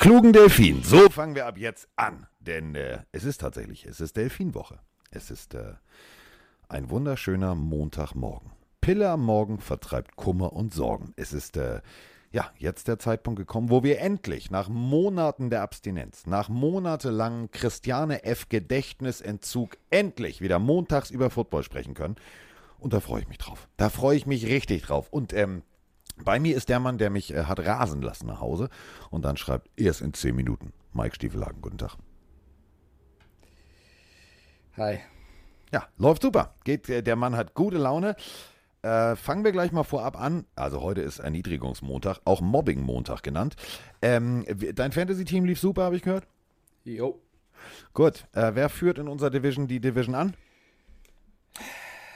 Klugen Delfin. So fangen wir ab jetzt an. Denn äh, es ist tatsächlich, es ist Delfinwoche. Es ist äh, ein wunderschöner Montagmorgen. Pille am Morgen vertreibt Kummer und Sorgen. Es ist äh, ja jetzt der Zeitpunkt gekommen, wo wir endlich nach Monaten der Abstinenz, nach monatelangen Christiane F. Gedächtnisentzug endlich wieder montags über Football sprechen können. Und da freue ich mich drauf. Da freue ich mich richtig drauf. Und ähm, bei mir ist der Mann, der mich äh, hat rasen lassen nach Hause und dann schreibt, erst in 10 Minuten. Mike Stiefelhagen, guten Tag. Hi. Ja, läuft super. Geht, äh, der Mann hat gute Laune. Äh, fangen wir gleich mal vorab an. Also heute ist Erniedrigungsmontag, auch Mobbing-Montag genannt. Ähm, dein Fantasy-Team lief super, habe ich gehört? Jo. Gut. Äh, wer führt in unserer Division die Division an?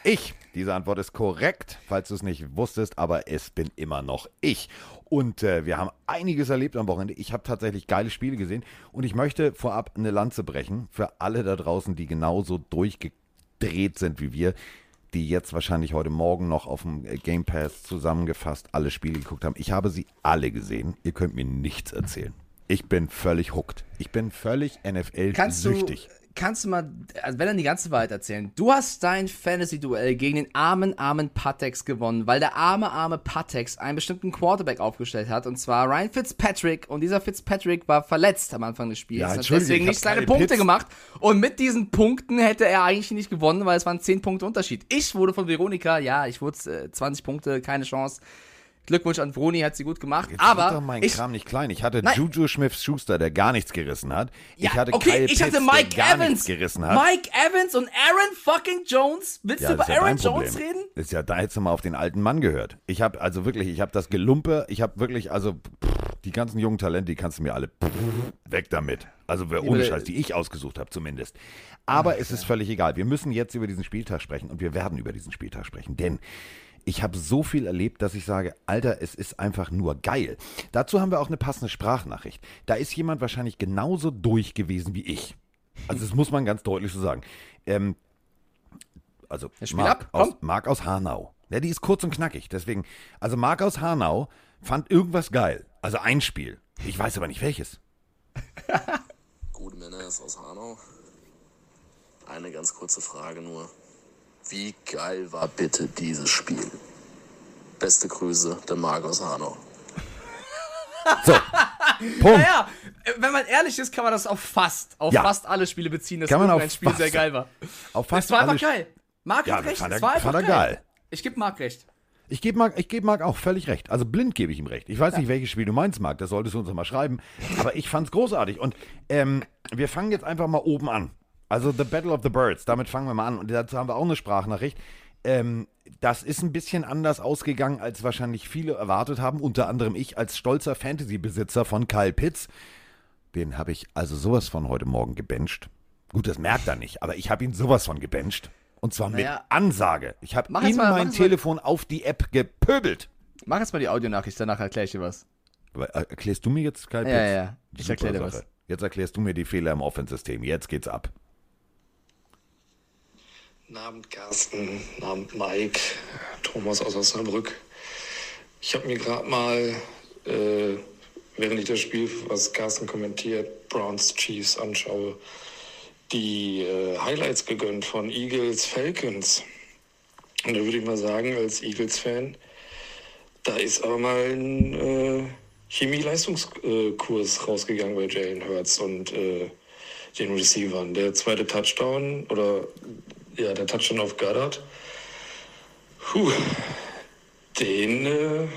Ich. Diese Antwort ist korrekt, falls du es nicht wusstest, aber es bin immer noch ich. Und äh, wir haben einiges erlebt am Wochenende. Ich habe tatsächlich geile Spiele gesehen und ich möchte vorab eine Lanze brechen für alle da draußen, die genauso durchgedreht sind wie wir, die jetzt wahrscheinlich heute Morgen noch auf dem Game Pass zusammengefasst alle Spiele geguckt haben. Ich habe sie alle gesehen. Ihr könnt mir nichts erzählen. Ich bin völlig hooked. Ich bin völlig NFL-süchtig kannst du mal, also wenn dann die ganze Wahrheit erzählen. Du hast dein Fantasy-Duell gegen den armen, armen Patex gewonnen, weil der arme, arme Patex einen bestimmten Quarterback aufgestellt hat, und zwar Ryan Fitzpatrick. Und dieser Fitzpatrick war verletzt am Anfang des Spiels. Ja, hat deswegen nicht seine Punkte Pits. gemacht. Und mit diesen Punkten hätte er eigentlich nicht gewonnen, weil es waren 10 Punkte Unterschied. Ich wurde von Veronika, ja, ich wurde äh, 20 Punkte, keine Chance. Glückwunsch an Bruni, hat sie gut gemacht. Jetzt aber doch mein ich, Kram nicht klein. Ich hatte nein. Juju Smith-Schuster, der gar nichts gerissen hat. Ja, ich hatte okay, Kyle ich hatte Mike der gar Evans, gerissen hat. Mike Evans und Aaron fucking Jones. Willst ja, du über ja Aaron Jones reden? ist ja, da hättest du mal auf den alten Mann gehört. Ich habe also wirklich, ich habe das Gelumpe, ich habe wirklich, also pff, die ganzen jungen Talente, die kannst du mir alle pff, weg damit. Also ohne Scheiß, die ich ausgesucht habe zumindest. Aber Ach, es ist völlig egal. Wir müssen jetzt über diesen Spieltag sprechen und wir werden über diesen Spieltag sprechen, denn ich habe so viel erlebt, dass ich sage, Alter, es ist einfach nur geil. Dazu haben wir auch eine passende Sprachnachricht. Da ist jemand wahrscheinlich genauso durch gewesen wie ich. Also das muss man ganz deutlich so sagen. Ähm, also Marc aus, Marc aus Hanau. Ja, die ist kurz und knackig. Deswegen, also Marc aus Hanau fand irgendwas geil. Also ein Spiel. Ich weiß aber nicht welches. Gute Männer ist aus Hanau. Eine ganz kurze Frage nur. Wie geil war bitte dieses Spiel? Beste Grüße, der Markus Hanau. So. Punkt. Naja, wenn man ehrlich ist, kann man das auf fast, auf ja. fast alle Spiele beziehen, dass kann man ein Spiel sehr geil war. Auf fast es war einfach geil. Marc ja, hat recht, es war einfach geil. geil. Ich gebe Marc recht. Ich gebe Marc, geb Marc auch völlig recht. Also blind gebe ich ihm recht. Ich weiß ja. nicht, welches Spiel du meinst, Marc. Das solltest du uns mal schreiben. Aber ich fand es großartig. Und ähm, wir fangen jetzt einfach mal oben an. Also The Battle of the Birds, damit fangen wir mal an. Und dazu haben wir auch eine Sprachnachricht. Ähm, das ist ein bisschen anders ausgegangen, als wahrscheinlich viele erwartet haben. Unter anderem ich als stolzer Fantasy-Besitzer von Kyle Pitts. Den habe ich also sowas von heute Morgen gebencht. Gut, das merkt er nicht, aber ich habe ihn sowas von gebencht. Und zwar naja. mit Ansage. Ich habe in mal, mein Telefon mal. auf die App gepöbelt. Mach jetzt mal die Audionachricht, danach erkläre ich dir was. Aber äh, erklärst du mir jetzt Kyle Pitts? Ja, ja, ich erkläre dir was. Jetzt erklärst du mir die Fehler im Offensystem. Jetzt geht's ab. Abend Carsten, Abend Mike, Thomas aus Osnabrück. Ich habe mir gerade mal, äh, während ich das Spiel, was Carsten kommentiert, Browns Chiefs anschaue, die äh, Highlights gegönnt von Eagles Falcons. Und da würde ich mal sagen, als Eagles-Fan, da ist aber mal ein äh, Chemie-Leistungskurs rausgegangen bei Jalen Hurts und äh, den Receivern. Der zweite Touchdown oder ja, der Touchdown auf Goddard, puh, den äh,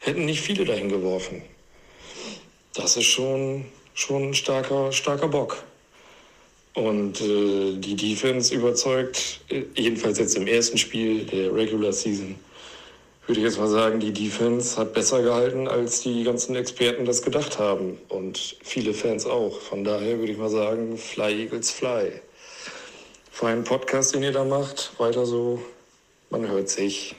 hätten nicht viele dahin geworfen. Das ist schon, schon ein starker, starker Bock. Und äh, die Defense überzeugt, äh, jedenfalls jetzt im ersten Spiel der Regular Season, würde ich jetzt mal sagen, die Defense hat besser gehalten, als die ganzen Experten das gedacht haben. Und viele Fans auch. Von daher würde ich mal sagen, Fly Eagles Fly feinen Podcast, den ihr da macht. Weiter so. Man hört sich.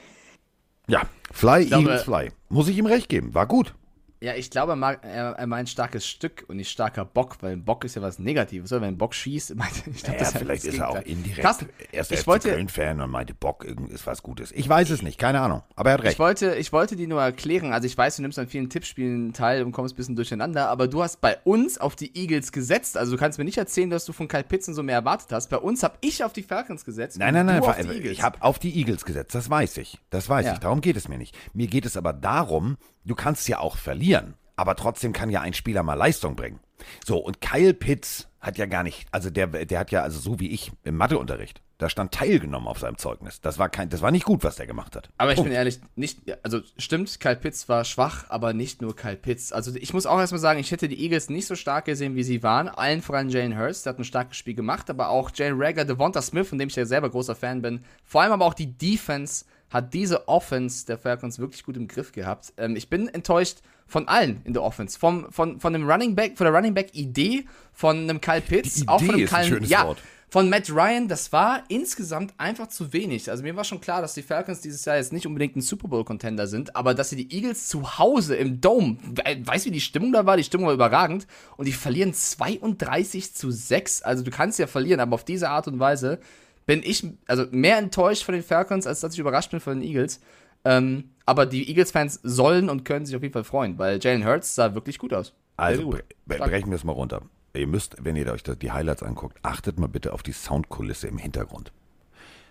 Ja, Fly, glaube, Eagles Fly. Muss ich ihm recht geben. War gut. Ja, ich glaube, er, mag, er, er, meint starkes Stück und nicht starker Bock, weil ein Bock ist ja was Negatives. Oder? Wenn ein Bock schießt, meint ich glaub, naja, vielleicht ist er auch indirekt Carsten, erster ich wollte, Köln-Fan und meinte, Bock ist was Gutes. Ich weiß es nicht, keine Ahnung, aber er hat recht. Ich wollte, ich wollte dir nur erklären, also ich weiß, du nimmst an vielen Tippspielen teil und kommst ein bisschen durcheinander, aber du hast bei uns auf die Eagles gesetzt. Also du kannst mir nicht erzählen, dass du von Kyle Pitts so mehr erwartet hast. Bei uns habe ich auf die Falcons gesetzt. Nein, nein, nein, ich habe auf die Eagles gesetzt, das weiß ich. Das weiß ja. ich, darum geht es mir nicht. Mir geht es aber darum, du kannst ja auch verlieren aber trotzdem kann ja ein Spieler mal Leistung bringen. So, und Kyle Pitts hat ja gar nicht, also der, der hat ja, also so wie ich im Matheunterricht, da stand teilgenommen auf seinem Zeugnis. Das war kein, das war nicht gut, was der gemacht hat. Aber ich Punkt. bin ehrlich, nicht, also stimmt, Kyle Pitts war schwach, aber nicht nur Kyle Pitts. Also ich muss auch erstmal sagen, ich hätte die Eagles nicht so stark gesehen, wie sie waren. Allen voran Jane Hurst, der hat ein starkes Spiel gemacht, aber auch Jane Rager, Devonta Smith, von dem ich ja selber großer Fan bin. Vor allem aber auch die Defense hat diese Offense der Falcons wirklich gut im Griff gehabt. Ähm, ich bin enttäuscht von allen in der Offense. Vom, von, von dem Running Back, von der Running Back-Idee, von einem Kyle Pitts, auch von einem Kyle, ja, Wort. von Matt Ryan, das war insgesamt einfach zu wenig. Also mir war schon klar, dass die Falcons dieses Jahr jetzt nicht unbedingt ein Super Bowl-Contender sind, aber dass sie die Eagles zu Hause im Dome, weißt du, wie die Stimmung da war? Die Stimmung war überragend und die verlieren 32 zu 6. Also du kannst ja verlieren, aber auf diese Art und Weise bin ich also mehr enttäuscht von den Falcons, als dass ich überrascht bin von den Eagles. Ähm, aber die Eagles-Fans sollen und können sich auf jeden Fall freuen, weil Jalen Hurts sah wirklich gut aus. Also gut. brechen wir es mal runter. Ihr müsst, wenn ihr euch die Highlights anguckt, achtet mal bitte auf die Soundkulisse im Hintergrund.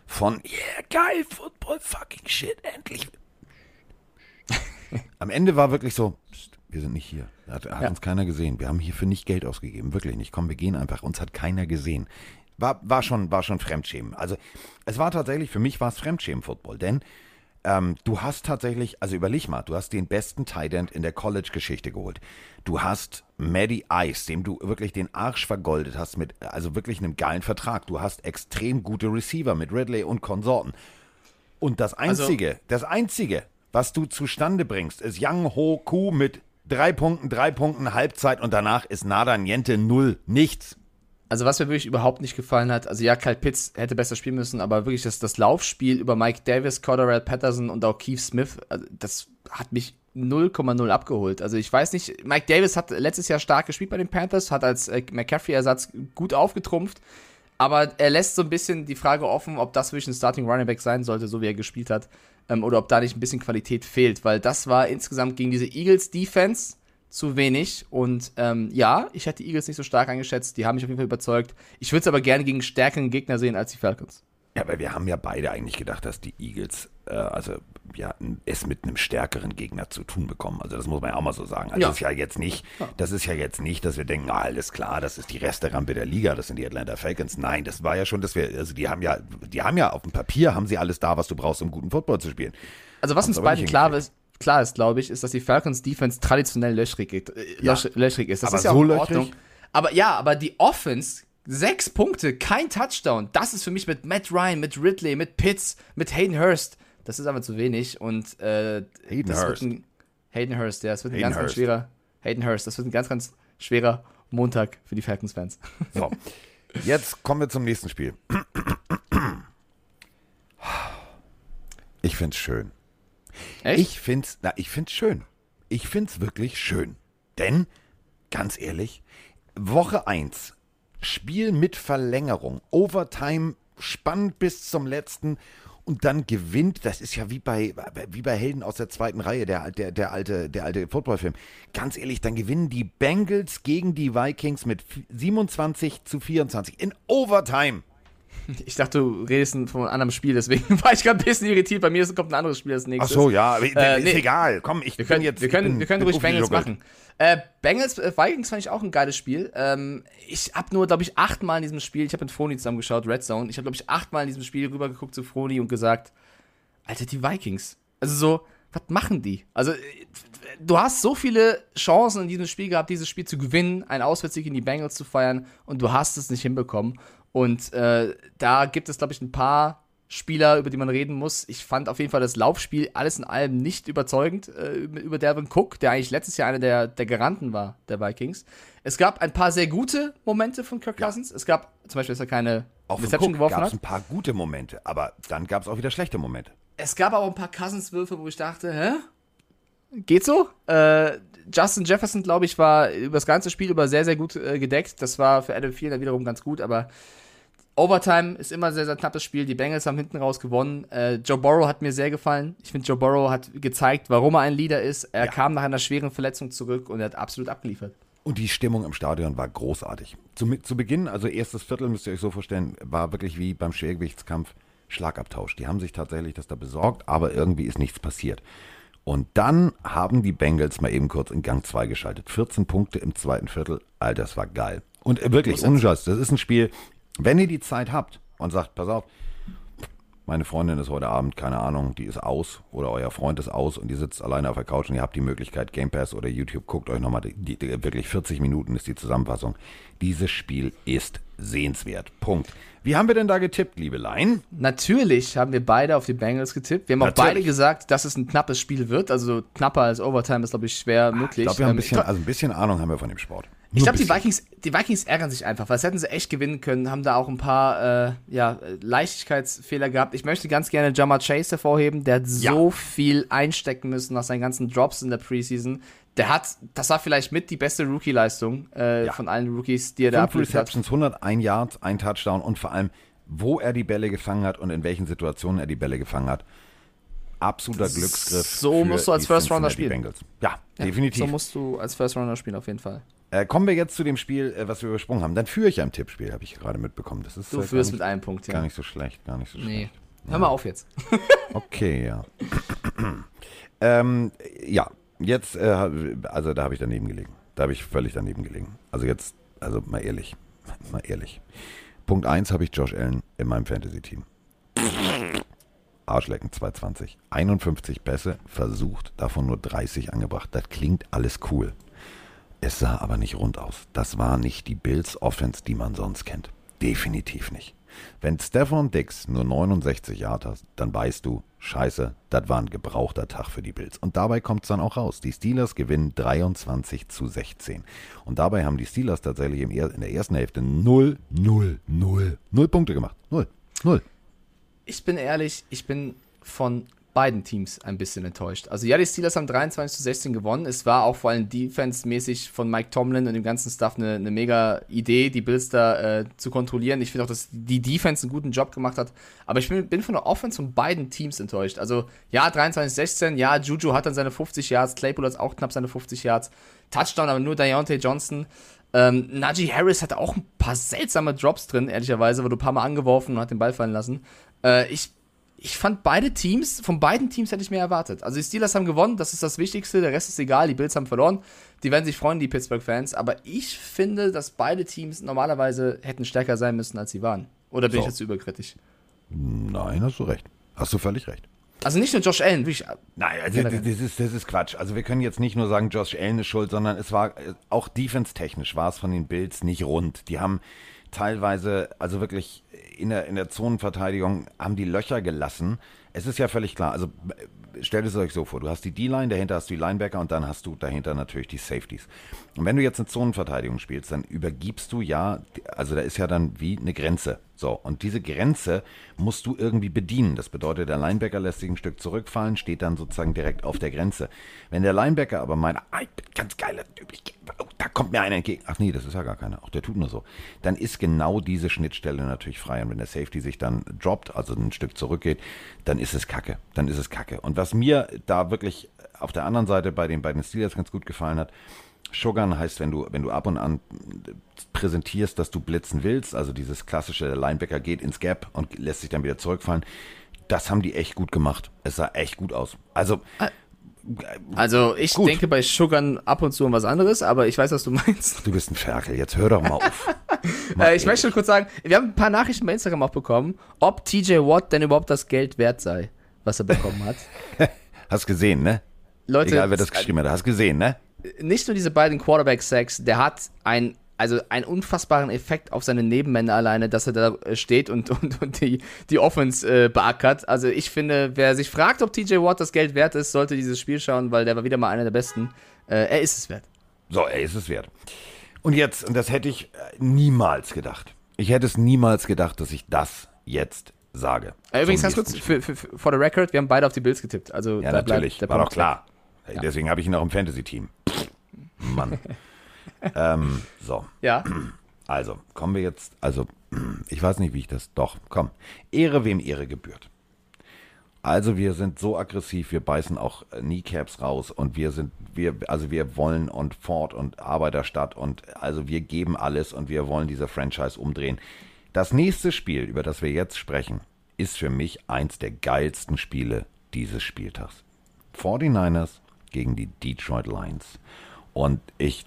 Von, yeah, geil, Football, fucking shit, endlich. Am Ende war wirklich so, pst, wir sind nicht hier. Hat, hat ja. uns keiner gesehen. Wir haben hierfür nicht Geld ausgegeben, wirklich nicht. Komm, wir gehen einfach. Uns hat keiner gesehen. War, war, schon, war schon Fremdschämen. Also, es war tatsächlich, für mich war es Fremdschämen-Football, denn ähm, du hast tatsächlich, also überleg mal, du hast den besten Tight End in der College-Geschichte geholt. Du hast Maddie Ice, dem du wirklich den Arsch vergoldet hast mit, also wirklich einem geilen Vertrag. Du hast extrem gute Receiver mit Ridley und Konsorten. Und das also Einzige, also, das Einzige, was du zustande bringst, ist Yang Ho Ku mit drei Punkten, drei Punkten, Halbzeit und danach ist Nada Niente null, nichts. Also was mir wirklich überhaupt nicht gefallen hat, also ja, Kyle Pitts hätte besser spielen müssen, aber wirklich das, das Laufspiel über Mike Davis, Cordell Patterson und auch Keith Smith, also das hat mich 0,0 abgeholt. Also ich weiß nicht, Mike Davis hat letztes Jahr stark gespielt bei den Panthers, hat als äh, McCaffrey-Ersatz gut aufgetrumpft, aber er lässt so ein bisschen die Frage offen, ob das wirklich ein Starting Running Back sein sollte, so wie er gespielt hat, ähm, oder ob da nicht ein bisschen Qualität fehlt, weil das war insgesamt gegen diese Eagles Defense zu wenig. Und ähm, ja, ich hätte die Eagles nicht so stark eingeschätzt. Die haben mich auf jeden Fall überzeugt. Ich würde es aber gerne gegen stärkeren Gegner sehen als die Falcons. Ja, aber wir haben ja beide eigentlich gedacht, dass die Eagles äh, also ja, es mit einem stärkeren Gegner zu tun bekommen. Also das muss man ja auch mal so sagen. Also ja. das ist ja jetzt nicht, das ist ja jetzt nicht, dass wir denken, ah, alles klar, das ist die Resterampe der Liga, das sind die Atlanta Falcons. Nein, das war ja schon, dass wir, also die haben ja, die haben ja auf dem Papier haben sie alles da, was du brauchst, um guten Football zu spielen. Also was uns beiden klar ist, klar ist, glaube ich, ist, dass die Falcons Defense traditionell löchrig, äh, ja. löchrig ist. Das aber ist ja so auch in Ordnung. Löchrig? Aber ja, aber die Offense, sechs Punkte, kein Touchdown. Das ist für mich mit Matt Ryan, mit Ridley, mit Pitts, mit Hayden Hurst. Das ist aber zu wenig. Und äh, Hayden Hurst. Ein, Hayden Hurst, ja, das wird ein Hayden ganz, Hurst. ganz schwerer. Hayden Hurst, das wird ein ganz, ganz schwerer Montag für die Falcons-Fans. So, jetzt kommen wir zum nächsten Spiel. Ich finde es schön. Echt? Ich find's, na, ich find's schön. Ich find's wirklich schön. Denn, ganz ehrlich, Woche 1, Spiel mit Verlängerung, Overtime, spannend bis zum letzten und dann gewinnt, das ist ja wie bei, wie bei Helden aus der zweiten Reihe, der, der, der alte, der alte Footballfilm. Ganz ehrlich, dann gewinnen die Bengals gegen die Vikings mit 27 zu 24 in Overtime. Ich dachte, du redest von einem anderen Spiel, deswegen war ich gerade ein bisschen irritiert. Bei mir kommt ein anderes Spiel als nächstes. Ach so, ja, äh, ist nee. egal. Komm, ich wir können, jetzt. Wir können, bin, wir können ruhig Bengals machen. Äh, Bengals äh, Vikings fand ich auch ein geiles Spiel. Ähm, ich habe nur, glaube ich, achtmal in diesem Spiel, ich habe mit Froni zusammen geschaut, Red Zone. Ich habe, glaube ich, achtmal in diesem Spiel rübergeguckt zu Froni und gesagt, Alter, die Vikings. Also so, was machen die? Also, äh, du hast so viele Chancen in diesem Spiel gehabt, dieses Spiel zu gewinnen, einen Auswärtssieg in die Bengals zu feiern und du hast es nicht hinbekommen. Und äh, da gibt es, glaube ich, ein paar Spieler, über die man reden muss. Ich fand auf jeden Fall das Laufspiel alles in allem nicht überzeugend äh, über Devin Cook, der eigentlich letztes Jahr einer der, der Garanten war der Vikings. Es gab ein paar sehr gute Momente von Kirk Cousins. Ja. Es gab zum Beispiel, dass er keine auch Reception geworfen hat. Es gab ein paar gute Momente, aber dann gab es auch wieder schlechte Momente. Es gab aber auch ein paar Cousins-Würfe, wo ich dachte, hä? geht so. Äh, Justin Jefferson, glaube ich, war über das ganze Spiel über sehr, sehr gut äh, gedeckt. Das war für Adam Thielen dann wiederum ganz gut, aber Overtime ist immer ein sehr, sehr knappes Spiel. Die Bengals haben hinten raus gewonnen. Äh, Joe Burrow hat mir sehr gefallen. Ich finde, Joe Burrow hat gezeigt, warum er ein Leader ist. Er ja. kam nach einer schweren Verletzung zurück und er hat absolut abgeliefert. Und die Stimmung im Stadion war großartig. Zu, zu Beginn, also erstes Viertel, müsst ihr euch so vorstellen, war wirklich wie beim Schwergewichtskampf Schlagabtausch. Die haben sich tatsächlich das da besorgt, aber irgendwie ist nichts passiert. Und dann haben die Bengals mal eben kurz in Gang 2 geschaltet. 14 Punkte im zweiten Viertel. Alter, das war geil. Und wirklich, unscheiß, das ist ein Spiel, wenn ihr die Zeit habt und sagt, pass auf, meine Freundin ist heute Abend, keine Ahnung, die ist aus oder euer Freund ist aus und ihr sitzt alleine auf der Couch und ihr habt die Möglichkeit, Game Pass oder YouTube, guckt euch nochmal, die, die, wirklich 40 Minuten ist die Zusammenfassung. Dieses Spiel ist sehenswert. Punkt. Wie haben wir denn da getippt, liebe Lein? Natürlich haben wir beide auf die Bengals getippt. Wir haben Natürlich. auch beide gesagt, dass es ein knappes Spiel wird. Also knapper als Overtime ist, glaube ich, schwer Ach, möglich. Ich glaube, wir haben ein ähm, bisschen, also ein bisschen Ahnung haben wir von dem Sport. Ich glaube, die Vikings, die Vikings ärgern sich einfach, weil es hätten sie echt gewinnen können, haben da auch ein paar äh, ja, Leichtigkeitsfehler gehabt. Ich möchte ganz gerne Jamar Chase hervorheben, der hat ja. so viel einstecken müssen nach seinen ganzen Drops in der Preseason. Der hat, das war vielleicht mit die beste Rookie-Leistung äh, ja. von allen Rookies, die er Fünf da abgeliefert hat. Receptions, 101 Yards, ein Touchdown und vor allem, wo er die Bälle gefangen hat und in welchen Situationen er die Bälle gefangen hat absoluter Glücksgriff. So musst du als First Rounder spielen. Ja, ja, definitiv. So musst du als First Rounder spielen, auf jeden Fall. Äh, kommen wir jetzt zu dem Spiel, äh, was wir übersprungen haben. Dann führe ich ja im Tippspiel, habe ich gerade mitbekommen. Das ist, du äh, führst nicht, mit einem Punkt, ja. Gar nicht so schlecht, gar nicht so nee. schlecht. Hör mal auf jetzt. okay, ja. ähm, ja, jetzt, äh, also da habe ich daneben gelegen. Da habe ich völlig daneben gelegen. Also jetzt, also mal ehrlich, mal ehrlich. Punkt 1 habe ich Josh Allen in meinem Fantasy-Team. Arschlecken 220. 51 Pässe versucht, davon nur 30 angebracht. Das klingt alles cool. Es sah aber nicht rund aus. Das war nicht die Bills Offense, die man sonst kennt. Definitiv nicht. Wenn Stefan Dix nur 69 Yard hat, dann weißt du, scheiße, das war ein gebrauchter Tag für die Bills. Und dabei kommt es dann auch raus. Die Steelers gewinnen 23 zu 16. Und dabei haben die Steelers tatsächlich in der ersten Hälfte 0, 0, 0, 0 Punkte gemacht. 0, 0 ich bin ehrlich, ich bin von beiden Teams ein bisschen enttäuscht. Also ja, die Steelers haben 23 zu 16 gewonnen. Es war auch vor allem defense-mäßig von Mike Tomlin und dem ganzen Staff eine, eine mega Idee, die Bills da äh, zu kontrollieren. Ich finde auch, dass die Defense einen guten Job gemacht hat. Aber ich bin, bin von der Offense von beiden Teams enttäuscht. Also ja, 23 zu 16, ja, Juju hat dann seine 50 Yards, Claypool hat auch knapp seine 50 Yards. Touchdown, aber nur Deontay Johnson. Ähm, Najee Harris hatte auch ein paar seltsame Drops drin, ehrlicherweise, wurde ein paar Mal angeworfen und hat den Ball fallen lassen. Äh, ich, ich fand beide Teams, von beiden Teams hätte ich mehr erwartet. Also die Steelers haben gewonnen, das ist das Wichtigste, der Rest ist egal, die Bills haben verloren. Die werden sich freuen, die Pittsburgh-Fans, aber ich finde, dass beide Teams normalerweise hätten stärker sein müssen, als sie waren. Oder bin so. ich jetzt überkritisch? Nein, hast du recht. Hast du völlig recht. Also nicht nur Josh Allen, wirklich. Nein, also das ist, das ist Quatsch. Also wir können jetzt nicht nur sagen, Josh Allen ist schuld, sondern es war auch defense-technisch war es von den Bills nicht rund. Die haben teilweise, also wirklich in der, in der Zonenverteidigung, haben die Löcher gelassen. Es ist ja völlig klar, also stellt es euch so vor, du hast die D-Line, dahinter hast du die Linebacker und dann hast du dahinter natürlich die Safeties. Und wenn du jetzt eine Zonenverteidigung spielst, dann übergibst du ja, also da ist ja dann wie eine Grenze. So, und diese Grenze musst du irgendwie bedienen. Das bedeutet, der Linebacker lässt sich ein Stück zurückfallen, steht dann sozusagen direkt auf der Grenze. Wenn der Linebacker aber meint, ah, ich bin ganz geiler Typ, oh, da kommt mir einer entgegen. Ach nee, das ist ja gar keiner. Auch der tut nur so. Dann ist genau diese Schnittstelle natürlich frei. Und wenn der Safety sich dann droppt, also ein Stück zurückgeht, dann ist es Kacke. Dann ist es Kacke. Und was mir da wirklich auf der anderen Seite bei den beiden Steelers ganz gut gefallen hat, Shogun heißt, wenn du, wenn du ab und an präsentierst, dass du blitzen willst, also dieses klassische, Linebacker geht ins Gap und lässt sich dann wieder zurückfallen, das haben die echt gut gemacht. Es sah echt gut aus. Also. Ah, also ich gut. denke bei Shogun ab und zu um was anderes, aber ich weiß, was du meinst. Du bist ein Ferkel, jetzt hör doch mal auf. mal äh, ich möchte kurz sagen, wir haben ein paar Nachrichten bei Instagram auch bekommen, ob TJ Watt denn überhaupt das Geld wert sei, was er bekommen hat. Hast gesehen, ne? Leute, Egal, wer das geschrieben hat, hast gesehen, ne? Nicht nur diese beiden Quarterback-Sacks, der hat ein also einen unfassbaren Effekt auf seine Nebenmänner alleine, dass er da äh, steht und, und, und die, die Offense äh, beackert. Also ich finde, wer sich fragt, ob TJ Watt das Geld wert ist, sollte dieses Spiel schauen, weil der war wieder mal einer der Besten. Äh, er ist es wert. So, er ist es wert. Und jetzt, und das hätte ich äh, niemals gedacht. Ich hätte es niemals gedacht, dass ich das jetzt sage. Äh, übrigens ganz kurz, für, für, for the record, wir haben beide auf die Bills getippt. Also ja, natürlich, bleibt, war doch klar. Ja. Deswegen habe ich ihn auch im Fantasy-Team. Mann. ähm, so. Ja. Also, kommen wir jetzt, also, ich weiß nicht, wie ich das, doch, komm. Ehre, wem Ehre gebührt. Also wir sind so aggressiv, wir beißen auch Kneecaps raus und wir sind, wir, also wir wollen und Ford und Arbeiterstadt und also wir geben alles und wir wollen diese Franchise umdrehen. Das nächste Spiel, über das wir jetzt sprechen, ist für mich eins der geilsten Spiele dieses Spieltags. 49ers gegen die Detroit Lions. Und ich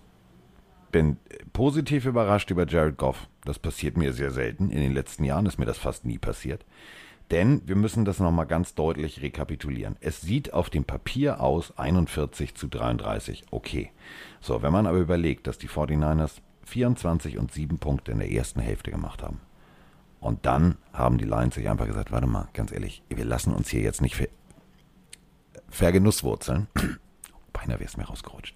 bin positiv überrascht über Jared Goff. Das passiert mir sehr selten. In den letzten Jahren ist mir das fast nie passiert. Denn wir müssen das nochmal ganz deutlich rekapitulieren. Es sieht auf dem Papier aus 41 zu 33. Okay. So, wenn man aber überlegt, dass die 49ers 24 und 7 Punkte in der ersten Hälfte gemacht haben. Und dann haben die Lions sich einfach gesagt, warte mal, ganz ehrlich, wir lassen uns hier jetzt nicht ver vergenusswurzeln. Beinahe wäre es mir rausgerutscht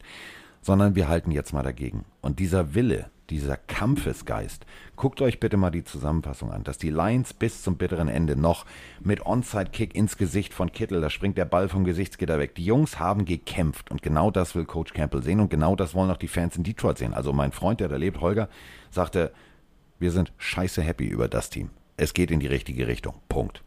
sondern wir halten jetzt mal dagegen. Und dieser Wille, dieser Kampfesgeist, guckt euch bitte mal die Zusammenfassung an, dass die Lions bis zum bitteren Ende noch mit Onside-Kick ins Gesicht von Kittel, da springt der Ball vom Gesichtsgitter weg. Die Jungs haben gekämpft und genau das will Coach Campbell sehen und genau das wollen auch die Fans in Detroit sehen. Also mein Freund, der da lebt, Holger, sagte, wir sind scheiße happy über das Team. Es geht in die richtige Richtung. Punkt.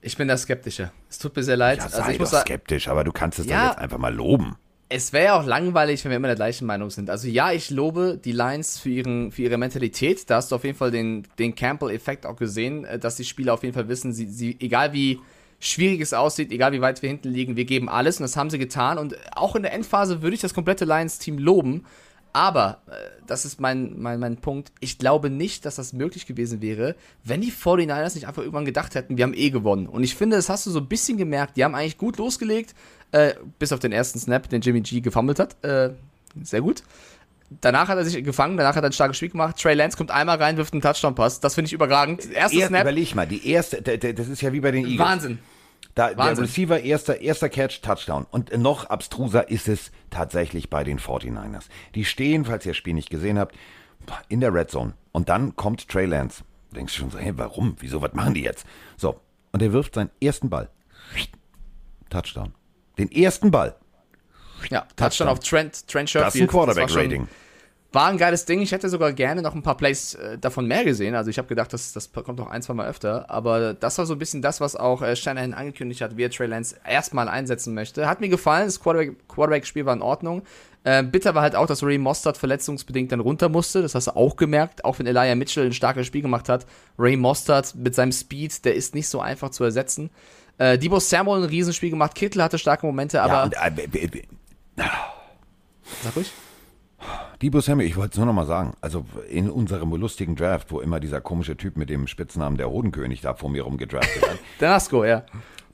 Ich bin da skeptischer. Es tut mir sehr leid. Ja, sei also ich doch muss skeptisch, aber du kannst es ja, doch jetzt einfach mal loben es wäre ja auch langweilig, wenn wir immer der gleichen Meinung sind. Also ja, ich lobe die Lions für, ihren, für ihre Mentalität. Da hast du auf jeden Fall den, den Campbell-Effekt auch gesehen, äh, dass die Spieler auf jeden Fall wissen, sie, sie, egal wie schwierig es aussieht, egal wie weit wir hinten liegen, wir geben alles und das haben sie getan. Und auch in der Endphase würde ich das komplette Lions-Team loben. Aber, äh, das ist mein, mein, mein Punkt, ich glaube nicht, dass das möglich gewesen wäre, wenn die 49ers nicht einfach irgendwann gedacht hätten, wir haben eh gewonnen. Und ich finde, das hast du so ein bisschen gemerkt, die haben eigentlich gut losgelegt, äh, bis auf den ersten Snap, den Jimmy G gefummelt hat. Äh, sehr gut. Danach hat er sich gefangen, danach hat er ein starkes Spiel gemacht. Trey Lance kommt einmal rein, wirft einen Touchdown-Pass. Das finde ich überragend. Erster Erst, Snap. Überleg mal, die erste, das ist ja wie bei den Eagles. Wahnsinn. Da, der Receiver, erster, erster Catch, Touchdown. Und noch abstruser ist es tatsächlich bei den 49ers. Die stehen, falls ihr das Spiel nicht gesehen habt, in der Red Zone. Und dann kommt Trey Lance. Du denkst schon so, hey, warum? Wieso, was machen die jetzt? So. Und er wirft seinen ersten Ball. Touchdown. Den ersten Ball. Ja, Touchdown, Touchdown auf Trent, Trent Sherfield. Das ist ein Quarterback-Rating. War ein geiles Ding. Ich hätte sogar gerne noch ein paar Plays äh, davon mehr gesehen. Also ich habe gedacht, das, das kommt noch ein, zwei Mal öfter. Aber das war so ein bisschen das, was auch äh, Shanahan angekündigt hat, wie er Trey Lance erstmal einsetzen möchte. Hat mir gefallen. Das Quarterback-Spiel Quarterback war in Ordnung. Äh, bitter war halt auch, dass Ray Mostert verletzungsbedingt dann runter musste. Das hast du auch gemerkt. Auch wenn Elijah Mitchell ein starkes Spiel gemacht hat. Ray Mostert mit seinem Speed, der ist nicht so einfach zu ersetzen. Äh, Debo Samuel ein Riesenspiel gemacht. Kittel hatte starke Momente, aber. Ja, und, äh, Sag ruhig. Debo Samuel, ich wollte es nur noch mal sagen, also in unserem lustigen Draft, wo immer dieser komische Typ mit dem Spitznamen der Hodenkönig da vor mir rumgedraftet hat. der Nasco, ja.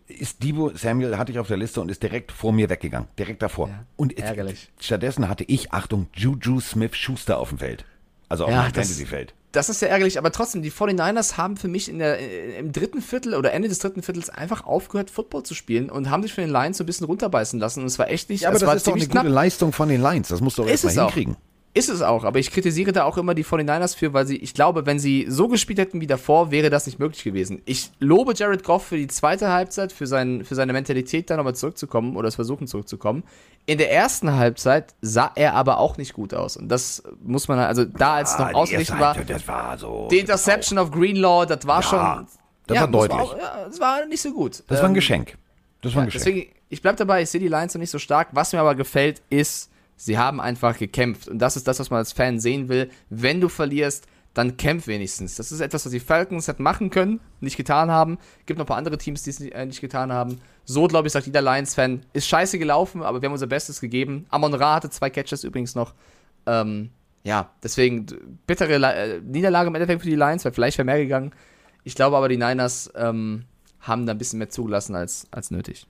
Ist Debo Samuel, hatte ich auf der Liste und ist direkt vor mir weggegangen. Direkt davor. Ja, und ärgerlich. stattdessen hatte ich, Achtung, Juju Smith Schuster auf dem Feld. Also auf ja, dem Fantasy-Feld das ist ja ärgerlich, aber trotzdem, die 49ers haben für mich in der, äh, im dritten Viertel oder Ende des dritten Viertels einfach aufgehört, Football zu spielen und haben sich für den Lions so ein bisschen runterbeißen lassen. Und es war echt nicht. Ja, aber das ist doch eine knapp. gute Leistung von den Lions. Das musst du doch erstmal hinkriegen. Auch. Ist es auch, aber ich kritisiere da auch immer die 49ers für, weil sie, ich glaube, wenn sie so gespielt hätten wie davor, wäre das nicht möglich gewesen. Ich lobe Jared Goff für die zweite Halbzeit, für, sein, für seine Mentalität, da nochmal zurückzukommen oder das Versuchen zurückzukommen. In der ersten Halbzeit sah er aber auch nicht gut aus. Und das muss man, also da als ah, noch ausgerichtet war, das war so, die Interception of Greenlaw, das war ja, schon. Das ja, war deutlich. Das war, ja, das war nicht so gut. Das ähm, war ein ähm, Geschenk. Das war ein Geschenk. Deswegen, ich bleib dabei, ich sehe die Lions noch nicht so stark. Was mir aber gefällt, ist, Sie haben einfach gekämpft. Und das ist das, was man als Fan sehen will. Wenn du verlierst, dann kämpf wenigstens. Das ist etwas, was die Falcons hätten machen können, nicht getan haben. Gibt noch ein paar andere Teams, die es nicht, äh, nicht getan haben. So, glaube ich, sagt jeder Lions-Fan, ist scheiße gelaufen, aber wir haben unser Bestes gegeben. Amon Ra hatte zwei Catches übrigens noch. Ähm, ja, deswegen bittere äh, Niederlage im Endeffekt für die Lions, weil vielleicht wäre mehr gegangen. Ich glaube aber, die Niners ähm, haben da ein bisschen mehr zugelassen als, als nötig.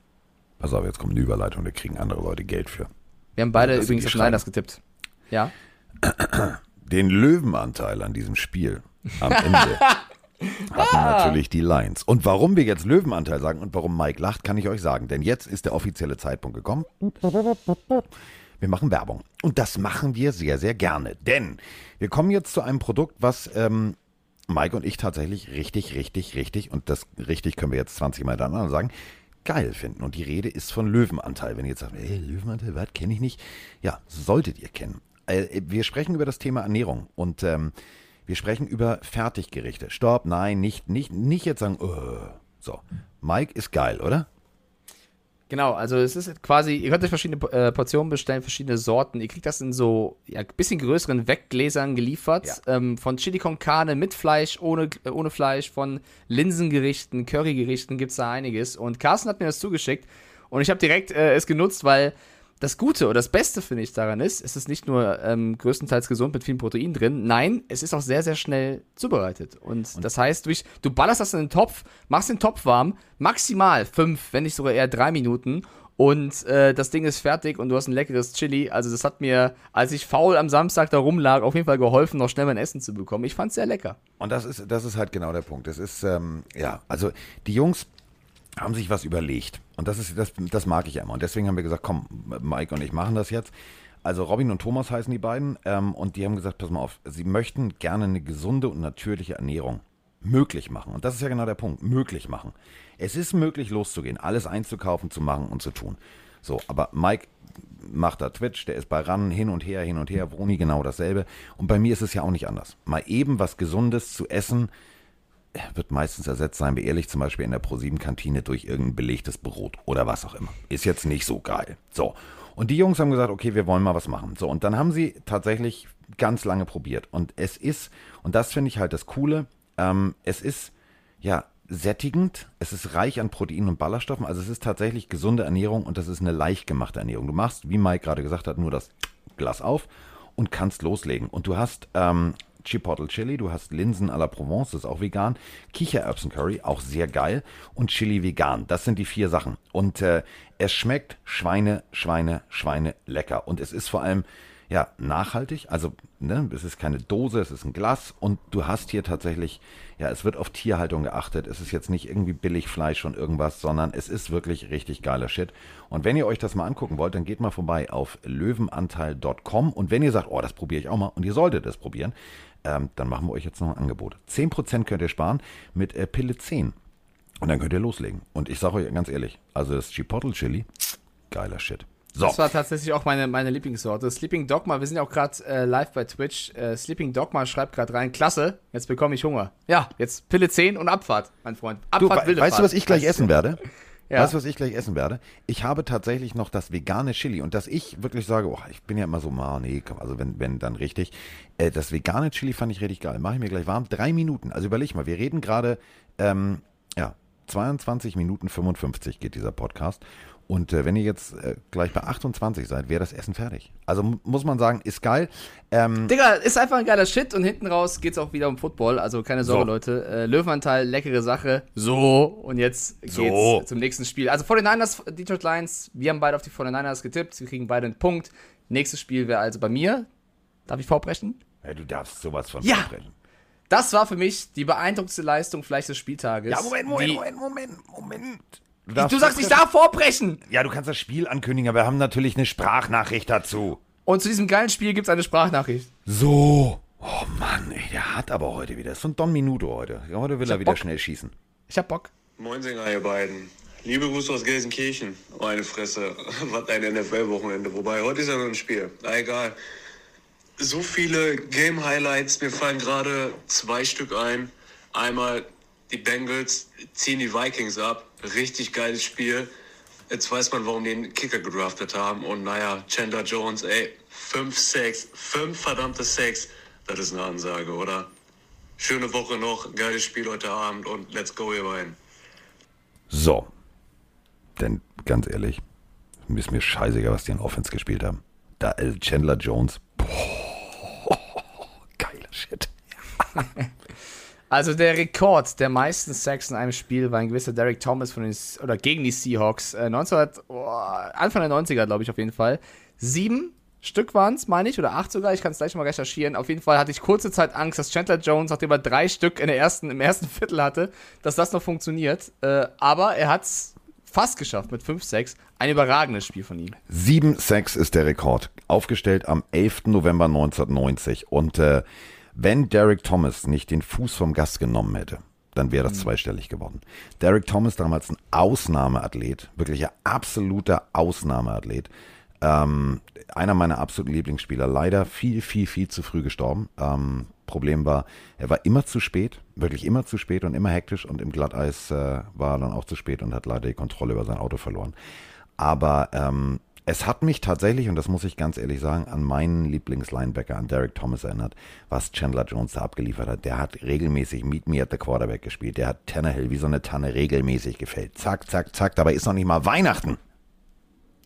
Pass auf, jetzt kommt eine Überleitung, da kriegen andere Leute Geld für. Wir haben beide übrigens auf Niners getippt. Ja. Den Löwenanteil an diesem Spiel am Ende hatten natürlich die Lions. Und warum wir jetzt Löwenanteil sagen und warum Mike lacht, kann ich euch sagen. Denn jetzt ist der offizielle Zeitpunkt gekommen. Wir machen Werbung. Und das machen wir sehr, sehr gerne. Denn wir kommen jetzt zu einem Produkt, was ähm, Mike und ich tatsächlich richtig, richtig, richtig, und das richtig können wir jetzt 20 Mal dann sagen, geil finden. Und die Rede ist von Löwenanteil. Wenn ihr jetzt sagt, ey, Löwenanteil, was, kenne ich nicht? Ja, solltet ihr kennen. Äh, wir sprechen über das Thema Ernährung und ähm, wir sprechen über Fertiggerichte. Stopp, nein, nicht, nicht, nicht jetzt sagen, uh. so. Mike ist geil, oder? Genau, also es ist quasi, ihr könnt euch verschiedene äh, Portionen bestellen, verschiedene Sorten. Ihr kriegt das in so ja, bisschen größeren Weggläsern geliefert. Ja. Ähm, von Chili con Carne mit Fleisch, ohne, äh, ohne Fleisch, von Linsengerichten, Currygerichten gibt es da einiges. Und Carsten hat mir das zugeschickt und ich habe direkt äh, es genutzt, weil das Gute oder das Beste finde ich daran ist, es ist nicht nur ähm, größtenteils gesund mit vielen Proteinen drin, nein, es ist auch sehr, sehr schnell zubereitet. Und, und das heißt, du, du ballerst das in den Topf, machst den Topf warm, maximal fünf, wenn nicht sogar eher drei Minuten und äh, das Ding ist fertig und du hast ein leckeres Chili. Also das hat mir, als ich faul am Samstag da rumlag, auf jeden Fall geholfen, noch schnell mein Essen zu bekommen. Ich fand es sehr lecker. Und das ist, das ist halt genau der Punkt. Das ist, ähm, ja, also die Jungs haben sich was überlegt. Und das ist, das, das mag ich immer. Und deswegen haben wir gesagt, komm, Mike und ich machen das jetzt. Also Robin und Thomas heißen die beiden. Ähm, und die haben gesagt, pass mal auf, sie möchten gerne eine gesunde und natürliche Ernährung möglich machen. Und das ist ja genau der Punkt, möglich machen. Es ist möglich loszugehen, alles einzukaufen, zu machen und zu tun. So, aber Mike macht da Twitch, der ist bei RAN hin und her, hin und her, Bruni genau dasselbe. Und bei mir ist es ja auch nicht anders. Mal eben was Gesundes zu essen, wird meistens ersetzt, seien wir ehrlich, zum Beispiel in der ProSieben-Kantine durch irgendein belegtes Brot oder was auch immer. Ist jetzt nicht so geil. So. Und die Jungs haben gesagt, okay, wir wollen mal was machen. So, und dann haben sie tatsächlich ganz lange probiert. Und es ist, und das finde ich halt das Coole, ähm, es ist, ja, sättigend, es ist reich an Proteinen und Ballaststoffen, also es ist tatsächlich gesunde Ernährung und das ist eine leicht gemachte Ernährung. Du machst, wie Mike gerade gesagt hat, nur das Glas auf und kannst loslegen. Und du hast ähm, Chipotle Chili, du hast Linsen à la Provence, das ist auch vegan, Kichererbsen-Curry, auch sehr geil und Chili vegan. Das sind die vier Sachen. Und äh, es schmeckt Schweine, Schweine, Schweine lecker. Und es ist vor allem ja, nachhaltig. Also, ne, es ist keine Dose, es ist ein Glas und du hast hier tatsächlich, ja, es wird auf Tierhaltung geachtet. Es ist jetzt nicht irgendwie Billigfleisch und irgendwas, sondern es ist wirklich richtig geiler Shit. Und wenn ihr euch das mal angucken wollt, dann geht mal vorbei auf löwenanteil.com und wenn ihr sagt, oh, das probiere ich auch mal und ihr solltet das probieren, ähm, dann machen wir euch jetzt noch ein Angebot. 10% könnt ihr sparen mit äh, Pille 10. Und dann könnt ihr loslegen. Und ich sage euch ganz ehrlich, also das Chipotle Chili, geiler Shit. So. Das war tatsächlich auch meine, meine Lieblingssorte. Sleeping Dogma, wir sind ja auch gerade äh, live bei Twitch. Äh, Sleeping Dogma schreibt gerade rein, klasse, jetzt bekomme ich Hunger. Ja, jetzt Pille 10 und Abfahrt, mein Freund. Abfahrt, du, wilde Weißt Fahrt. du, was ich gleich essen werde? Ja. Weißt du, was ich gleich essen werde? Ich habe tatsächlich noch das vegane Chili und dass ich wirklich sage, oh, ich bin ja immer so, ah, nee, also wenn, wenn dann richtig. Äh, das vegane Chili fand ich richtig geil. Mache ich mir gleich warm. Drei Minuten. Also überleg mal, wir reden gerade, ähm, ja, 22 Minuten 55 geht dieser Podcast. Und äh, wenn ihr jetzt äh, gleich bei 28 seid, wäre das Essen fertig. Also muss man sagen, ist geil. Ähm, Digga, ist einfach ein geiler Shit und hinten raus geht es auch wieder um Football. Also keine Sorge, so. Leute. Äh, Löwenanteil, leckere Sache. So, und jetzt geht's so. zum nächsten Spiel. Also 49ers, Detroit Lions, wir haben beide auf die 49ers getippt. Wir kriegen beide einen Punkt. Nächstes Spiel wäre also bei mir. Darf ich vorbrechen? Ja, du darfst sowas von ja. vorbrechen. Das war für mich die beeindruckendste Leistung vielleicht des Spieltages. Ja, Moment, Moment, Moment, Moment, Moment. Du, du sagst, ich darf vorbrechen. Ja, du kannst das Spiel ankündigen, aber wir haben natürlich eine Sprachnachricht dazu. Und zu diesem geilen Spiel gibt es eine Sprachnachricht. So. Oh Mann, ey, der hat aber heute wieder. Das ist so ein Don Minuto heute. Heute will ich er wieder Bock. schnell schießen. Ich hab Bock. Moin, Sänger, ihr beiden. Liebe Grüße aus Gelsenkirchen. Meine Fresse. Was ein NFL-Wochenende. Wobei, heute ist ja noch ein Spiel. Na, egal. So viele Game-Highlights. Mir fallen gerade zwei Stück ein. Einmal die Bengals ziehen die Vikings ab. Richtig geiles Spiel. Jetzt weiß man, warum die den Kicker gedraftet haben. Und naja, Chandler Jones, ey, 5 6 5 verdammte 6. Das ist eine Ansage, oder? Schöne Woche noch, geiles Spiel heute Abend und let's go, ihr beiden. So. Denn ganz ehrlich, ist mir scheißegal, was die in Offense gespielt haben. Da äh, Chandler Jones. Boah, geiler Shit. Also der Rekord der meisten Sacks in einem Spiel war ein gewisser Derek Thomas von den, oder gegen die Seahawks. Äh, 19, oh, Anfang der 90er, glaube ich, auf jeden Fall. Sieben Stück waren es, meine ich, oder acht sogar. Ich kann es gleich mal recherchieren. Auf jeden Fall hatte ich kurze Zeit Angst, dass Chandler Jones, nachdem er drei Stück in der ersten, im ersten Viertel hatte, dass das noch funktioniert. Äh, aber er hat es fast geschafft mit 5 6 Ein überragendes Spiel von ihm. 7 6 ist der Rekord. Aufgestellt am 11. November 1990. Und äh, wenn Derek Thomas nicht den Fuß vom Gas genommen hätte, dann wäre das mhm. zweistellig geworden. Derek Thomas damals ein Ausnahmeathlet, wirklich ein absoluter Ausnahmeathlet. Ähm, einer meiner absoluten Lieblingsspieler, leider viel, viel, viel zu früh gestorben. Ähm, Problem war, er war immer zu spät, wirklich immer zu spät und immer hektisch und im Glatteis äh, war er dann auch zu spät und hat leider die Kontrolle über sein Auto verloren. Aber ähm, es hat mich tatsächlich, und das muss ich ganz ehrlich sagen, an meinen Lieblingslinebacker, an Derek Thomas erinnert, was Chandler Jones da abgeliefert hat. Der hat regelmäßig Meet Me at the Quarterback gespielt. Der hat Tannehill wie so eine Tanne regelmäßig gefällt. Zack, zack, zack. Dabei ist noch nicht mal Weihnachten.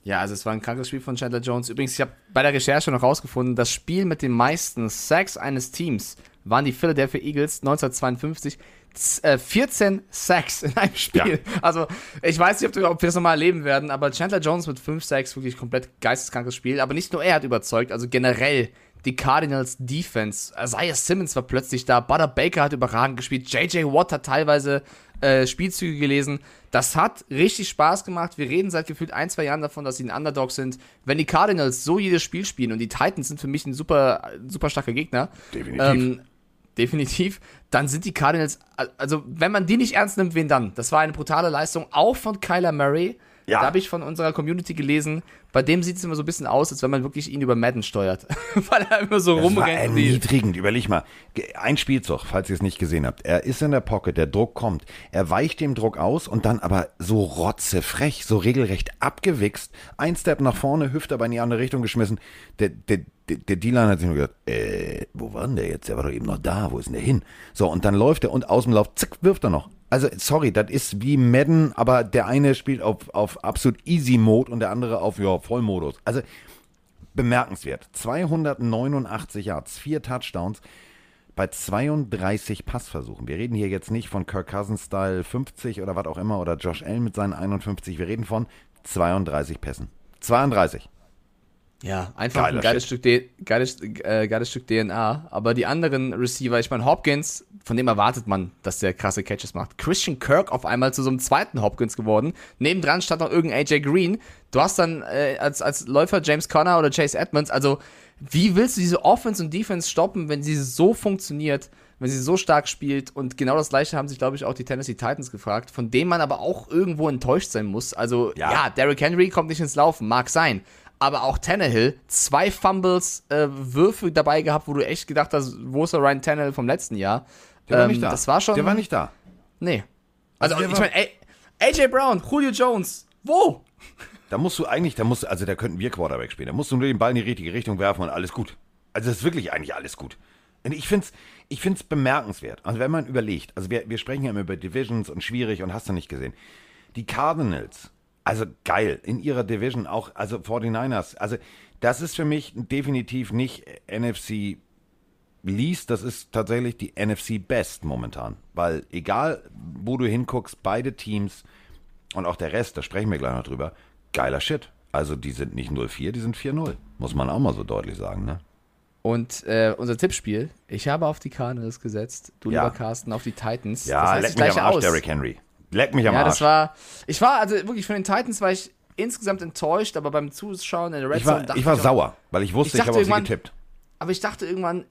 Ja, also es war ein krankes Spiel von Chandler Jones. Übrigens, ich habe bei der Recherche noch rausgefunden, das Spiel mit den meisten Sacks eines Teams waren die Philadelphia Eagles 1952. 14 äh, Sacks in einem Spiel. Ja. Also, ich weiß nicht, ob wir das nochmal erleben werden, aber Chandler Jones mit 5 Sacks, wirklich komplett geisteskrankes Spiel. Aber nicht nur er hat überzeugt, also generell die Cardinals Defense. Isaiah Simmons war plötzlich da, Butter Baker hat überragend gespielt, JJ Watt hat teilweise äh, Spielzüge gelesen. Das hat richtig Spaß gemacht. Wir reden seit gefühlt ein, zwei Jahren davon, dass sie ein Underdog sind. Wenn die Cardinals so jedes Spiel spielen und die Titans sind für mich ein super, super starker Gegner. Definitiv. Ähm, definitiv. Dann sind die Cardinals, also wenn man die nicht ernst nimmt, wen dann? Das war eine brutale Leistung, auch von Kyler Murray. Ja. Da habe ich von unserer Community gelesen, bei dem sieht es immer so ein bisschen aus, als wenn man wirklich ihn über Madden steuert. Weil er immer so das rumrennt. War erniedrigend, überleg mal. Ein Spielzug, falls ihr es nicht gesehen habt. Er ist in der Pocket, der Druck kommt. Er weicht dem Druck aus und dann aber so rotzefrech, so regelrecht abgewichst. Ein Step nach vorne, Hüfte aber in die andere Richtung geschmissen. Der, der, der D-Line hat sich nur gedacht, äh, wo war denn der jetzt? Der war doch eben noch da, wo ist denn der hin? So, und dann läuft er und aus dem Lauf, zack, wirft er noch. Also, sorry, das ist wie Madden, aber der eine spielt auf, auf absolut Easy Mode und der andere auf, ja, Vollmodus. Also, bemerkenswert. 289 Yards, vier Touchdowns bei 32 Passversuchen. Wir reden hier jetzt nicht von Kirk Cousins Style 50 oder was auch immer oder Josh Allen mit seinen 51. Wir reden von 32 Pässen. 32. Ja, einfach Geiler ein geiles Stück, geiles, äh, geiles Stück DNA. Aber die anderen Receiver, ich meine, Hopkins, von dem erwartet man, dass der krasse Catches macht. Christian Kirk auf einmal zu so einem zweiten Hopkins geworden. Nebendran stand noch irgendein AJ Green. Du hast dann äh, als, als Läufer James Conner oder Chase Edmonds. Also, wie willst du diese Offense und Defense stoppen, wenn sie so funktioniert? wenn sie so stark spielt. Und genau das gleiche haben sich, glaube ich, auch die Tennessee Titans gefragt, von denen man aber auch irgendwo enttäuscht sein muss. Also, ja, ja Derrick Henry kommt nicht ins Laufen, mag sein aber auch Tannehill, zwei Fumbles, äh, Würfe dabei gehabt, wo du echt gedacht hast, wo ist der Ryan Tannehill vom letzten Jahr? Der war nicht ähm, da. Das war schon. Der war nicht da. Nee. Also, also ich meine, AJ Brown, Julio Jones, wo? Da musst du eigentlich, da musst also da könnten wir Quarterback spielen. Da musst du nur den Ball in die richtige Richtung werfen und alles gut. Also das ist wirklich eigentlich alles gut. Und ich finde es ich find's bemerkenswert. Also wenn man überlegt, also wir, wir sprechen ja immer über Divisions und schwierig und hast du nicht gesehen. Die Cardinals also geil, in ihrer Division auch, also 49ers. Also das ist für mich definitiv nicht NFC Least, das ist tatsächlich die NFC Best momentan. Weil egal, wo du hinguckst, beide Teams und auch der Rest, da sprechen wir gleich noch drüber, geiler Shit. Also die sind nicht 0-4, die sind 4-0. Muss man auch mal so deutlich sagen, ne? Und äh, unser Tippspiel, ich habe auf die Cardinals gesetzt, du ja. lieber Carsten auf die Titans. Ja, das heißt, leck mich am Arsch, aus. Derrick Henry. Leck mich am ja, Arsch. das war. Ich war, also wirklich von den Titans war ich insgesamt enttäuscht, aber beim Zuschauen in der Red Zone ich war, ich war ich sauer, weil ich wusste, ich, ich habe auf sie getippt. Aber ich dachte irgendwann,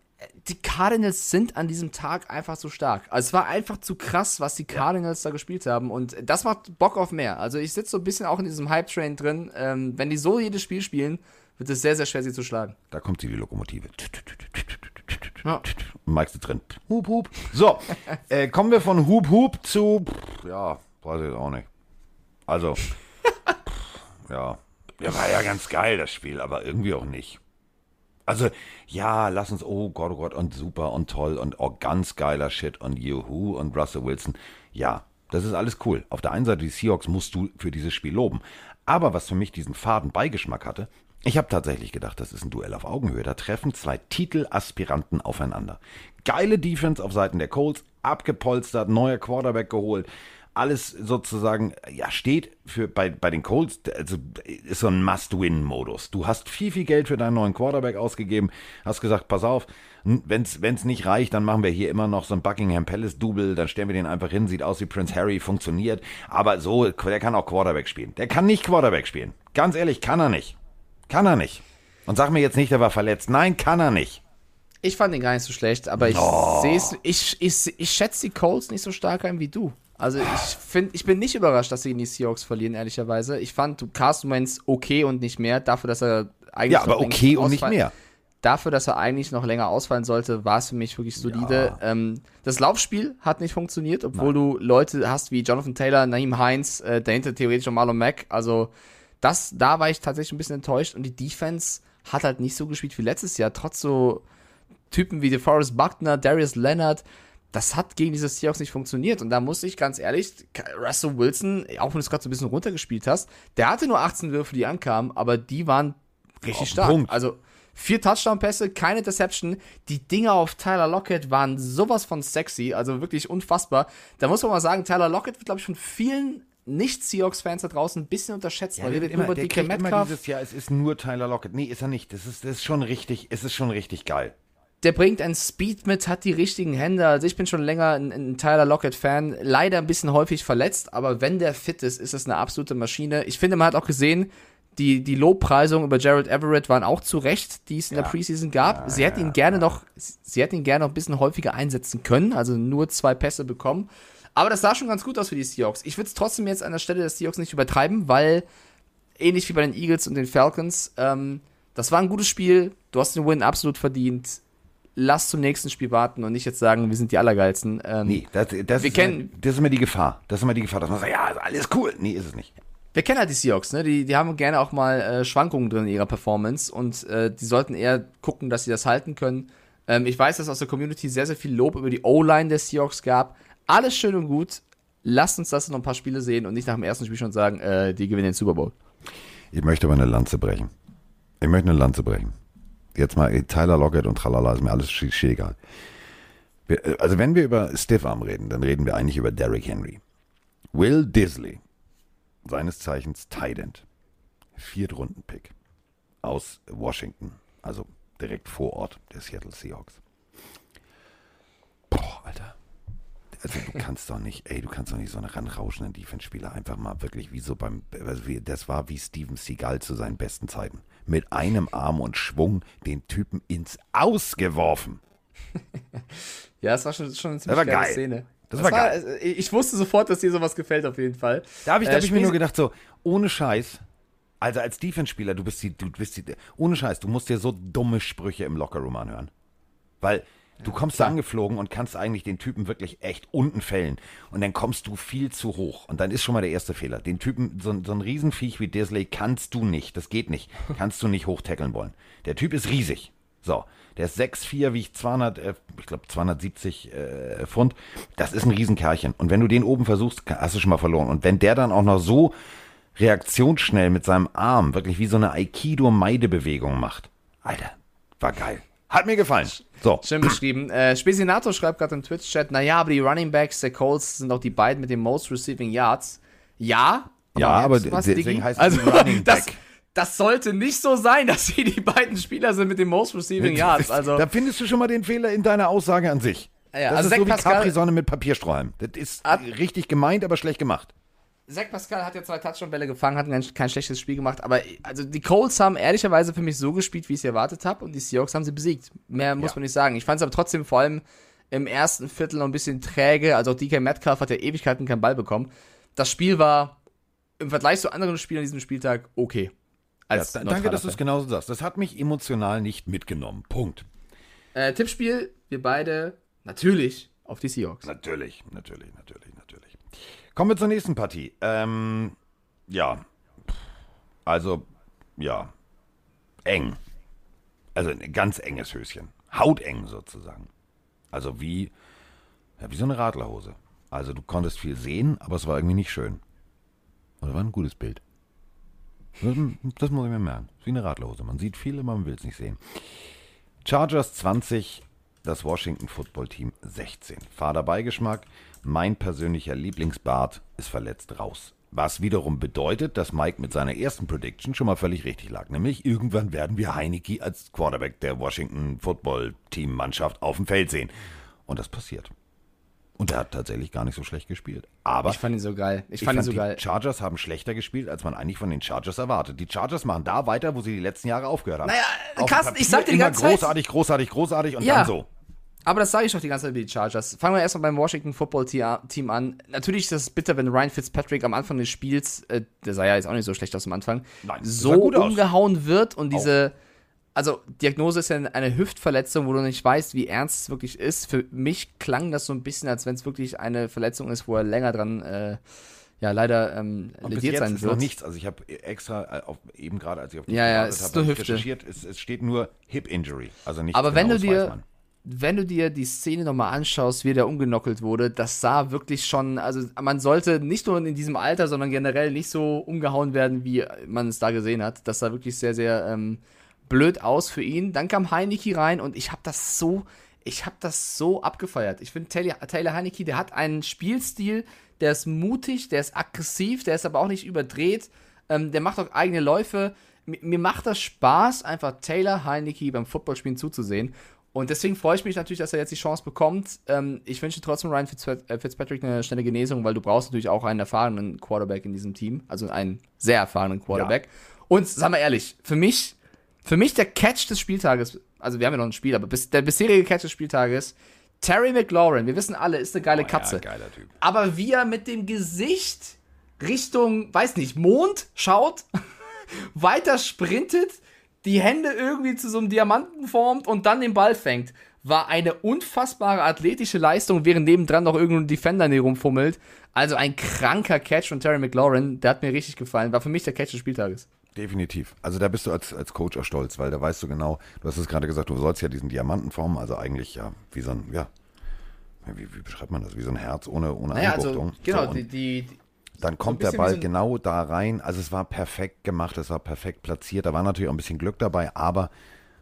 die Cardinals sind an diesem Tag einfach zu stark. Also es war einfach zu krass, was die Cardinals ja. da gespielt haben und das macht Bock auf mehr. Also ich sitze so ein bisschen auch in diesem Hype-Train drin. Ähm, wenn die so jedes Spiel spielen, wird es sehr, sehr schwer, sie zu schlagen. Da kommt sie, die Lokomotive. Ja. Mike drin. Hup, hup. So, äh, kommen wir von Hup, hup zu, ja, weiß ich auch nicht. Also, ja. Ja, war ja ganz geil, das Spiel, aber irgendwie auch nicht. Also, ja, lass uns, oh Gott, oh Gott, und super und toll und oh, ganz geiler Shit und Juhu und Russell Wilson. Ja, das ist alles cool. Auf der einen Seite, die Seahawks musst du für dieses Spiel loben. Aber was für mich diesen faden Beigeschmack hatte, ich habe tatsächlich gedacht, das ist ein Duell auf Augenhöhe. Da treffen zwei Titelaspiranten aufeinander. Geile Defense auf Seiten der Colts, abgepolstert, neuer Quarterback geholt. Alles sozusagen, ja, steht für bei, bei den Colts, also ist so ein Must-Win-Modus. Du hast viel, viel Geld für deinen neuen Quarterback ausgegeben, hast gesagt, pass auf, wenn es nicht reicht, dann machen wir hier immer noch so ein Buckingham Palace-Double, dann stellen wir den einfach hin, sieht aus wie Prince Harry, funktioniert. Aber so, der kann auch Quarterback spielen. Der kann nicht Quarterback spielen. Ganz ehrlich, kann er nicht. Kann er nicht. Und sag mir jetzt nicht, er war verletzt. Nein, kann er nicht. Ich fand ihn gar nicht so schlecht, aber ich oh. sehe es, ich, ich, ich schätze die Colts nicht so stark ein wie du. Also ich finde, ich bin nicht überrascht, dass sie in die Seahawks verlieren, ehrlicherweise. Ich fand Carson Wentz okay und nicht mehr, dafür, dass er eigentlich. Ja, aber okay und nicht mehr. Dafür, dass er eigentlich noch länger ausfallen sollte, war es für mich wirklich solide. Ja. Ähm, das Laufspiel hat nicht funktioniert, obwohl Nein. du Leute hast wie Jonathan Taylor, Naheem Heinz, äh, dahinter theoretisch auch Marlon Mack. Also das, da war ich tatsächlich ein bisschen enttäuscht und die Defense hat halt nicht so gespielt wie letztes Jahr, trotz so Typen wie DeForest Buckner, Darius Leonard das hat gegen diese Seahawks nicht funktioniert. Und da muss ich ganz ehrlich, Russell Wilson, auch wenn du es gerade so ein bisschen runtergespielt hast, der hatte nur 18 Würfe, die ankamen, aber die waren richtig stark. Punkt. Also vier Touchdown-Pässe, keine Deception. Die Dinger auf Tyler Lockett waren sowas von sexy, also wirklich unfassbar. Da muss man mal sagen, Tyler Lockett wird, glaube ich, von vielen nicht-Seahawks-Fans da draußen ein bisschen unterschätzt. Ja, weil wir immer, über der DK Metcalf. Immer dieses Jahr, es ist nur Tyler Lockett. Nee, ist er nicht. Das ist, das ist schon richtig, es ist schon richtig geil der bringt einen Speed mit, hat die richtigen Hände. Also ich bin schon länger ein, ein Tyler Lockett-Fan. Leider ein bisschen häufig verletzt, aber wenn der fit ist, ist es eine absolute Maschine. Ich finde, man hat auch gesehen, die, die Lobpreisungen über Jared Everett waren auch zu Recht, die es in ja. der Preseason gab. Ja, sie hätten ihn gerne noch, sie hätten ihn gerne noch ein bisschen häufiger einsetzen können, also nur zwei Pässe bekommen. Aber das sah schon ganz gut aus für die Seahawks. Ich würde es trotzdem jetzt an der Stelle der Seahawks nicht übertreiben, weil ähnlich wie bei den Eagles und den Falcons, ähm, das war ein gutes Spiel. Du hast den Win absolut verdient lass zum nächsten Spiel warten und nicht jetzt sagen, wir sind die Allergeilsten. Ähm, nee, das, das, ist kennen, halt, das ist immer die Gefahr. Das ist immer die Gefahr, dass man sagt, ja, alles cool. Nee, ist es nicht. Wir kennen halt die Seahawks, ne? Die, die haben gerne auch mal äh, Schwankungen drin in ihrer Performance und äh, die sollten eher gucken, dass sie das halten können. Ähm, ich weiß, dass aus der Community sehr, sehr viel Lob über die O-Line der Seahawks gab. Alles schön und gut. Lasst uns das noch ein paar Spiele sehen und nicht nach dem ersten Spiel schon sagen, äh, die gewinnen den Super Bowl. Ich möchte aber eine Lanze brechen. Ich möchte eine Lanze brechen. Jetzt mal Tyler Lockett und tralala, ist mir alles egal. Also wenn wir über Stiffarm reden, dann reden wir eigentlich über Derrick Henry. Will Disley, seines Zeichens Tident, Viertrunden-Pick aus Washington, also direkt vor Ort der Seattle Seahawks. Boah, Alter. Also du kannst doch nicht, ey, du kannst doch nicht so einen ranrauschenden Defense-Spieler einfach mal wirklich wie so beim, also wie, das war wie Steven Seagal zu seinen besten Zeiten mit einem Arm und Schwung den Typen ins Ausgeworfen. ja, das war schon, schon eine ziemlich geile geil. Szene. Das, das war, war geil. Äh, ich wusste sofort, dass dir sowas gefällt, auf jeden Fall. Da habe ich, äh, hab ich mir nur gedacht, so, ohne Scheiß, also als Defense-Spieler, du bist die, du bist die, ohne Scheiß, du musst dir so dumme Sprüche im Lockerroom anhören. Weil Du kommst da angeflogen und kannst eigentlich den Typen wirklich echt unten fällen. Und dann kommst du viel zu hoch. Und dann ist schon mal der erste Fehler. Den Typen, so, so ein Riesenviech wie Disley kannst du nicht. Das geht nicht. Kannst du nicht hochtackeln wollen. Der Typ ist riesig. So. Der ist 6'4, wiegt 200, äh, ich glaube 270 äh, Pfund. Das ist ein Riesenkerlchen. Und wenn du den oben versuchst, hast du schon mal verloren. Und wenn der dann auch noch so reaktionsschnell mit seinem Arm wirklich wie so eine Aikido-Meidebewegung macht. Alter, war geil. Hat mir gefallen. So. Schön beschrieben. Äh, Spesinato schreibt gerade im Twitch-Chat, naja, aber die Running Backs der Colts sind auch die beiden mit den Most Receiving Yards. Ja. Ja, aber was, deswegen heißt also, Running Back. Das, das sollte nicht so sein, dass sie die beiden Spieler sind mit den Most Receiving Yards. Also. Da findest du schon mal den Fehler in deiner Aussage an sich. Ja, das also ist Zach so wie Capri-Sonne mit Papiersträumen. Das ist richtig gemeint, aber schlecht gemacht. Zach Pascal hat ja zwei Touchdown-Bälle gefangen, hat kein, kein, schlechtes Spiel gemacht, aber also die Colts haben ehrlicherweise für mich so gespielt, wie ich es erwartet habe, und die Seahawks haben sie besiegt. Mehr muss ja. man nicht sagen. Ich fand es aber trotzdem vor allem im ersten Viertel noch ein bisschen träge. Also auch DK Metcalf hat ja Ewigkeiten keinen Ball bekommen. Das Spiel war im Vergleich zu anderen Spielen an diesem Spieltag okay. Ja, danke, dass du es genauso sagst. Das hat mich emotional nicht mitgenommen. Punkt. Äh, Tippspiel, wir beide natürlich auf die Seahawks. Natürlich, natürlich, natürlich. Kommen wir zur nächsten Partie. Ähm, ja. Also, ja. Eng. Also ein ganz enges Höschen. Hauteng sozusagen. Also wie, ja, wie so eine Radlerhose. Also du konntest viel sehen, aber es war irgendwie nicht schön. Oder war ein gutes Bild. Das, das muss ich mir merken. Wie eine Radlerhose. Man sieht viel, aber man will es nicht sehen. Chargers 20, das Washington Football Team 16. Fahrerbeigeschmack. Mein persönlicher Lieblingsbart ist verletzt raus. Was wiederum bedeutet, dass Mike mit seiner ersten Prediction schon mal völlig richtig lag. Nämlich irgendwann werden wir Heineke als Quarterback der Washington Football Team Mannschaft auf dem Feld sehen. Und das passiert. Und er hat tatsächlich gar nicht so schlecht gespielt. Aber ich fand ihn so geil. Ich fand, ihn so die geil. Chargers haben schlechter gespielt, als man eigentlich von den Chargers erwartet. Die Chargers machen da weiter, wo sie die letzten Jahre aufgehört haben. Naja, Auf Carsten, ich Papier sag dir die ganze Zeit- großartig, großartig, großartig und Ja. dann so. Aber das sage ich doch die ganze Zeit wie die Chargers. Fangen wir erstmal beim Washington Football Te- Team an. Natürlich ist es bitter, wenn Ryan Fitzpatrick am Anfang des Spiels, äh, der sah ja jetzt auch nicht so schlecht aus am Anfang, Nein, das so gut aus. umgehauen wird und diese, also Diagnose ist ja eine Hüftverletzung, wo du nicht weißt, wie ernst es wirklich ist. Für mich klang das so ein bisschen, als wenn es wirklich eine Verletzung ist, wo er länger dran, äh, ja leider ähm, Und bis jetzt sein ist noch wird. nichts. Also ich habe extra äh, auf, eben gerade, als ich auf die Ja, ja, es habe, recherchiert, es, es steht nur Hip Injury. Also nicht Aber wenn du dir, wenn du dir die Szene nochmal anschaust, wie der umgenockelt wurde, das sah wirklich schon, also man sollte nicht nur in diesem Alter, sondern generell nicht so umgehauen werden, wie man es da gesehen hat. Das sah wirklich sehr, sehr ähm, blöd aus für ihn. Dann kam Heineke rein und ich habe das so, ich habe das so abgefeiert. Ich finde Taylor, Taylor Heineke, der hat einen Spielstil, der ist mutig, der ist aggressiv, der ist aber auch nicht überdreht. Ähm, der macht auch eigene Läufe. Mir, mir macht das Spaß, einfach Taylor Heineke beim Footballspielen zuzusehen. Und deswegen freue ich mich natürlich, dass er jetzt die Chance bekommt. Ähm, ich wünsche trotzdem Ryan äh, Fitzpatrick eine schnelle Genesung, weil du brauchst natürlich auch einen erfahrenen Quarterback in diesem Team. Also einen sehr erfahrenen Quarterback. Und sagen wir ehrlich, für mich, für mich der Catch des Spieltages, also wir haben ja noch ein Spiel, aber bis, der bisherige Catch des Spieltages, Terry McLaurin, wir wissen alle, ist eine geile Katze. Oh Ja, geiler Typ. Aber wie er mit dem Gesicht Richtung, weiß nicht, Mond schaut, weiter sprintet, die Hände irgendwie zu so einem Diamanten formt und dann den Ball fängt, war eine unfassbare athletische Leistung, während nebendran noch irgendein Defender in rumfummelt. Also ein kranker Catch von Terry McLaurin, der hat mir richtig gefallen. War für mich der Catch des Spieltages. Definitiv. Also da bist du als, als Coach auch stolz, weil da weißt du genau, du hast es gerade gesagt, du sollst ja diesen Diamanten formen, also eigentlich ja wie so ein, ja, wie, wie beschreibt man das, wie so ein Herz ohne, ohne Naja, also, Einbuchtung. genau, So, die, die, dann kommt der Ball so genau da rein. Also es war perfekt gemacht, es war perfekt platziert. Da war natürlich auch ein bisschen Glück dabei, aber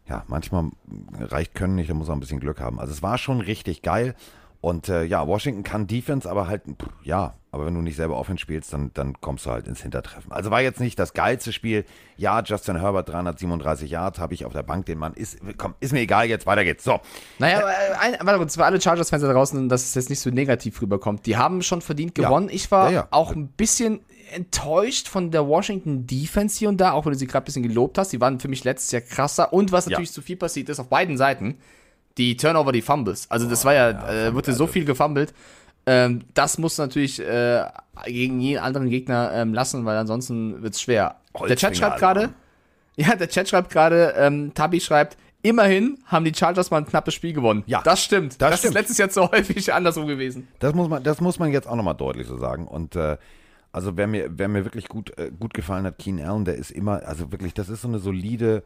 ja, manchmal reicht Können nicht, da muss man ein bisschen Glück haben. Also es war schon richtig geil. Und äh, ja, Washington kann Defense, aber halt, pff, ja, aber wenn du nicht selber Offense spielst, dann, dann kommst du halt ins Hintertreffen. Also war jetzt nicht das geilste Spiel. Ja, Justin Herbert 337 Yards, habe ich auf der Bank den Mann. Ist, komm, ist mir egal, jetzt weiter geht's. So, Naja, äh, ein, warte kurz, für alle Chargers-Fans da draußen, dass es jetzt nicht so negativ rüberkommt. Die haben schon verdient Ja. gewonnen. Ich war Ja, ja. auch ein bisschen enttäuscht von der Washington Defense hier und da, auch wenn du sie gerade ein bisschen gelobt hast. Die waren für mich letztes Jahr krasser. Und was natürlich zu viel passiert ist, auf beiden Seiten, die Turnover, die Fumbles. Also das war ja, äh, wurde so viel gefummelt. Ähm, das muss natürlich äh, gegen jeden anderen Gegner ähm, lassen, weil ansonsten wird's schwer. der Chat schreibt gerade, ja, der Chat schreibt gerade, ähm, Tabi schreibt, immerhin haben die Chargers mal ein knappes Spiel gewonnen. Ja, das stimmt. das Das, stimmt. ist letztes Jahr so häufig andersrum gewesen. Das muss man, das muss man jetzt auch nochmal deutlich so sagen. Und äh, also wer mir, wer mir wirklich gut, äh, gut gefallen hat, Keen Allen, der ist immer, also wirklich, das ist so eine solide,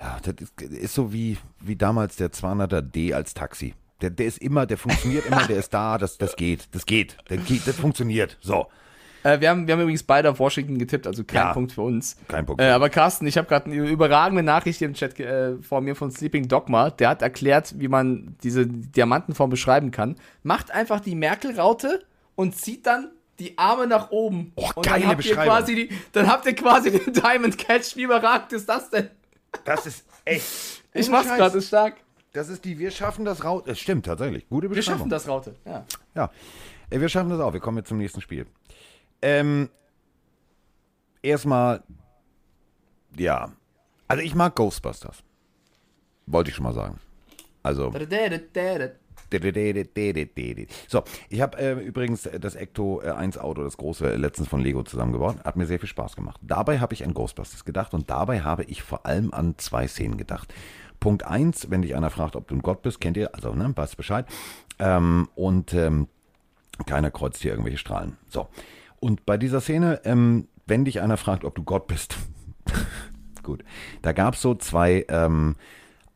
ja, das ist, ist so wie, wie damals der 200er D als Taxi. Der, der ist immer, der funktioniert immer, der ist da, das, das geht, das geht, der geht, das funktioniert. So, Äh, wir, haben, wir haben übrigens beide auf Washington getippt, also kein Ja. Punkt für uns. Kein Punkt. Äh, aber Carsten, ich habe gerade eine überragende Nachricht hier im Chat äh, vor mir von Sleeping Dogma. Der hat erklärt, wie man diese Diamantenform beschreiben kann. Macht einfach die Merkel-Raute und zieht dann die Arme nach oben. Oh, und geile dann habt ihr quasi die, Dann habt ihr quasi den Diamond Catch. Wie überragend ist das denn? Das ist echt. Ich mach's gerade, ist stark. Das ist die, wir schaffen das raus. Es stimmt tatsächlich. Gute Wir Beschreibung. schaffen das, Raute. Ja. Ja, Äh, wir schaffen das auch. Wir kommen jetzt zum nächsten Spiel. Ähm, erstmal, ja. Also ich mag Ghostbusters. Wollte ich schon mal sagen. Also. So, ich habe äh, übrigens das Ecto äh, 1 Auto, das große, äh, letztens von Lego zusammengebaut. Hat mir sehr viel Spaß gemacht. Dabei habe ich an Ghostbusters gedacht und dabei habe ich vor allem an zwei Szenen gedacht. Punkt 1, wenn dich einer fragt, ob du ein Gott bist, kennt ihr, also, ne, weißt Bescheid. Ähm, und ähm, keiner kreuzt hier irgendwelche Strahlen. So. Und bei dieser Szene, ähm, wenn dich einer fragt, ob du Gott bist, gut, da gab es so zwei ähm,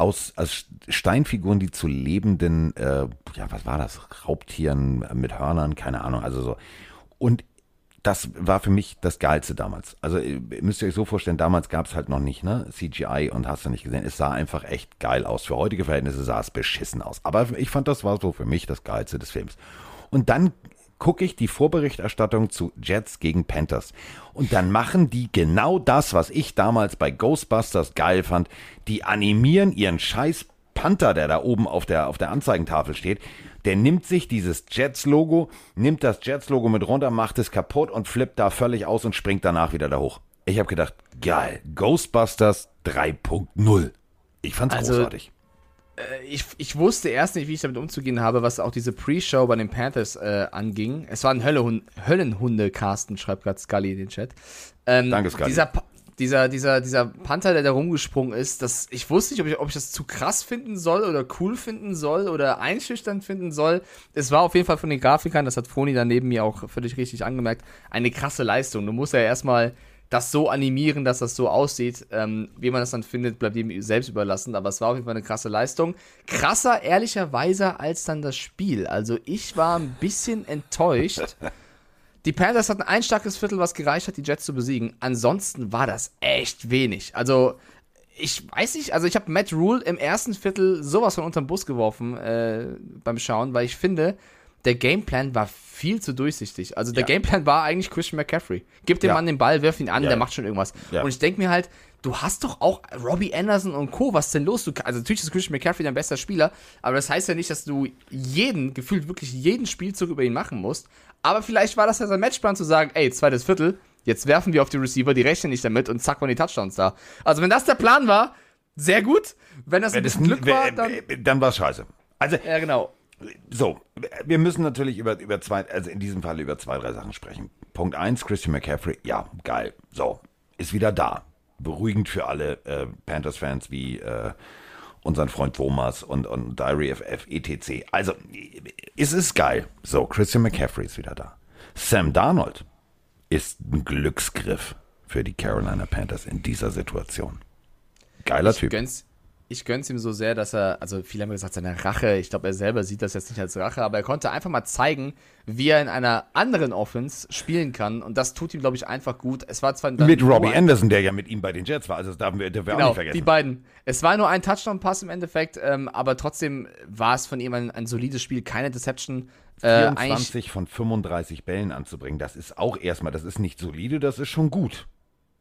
aus, aus Steinfiguren, die zu lebenden, äh, ja, was war das? Raubtieren mit Hörnern, keine Ahnung, also so. Und das war für mich das Geilste damals. Also ihr müsst ihr euch so vorstellen, damals gab es halt noch nicht, ne? CGI und hast du nicht gesehen. Es sah einfach echt geil aus. Für heutige Verhältnisse sah es beschissen aus. Aber ich fand, das war so für mich das Geilste des Films. Und dann gucke ich die Vorberichterstattung zu Jets gegen Panthers. Und dann machen die genau das, was ich damals bei Ghostbusters geil fand. Die animieren ihren scheiß Panther, der da oben auf der, auf der Anzeigentafel steht, Der nimmt sich dieses Jets-Logo, nimmt das Jets-Logo mit runter, macht es kaputt und flippt da völlig aus und springt danach wieder da hoch. Ich habe gedacht, geil, Ghostbusters 3.0. Ich fand's Also, großartig. Ich, ich wusste erst nicht, wie ich damit umzugehen habe, was auch diese Pre-Show bei den Panthers äh, anging. Es war ein Höllehund, Höllenhunde, Carsten, schreibt gerade Scully in den Chat. Ähm, Danke, Scully. Dieser, dieser, dieser, dieser Panther, der da rumgesprungen ist, das, ich wusste nicht, ob ich, ob ich das zu krass finden soll oder cool finden soll oder einschüchternd finden soll. Es war auf jeden Fall von den Grafikern, das hat Froni daneben mir auch völlig richtig angemerkt, eine krasse Leistung. Du musst ja erstmal das so animieren, dass das so aussieht. Ähm, wie man das dann findet, bleibt ihm selbst überlassen. Aber es war auf jeden Fall eine krasse Leistung. Krasser, ehrlicherweise, als dann das Spiel. Also ich war ein bisschen enttäuscht. Die Panthers hatten ein starkes Viertel, was gereicht hat, die Jets zu besiegen. Ansonsten war das echt wenig. Also ich weiß nicht, also ich habe Matt Rule im ersten Viertel sowas von unterm Bus geworfen äh, beim Schauen, weil ich finde, der Gameplan war viel zu durchsichtig. Also der Ja. Gameplan war eigentlich Christian McCaffrey. Gib dem Ja. Mann den Ball, wirf ihn an, Ja. der macht schon irgendwas. Ja. Und ich denke mir halt, du hast doch auch Robbie Anderson und Co. Was ist denn los? Du, also natürlich ist Christian McCaffrey dein bester Spieler, aber das heißt ja nicht, dass du jeden, gefühlt wirklich jeden Spielzug über ihn machen musst. Aber vielleicht war das ja sein Matchplan zu sagen, ey, zweites Viertel, jetzt werfen wir auf die Receiver, die rechnen nicht damit und zack waren die Touchdowns da. Also wenn das der Plan war, sehr gut. Wenn das ein Wenn es bisschen Glück n- war, dann... äh, dann war es scheiße. Also, Ja, genau. So, wir müssen natürlich über, über zwei, also in diesem Fall über zwei, drei Sachen sprechen. Punkt eins, Christian McCaffrey, ja, geil. So, ist wieder da. Beruhigend für alle äh, Panthers-Fans wie äh, unseren Freund Thomas und, und Diary FF, etc. Also, es ist geil. So, Christian McCaffrey ist wieder da. Sam Darnold ist ein Glücksgriff für die Carolina Panthers in dieser Situation. Geiler Ich Typ. gönn's, ich gönn's ihm so sehr, dass er, also viele haben gesagt, seine Rache, ich glaube, er selber sieht das jetzt nicht als Rache, aber er konnte einfach mal zeigen, wie er in einer anderen Offense spielen kann und das tut ihm, glaube ich, einfach gut. Es war zwar Mit Robbie Anderson, der ja mit ihm bei den Jets war. Also das dürfen wir, dürfen wir auch Genau, nicht vergessen. die beiden. Es war nur ein Touchdown-Pass im Endeffekt, ähm, aber trotzdem war es von ihm ein, ein solides Spiel, keine Deception. Äh, eigentlich 24 von 35 Bällen anzubringen, das ist auch erstmal, das ist nicht solide, das ist schon gut.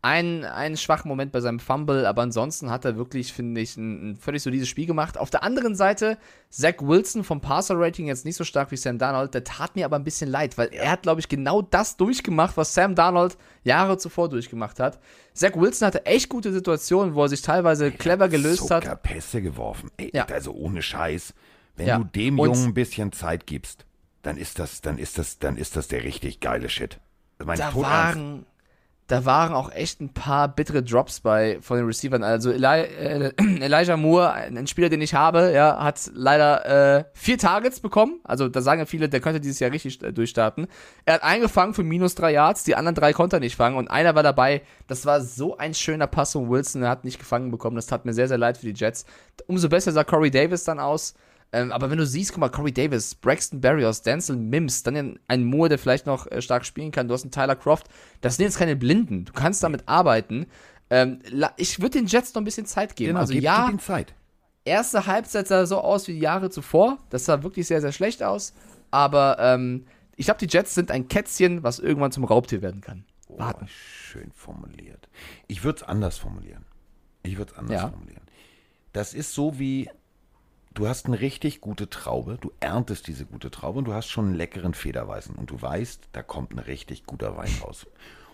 Ein, einen schwachen Moment bei seinem Fumble, aber ansonsten hat er wirklich, finde ich, ein, ein völlig solides Spiel gemacht. Auf der anderen Seite, Zach Wilson vom Passer-Rating jetzt nicht so stark wie Sam Darnold, der tat mir aber ein bisschen leid, weil er hat, glaube ich, genau das durchgemacht, was Sam Darnold Jahre zuvor durchgemacht hat. Zach Wilson hatte echt gute Situationen, wo er sich teilweise clever gelöst Sogar hat. Pässe geworfen. Ey, Ja. Also ohne Scheiß. Wenn Ja. du dem Und- Jungen ein bisschen Zeit gibst, dann ist das, dann ist das, dann ist das der richtig geile Shit. Mein da waren, da waren auch echt ein paar bittere Drops bei von den Receivern. Also Eli, äh, Elijah Moore, ein Spieler, den ich habe, ja, hat leider äh, vier Targets bekommen. Also da sagen ja viele, der könnte dieses Jahr richtig äh, durchstarten. Er hat eingefangen für minus drei Yards, die anderen drei konnte er nicht fangen und einer war dabei. Das war so ein schöner Pass von Wilson, er hat nicht gefangen bekommen. Das tat mir sehr, sehr leid für die Jets. Umso besser sah Corey Davis dann aus. Ähm, aber wenn du siehst, guck mal, Corey Davis, Braxton Berrios, Denzel Mims, dann ein Moore, der vielleicht noch äh, stark spielen kann, du hast einen Tyler Croft, das sind jetzt keine Blinden. Du kannst damit arbeiten. Ähm, ich würde den Jets noch ein bisschen Zeit geben. Genau, also gib, ja, gib Zeit. erste Halbzeit sah so aus wie die Jahre zuvor. Das sah wirklich sehr, sehr schlecht aus. Aber ähm, ich glaube, die Jets sind ein Kätzchen, was irgendwann zum Raubtier werden kann. Warten. Oh, schön formuliert. Ich würde es anders formulieren. Ich würde es anders Ja. formulieren. Das ist so wie, du hast eine richtig gute Traube, du erntest diese gute Traube und du hast schon einen leckeren Federweißen und du weißt, da kommt ein richtig guter Wein raus.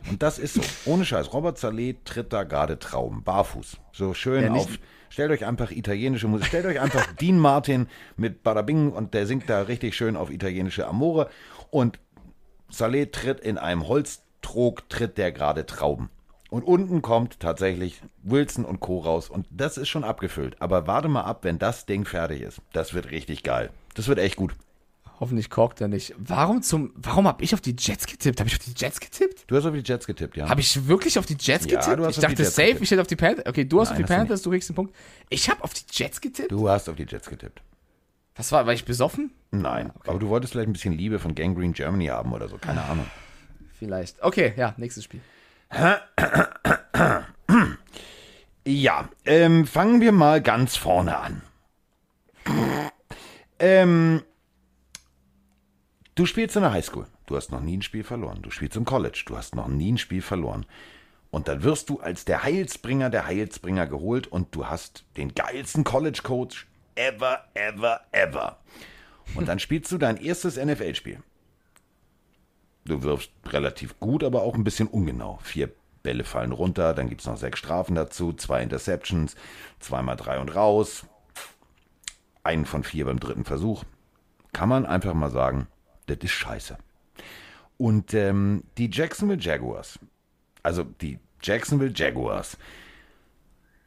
Und das ist so. Ohne Scheiß. Robert Saleh tritt da gerade Trauben, barfuß. So schön Ja, auf. Stellt euch einfach italienische Musik. Stellt euch einfach Dean Martin mit Badabing und der singt da richtig schön auf italienische Amore. Und Saleh tritt in einem Holztrog, tritt der gerade Trauben. Und unten kommt tatsächlich Wilson und Co. raus. Und das ist schon abgefüllt. Aber warte mal ab, wenn das Ding fertig ist. Das wird richtig geil. Das wird echt gut. Hoffentlich korkt er nicht. Warum zum, warum habe ich auf die Jets getippt? Habe ich auf die Jets getippt? Du hast auf die Jets getippt, ja? Habe ich wirklich auf die Jets Ja, getippt? du hast ich auf die dachte Jets safe, getippt. ich hätte auf die Panthers. Okay, du hast Nein, auf die hast du Panthers, du kriegst den Punkt. Ich habe auf die Jets getippt? Du hast auf die Jets getippt. Was war, war ich besoffen? Nein. Aber du wolltest vielleicht ein bisschen Liebe von Gangrene Germany haben oder so. Keine Ahnung. Vielleicht. Okay, ja, nächstes Spiel. Ja, ähm, fangen wir mal ganz vorne an. Ähm, du spielst in der Highschool. Du hast noch nie ein Spiel verloren. Du spielst im College. Du hast noch nie ein Spiel verloren. Und dann wirst du als der Heilsbringer der Heilsbringer geholt und du hast den geilsten College-Coach ever, ever, ever. Und dann spielst du dein erstes NFL-Spiel. Du wirfst relativ gut, aber auch ein bisschen ungenau. Vier Bälle fallen runter, dann gibt es noch sechs Strafen dazu, zwei Interceptions, zweimal drei und raus, einen von vier beim dritten Versuch. Kann man einfach mal sagen, das ist scheiße. Und ähm, die Jacksonville Jaguars, also die Jacksonville Jaguars,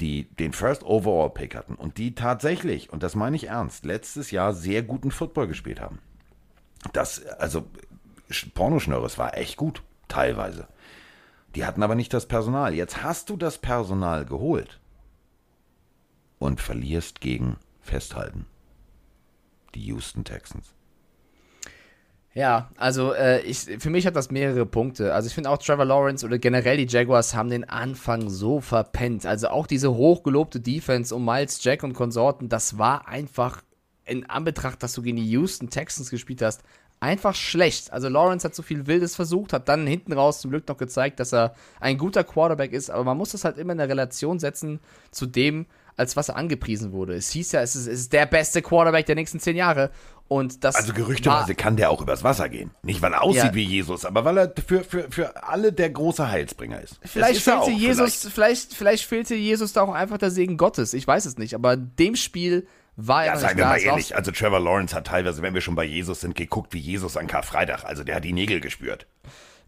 die den First Overall Pick hatten und die tatsächlich, und das meine ich ernst, letztes Jahr sehr guten Football gespielt haben. Das, also Pornoschnörres war echt gut, teilweise. Die hatten aber nicht das Personal. Jetzt hast du das Personal geholt und verlierst gegen Festhalten. Die Houston Texans. Ja, also äh, ich, für mich hat das mehrere Punkte. Also ich finde auch Trevor Lawrence oder generell die Jaguars haben den Anfang so verpennt. Also auch diese hochgelobte Defense um Miles Jack und Konsorten, das war einfach in Anbetracht, dass du gegen die Houston Texans gespielt hast, einfach schlecht. Also Lawrence hat so viel Wildes versucht, hat dann hinten raus zum Glück noch gezeigt, dass er ein guter Quarterback ist, aber man muss das halt immer in der Relation setzen zu dem, als was er angepriesen wurde. Es hieß ja, es ist, es ist der beste Quarterback der nächsten zehn Jahre. Und das also gerüchteweise kann der auch übers Wasser gehen. Nicht, weil er aussieht ja. wie Jesus, aber weil er für, für, für alle der große Heilsbringer ist. Vielleicht ist fehlte auch, Jesus, vielleicht. vielleicht, vielleicht fehlte Jesus da auch einfach der Segen Gottes. Ich weiß es nicht. Aber dem Spiel war ja, sagen wir mal ehrlich, also Trevor Lawrence hat teilweise, wenn wir schon bei Jesus sind, geguckt wie Jesus an Karfreitag. Also der hat die Nägel gespürt.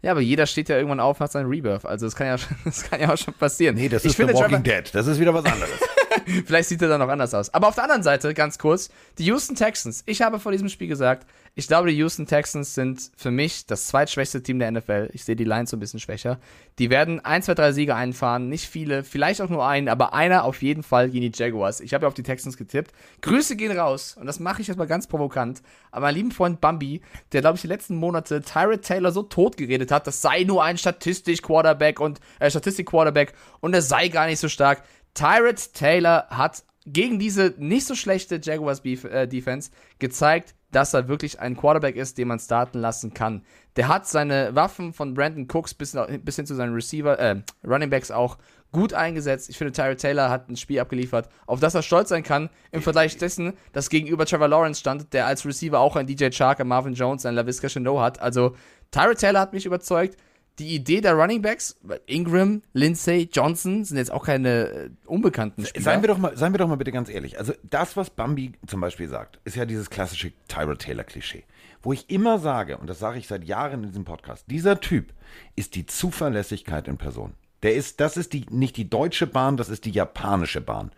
Ja, aber jeder steht ja irgendwann auf nach seinem Rebirth. Also das kann ja, das kann ja auch schon passieren. Nee, das ich ist The Walking Trevor Dead. Das ist wieder was anderes. Vielleicht sieht er dann noch anders aus. Aber auf der anderen Seite, ganz kurz, die Houston Texans. Ich habe vor diesem Spiel gesagt, ich glaube, die Houston Texans sind für mich das zweitschwächste Team der NFL. Ich sehe die Lions so ein bisschen schwächer. Die werden 1, 2, 3 Siege einfahren. Nicht viele, vielleicht auch nur einen, aber einer auf jeden Fall gegen die Jaguars. Ich habe ja auf die Texans getippt. Grüße gehen raus. Und das mache ich jetzt mal ganz provokant. Aber mein lieben Freund Bambi, der, glaube ich, die letzten Monate Tyrod Taylor so tot geredet hat, das sei nur ein Statistik-Quarterback und äh, Statistik-Quarterback und er sei gar nicht so stark. Tyrod Taylor hat gegen diese nicht so schlechte Jaguars äh, Defense gezeigt, dass er wirklich ein Quarterback ist, den man starten lassen kann. Der hat seine Waffen von Brandon Cooks bis, bis hin zu seinen Receiver, äh, Running Backs auch gut eingesetzt. Ich finde, Tyrod Taylor hat ein Spiel abgeliefert, auf das er stolz sein kann, im Vergleich dessen, dass gegenüber Trevor Lawrence stand, der als Receiver auch ein DJ Chark, ein Marvin Jones, ein LaVisca Chanot hat. Also, Tyrod Taylor hat mich überzeugt die Idee der Running Backs, Ingram, Lindsay, Johnson sind jetzt auch keine äh, unbekannten Spieler. Seien wir, doch mal, seien wir doch mal bitte ganz ehrlich. Also das, was Bambi zum Beispiel sagt, ist ja dieses klassische Tyrod Taylor-Klischee. Wo ich immer sage, und das sage ich seit Jahren in diesem Podcast, dieser Typ ist die Zuverlässigkeit in Person. Der ist, das ist die, nicht die deutsche Bahn, das ist die japanische Bahn.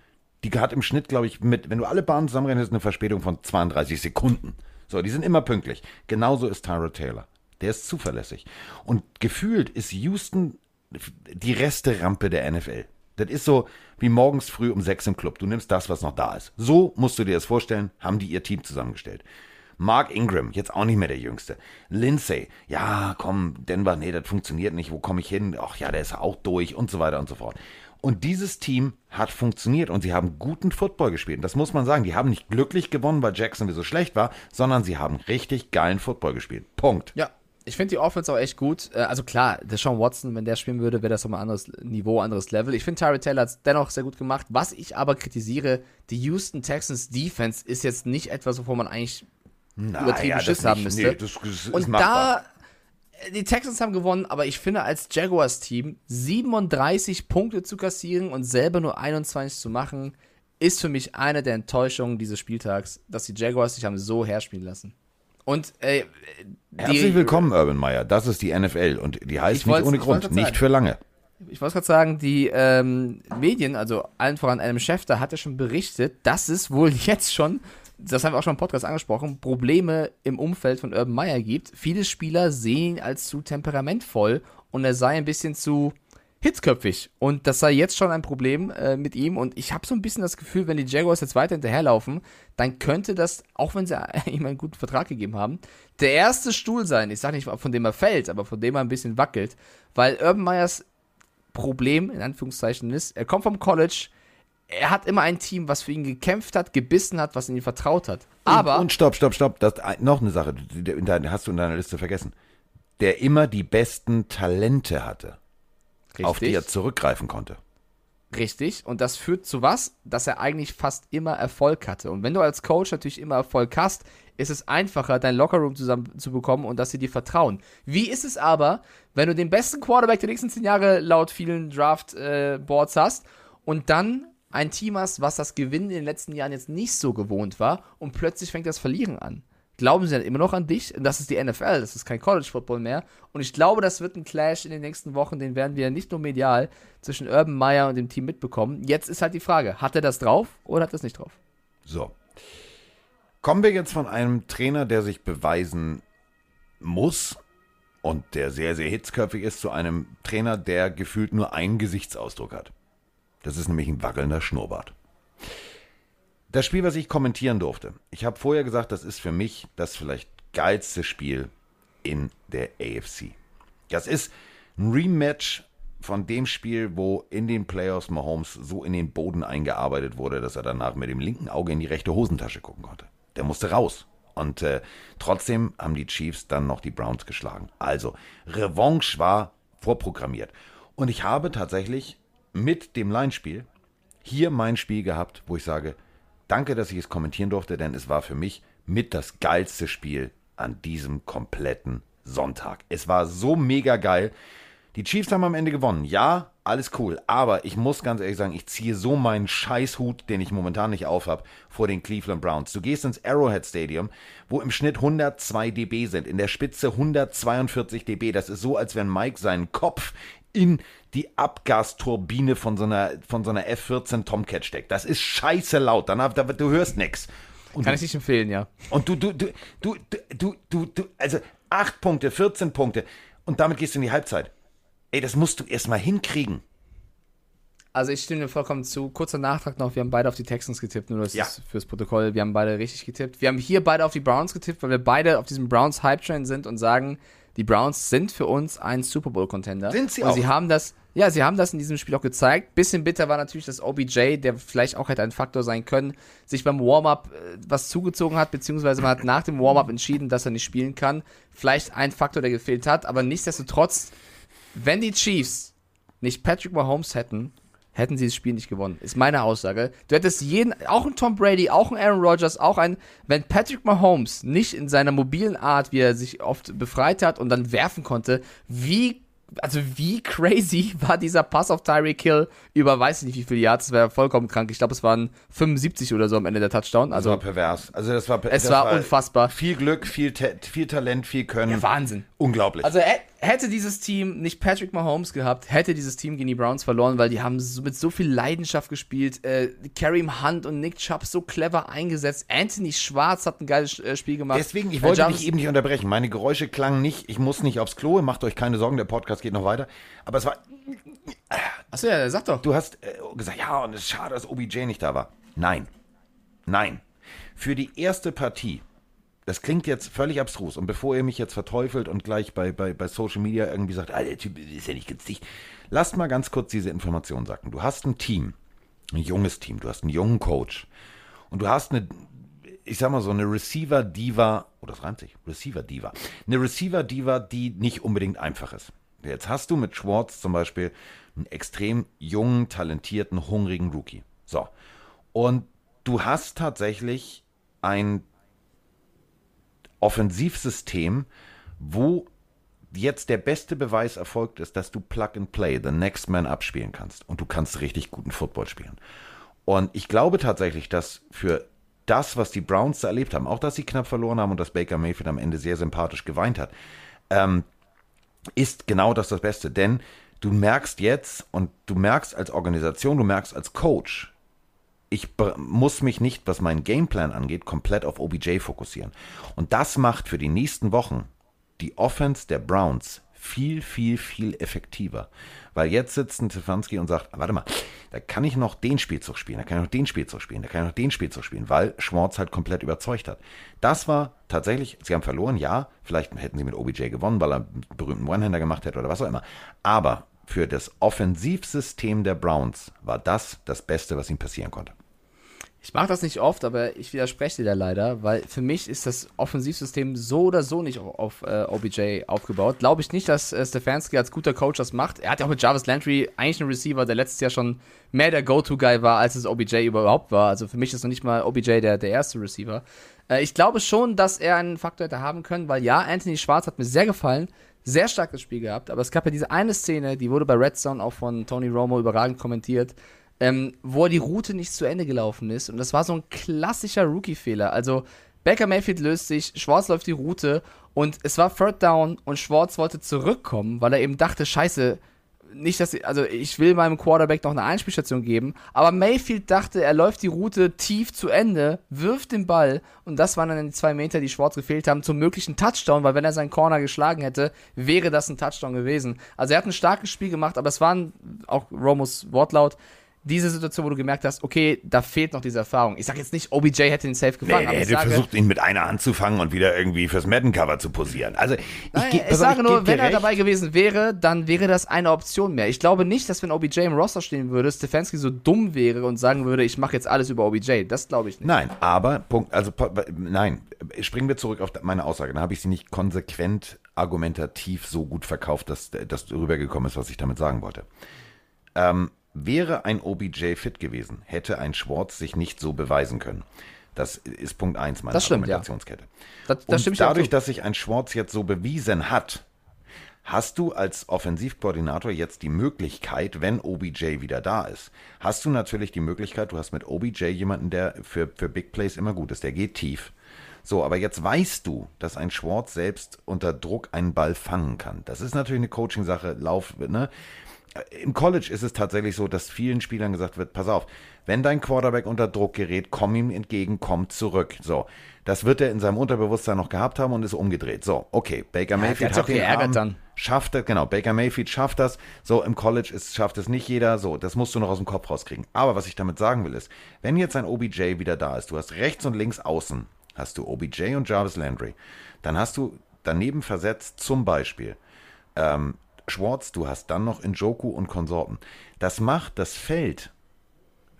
Die hat im Schnitt, glaube ich, mit, wenn du alle Bahnen zusammenrechnest, eine Verspätung von 32 Sekunden. So, die sind immer pünktlich. Genauso ist Tyrod Taylor. Der ist zuverlässig. Und gefühlt ist Houston die Resterampe der NFL. Das ist so wie morgens früh um sechs im Club. Du nimmst das, was noch da ist. So musst du dir das vorstellen, haben die ihr Team zusammengestellt. Mark Ingram, jetzt auch nicht mehr der Jüngste. Lindsay, ja, komm, Denver, nee, das funktioniert nicht. Wo komme ich hin? Ach ja, der ist auch durch und so weiter und so fort. Und dieses Team hat funktioniert und sie haben guten Football gespielt. Und das muss man sagen. Die haben nicht glücklich gewonnen, weil Jacksonville so schlecht war, sondern sie haben richtig geilen Football gespielt. Punkt. Ja, ich finde die Offense auch echt gut. Äh, also klar, der Sean Watson, wenn der spielen würde, wäre das nochmal ein anderes Niveau, anderes Level. Ich finde, Tyree Taylor hat es dennoch sehr gut gemacht. Was ich aber kritisiere, die Houston Texans Defense ist jetzt nicht etwas, wovon man eigentlich Na, übertrieben ja, Schiss haben müsste. Nee, das, das Und da, die Texans haben gewonnen, aber ich finde, als Jaguars-Team 37 Punkte zu kassieren und selber nur 21 zu machen, ist für mich eine der Enttäuschungen dieses Spieltags, dass die Jaguars sich haben so herspielen lassen. Und äh, Herzlich willkommen, Urban Meyer. Das ist die NFL und die heißt nicht ohne Grund, nicht für lange. Ich wollte gerade sagen, die ähm, Medien, also allen voran einem Schäfter, hat ja schon berichtet, dass es wohl jetzt schon, das haben wir auch schon im Podcast angesprochen, Probleme im Umfeld von Urban Meyer gibt. Viele Spieler sehen ihn als zu temperamentvoll und er sei ein bisschen zu hitzköpfig. Und das sei jetzt schon ein Problem äh, mit ihm. Und ich habe so ein bisschen das Gefühl, wenn die Jaguars jetzt weiter hinterherlaufen, dann könnte das, auch wenn sie ihm einen guten Vertrag gegeben haben, der erste Stuhl sein. Ich sage nicht, von dem er fällt, aber von dem er ein bisschen wackelt. Weil Urban Meyers Problem, in Anführungszeichen, ist, er kommt vom College, er hat immer ein Team, was für ihn gekämpft hat, gebissen hat, was in ihn vertraut hat. Aber. Und, und stopp, stopp, stopp. Das, noch eine Sache, die, die hast du in deiner Liste vergessen. Der immer die besten Talente hatte. Richtig. auf die er zurückgreifen konnte. Richtig. Und das führt zu was? Dass er eigentlich fast immer Erfolg hatte. Und wenn du als Coach natürlich immer Erfolg hast, ist es einfacher, dein Lockerroom zusammen zu bekommen und dass sie dir vertrauen. Wie ist es aber, wenn du den besten Quarterback der nächsten zehn Jahre laut vielen Draft-Boards äh, hast und dann ein Team hast, was das Gewinnen in den letzten Jahren jetzt nicht so gewohnt war und plötzlich fängt das Verlieren an? Glauben sie dann immer noch an dich? Das ist die NFL, das ist kein College Football mehr. Und ich glaube, das wird ein Clash in den nächsten Wochen, den werden wir nicht nur medial zwischen Urban Meyer und dem Team mitbekommen. Jetzt ist halt die Frage, hat er das drauf oder hat er es nicht drauf? So. Kommen wir jetzt von einem Trainer, der sich beweisen muss und der sehr, sehr hitzköpfig ist, zu einem Trainer, der gefühlt nur einen Gesichtsausdruck hat. Das ist nämlich ein wackelnder Schnurrbart. Das Spiel, was ich kommentieren durfte, ich habe vorher gesagt, das ist für mich das vielleicht geilste Spiel in der AFC. Das ist ein Rematch von dem Spiel, wo in den Playoffs Mahomes so in den Boden eingearbeitet wurde, dass er danach mit dem linken Auge in die rechte Hosentasche gucken konnte. Der musste raus. Und äh, trotzdem haben die Chiefs dann noch die Browns geschlagen. Also, Revanche war vorprogrammiert. Und ich habe tatsächlich mit dem Line-Spiel hier mein Spiel gehabt, wo ich sage, Danke, dass ich es kommentieren durfte, denn es war für mich mit das geilste Spiel an diesem kompletten Sonntag. Es war so mega geil. Die Chiefs haben am Ende gewonnen. Ja, alles cool. Aber ich muss ganz ehrlich sagen, ich ziehe so meinen Scheißhut, den ich momentan nicht aufhab, vor den Cleveland Browns. Du gehst ins Arrowhead Stadium, wo im Schnitt 102 dB sind, in der Spitze 142 dB. Das ist so, als wenn Mike seinen Kopf in die Abgasturbine von so einer, von so einer F-14 Tomcat steckt. Das ist scheiße laut. Danach, du hörst nichts. Kann du, ich nicht empfehlen, ja. Und du, du, du, du, du, du, du, also 8 Punkte, 14 Punkte und damit gehst du in die Halbzeit. Ey, das musst du erstmal hinkriegen. Also ich stimme dir vollkommen zu. Kurzer Nachtrag noch, wir haben beide auf die Texans getippt, nur das ja. ist fürs Protokoll. Wir haben beide richtig getippt. Wir haben hier beide auf die Browns getippt, weil wir beide auf diesem Browns Hype Train sind und sagen, die Browns sind für uns ein Super Bowl Contender. Sind sie und auch? Sie haben das, ja, sie haben das in diesem Spiel auch gezeigt. Bisschen bitter war natürlich, dass OBJ, der vielleicht auch hätte ein Faktor sein können, sich beim Warm-up äh, was zugezogen hat, beziehungsweise man hat nach dem Warm-up entschieden, dass er nicht spielen kann. Vielleicht ein Faktor, der gefehlt hat, aber nichtsdestotrotz, wenn die Chiefs nicht Patrick Mahomes hätten, hätten sie das Spiel nicht gewonnen. Ist meine Aussage. Du hättest jeden, auch ein Tom Brady, auch ein Aaron Rodgers, auch ein, wenn Patrick Mahomes nicht in seiner mobilen Art, wie er sich oft befreit hat und dann werfen konnte, wie also wie crazy war dieser Pass auf Tyreek Hill über weiß ich nicht wie viele Yards, das war ja vollkommen krank. Ich glaube, es waren 75 oder so am Ende der Touchdown. Also das war pervers. Also das war Es das war, war, unfassbar. Viel Glück, viel, viel Talent, viel Können. Ja, Wahnsinn. Unglaublich. Also hätte dieses Team nicht Patrick Mahomes gehabt, hätte dieses Team gegen die Browns verloren, weil die haben so, mit so viel Leidenschaft gespielt. Äh, Kareem Hunt und Nick Chubb so clever eingesetzt. Anthony Schwarz hat ein geiles äh, Spiel gemacht. Deswegen, ich wollte dich eben nicht unterbrechen. Meine Geräusche klangen nicht. Ich muss nicht aufs Klo. Macht euch keine Sorgen, der Podcast geht noch weiter. Aber es war. Achso, ja, sag doch. Du hast äh, gesagt, ja, und es ist schade, dass OBJ nicht da war. Nein. Nein. Für die erste Partie das klingt jetzt völlig abstrus. Und bevor ihr mich jetzt verteufelt und gleich bei, bei, bei Social Media irgendwie sagt, ah, der Typ ist ja nicht ganz dicht, lasst mal ganz kurz diese Information sagen. Du hast ein Team, ein junges Team, du hast einen jungen Coach und du hast eine, ich sag mal so, eine Receiver-Diva, oh, das reimt sich, Receiver-Diva, eine Receiver-Diva, die nicht unbedingt einfach ist. Jetzt hast du mit Schwartz zum Beispiel einen extrem jungen, talentierten, hungrigen Rookie. So. Und du hast tatsächlich ein Offensivsystem, wo jetzt der beste Beweis erfolgt ist, dass du Plug and Play, the next man abspielen kannst und du kannst richtig guten Football spielen. Und ich glaube tatsächlich, dass für das, was die Browns da erlebt haben, auch dass sie knapp verloren haben und dass Baker Mayfield am Ende sehr sympathisch geweint hat, ähm, ist genau das das Beste. Denn du merkst jetzt und du merkst als Organisation, du merkst als Coach, ich muss mich nicht, was meinen Gameplan angeht, komplett auf OBJ fokussieren. Und das macht für die nächsten Wochen die Offense der Browns viel, viel, viel effektiver. Weil jetzt sitzt ein Stefanski und sagt, warte mal, da kann ich noch den Spielzug spielen, da kann ich noch den Spielzug spielen, da kann ich noch den Spielzug spielen, weil Schwartz halt komplett überzeugt hat. Das war tatsächlich, sie haben verloren, ja, vielleicht hätten sie mit OBJ gewonnen, weil er einen berühmten One-Hander gemacht hätte oder was auch immer. Aber für das Offensivsystem der Browns war das das Beste, was ihm passieren konnte. Ich mache das nicht oft, aber ich widerspreche dir da leider, weil für mich ist das Offensivsystem so oder so nicht auf, äh, OBJ aufgebaut. Glaube ich nicht, dass äh, Stefanski als guter Coach das macht. Er hat ja auch mit Jarvis Landry eigentlich einen Receiver, der letztes Jahr schon mehr der Go-To-Guy war, als es OBJ überhaupt war. Also für mich ist noch nicht mal OBJ der, der erste Receiver. Äh, ich glaube schon, dass er einen Faktor hätte haben können, weil ja, Anthony Schwarz hat mir sehr gefallen. Sehr starkes Spiel gehabt, aber es gab ja diese eine Szene, die wurde bei Red Zone auch von Tony Romo überragend kommentiert ähm, wo die Route nicht zu Ende gelaufen ist. Und das war so ein klassischer Rookie-Fehler. Also Baker Mayfield löst sich, Schwarz läuft die Route und es war Third Down und Schwarz wollte zurückkommen, weil er eben dachte, scheiße, nicht, dass ich, also ich will meinem Quarterback noch eine Einspielstation geben, aber Mayfield dachte, er läuft die Route tief zu Ende, wirft den Ball und das waren dann die zwei Meter, die Schwarz gefehlt haben zum möglichen Touchdown, weil wenn er seinen Corner geschlagen hätte, wäre das ein Touchdown gewesen. Also er hat ein starkes Spiel gemacht, aber es waren auch Romos Wortlaut, diese Situation, wo du gemerkt hast, okay, da fehlt noch diese Erfahrung. Ich sage jetzt nicht, OBJ hätte den Safe gefangen. Nee, er hätte sage, versucht, ihn mit einer Hand zu fangen und wieder irgendwie fürs Madden-Cover zu posieren. Also, ich, nein, ich, ich sage nur, wenn er recht. dabei gewesen wäre, dann wäre das eine Option mehr. Ich glaube nicht, dass wenn OBJ im Roster stehen würde, Stefanski so dumm wäre und sagen würde, ich mache jetzt alles über OBJ. Das glaube ich nicht. Nein, aber, Punkt, also, nein, springen wir zurück auf meine Aussage. Da habe ich sie nicht konsequent argumentativ so gut verkauft, dass das rübergekommen ist, was ich damit sagen wollte. Ähm, Wäre ein OBJ fit gewesen, hätte ein Schwartz sich nicht so beweisen können. Das ist Punkt 1 meiner das stimmt, Argumentationskette. Ja. Das, das Und dadurch, dass sich ein Schwartz jetzt so bewiesen hat, hast du als Offensivkoordinator jetzt die Möglichkeit, wenn OBJ wieder da ist, hast du natürlich die Möglichkeit, du hast mit OBJ jemanden, der für, für Big Plays immer gut ist, der geht tief. So, aber jetzt weißt du, dass ein Schwartz selbst unter Druck einen Ball fangen kann. Das ist natürlich eine Coaching-Sache, Lauf, ne? Im College ist es tatsächlich so, dass vielen Spielern gesagt wird, pass auf, wenn dein Quarterback unter Druck gerät, komm ihm entgegen, komm zurück. So, das wird er in seinem Unterbewusstsein noch gehabt haben und ist umgedreht. So, okay, Baker Mayfield ja, hat den Arm, dann. schafft das, genau, Baker Mayfield schafft das. So, im College ist, schafft es nicht jeder. So, das musst du noch aus dem Kopf rauskriegen. Aber was ich damit sagen will ist, wenn jetzt ein OBJ wieder da ist, du hast rechts und links außen, hast du OBJ und Jarvis Landry, dann hast du daneben versetzt zum Beispiel ähm, Schwartz, du hast dann noch Njoku und Konsorten. Das macht das Feld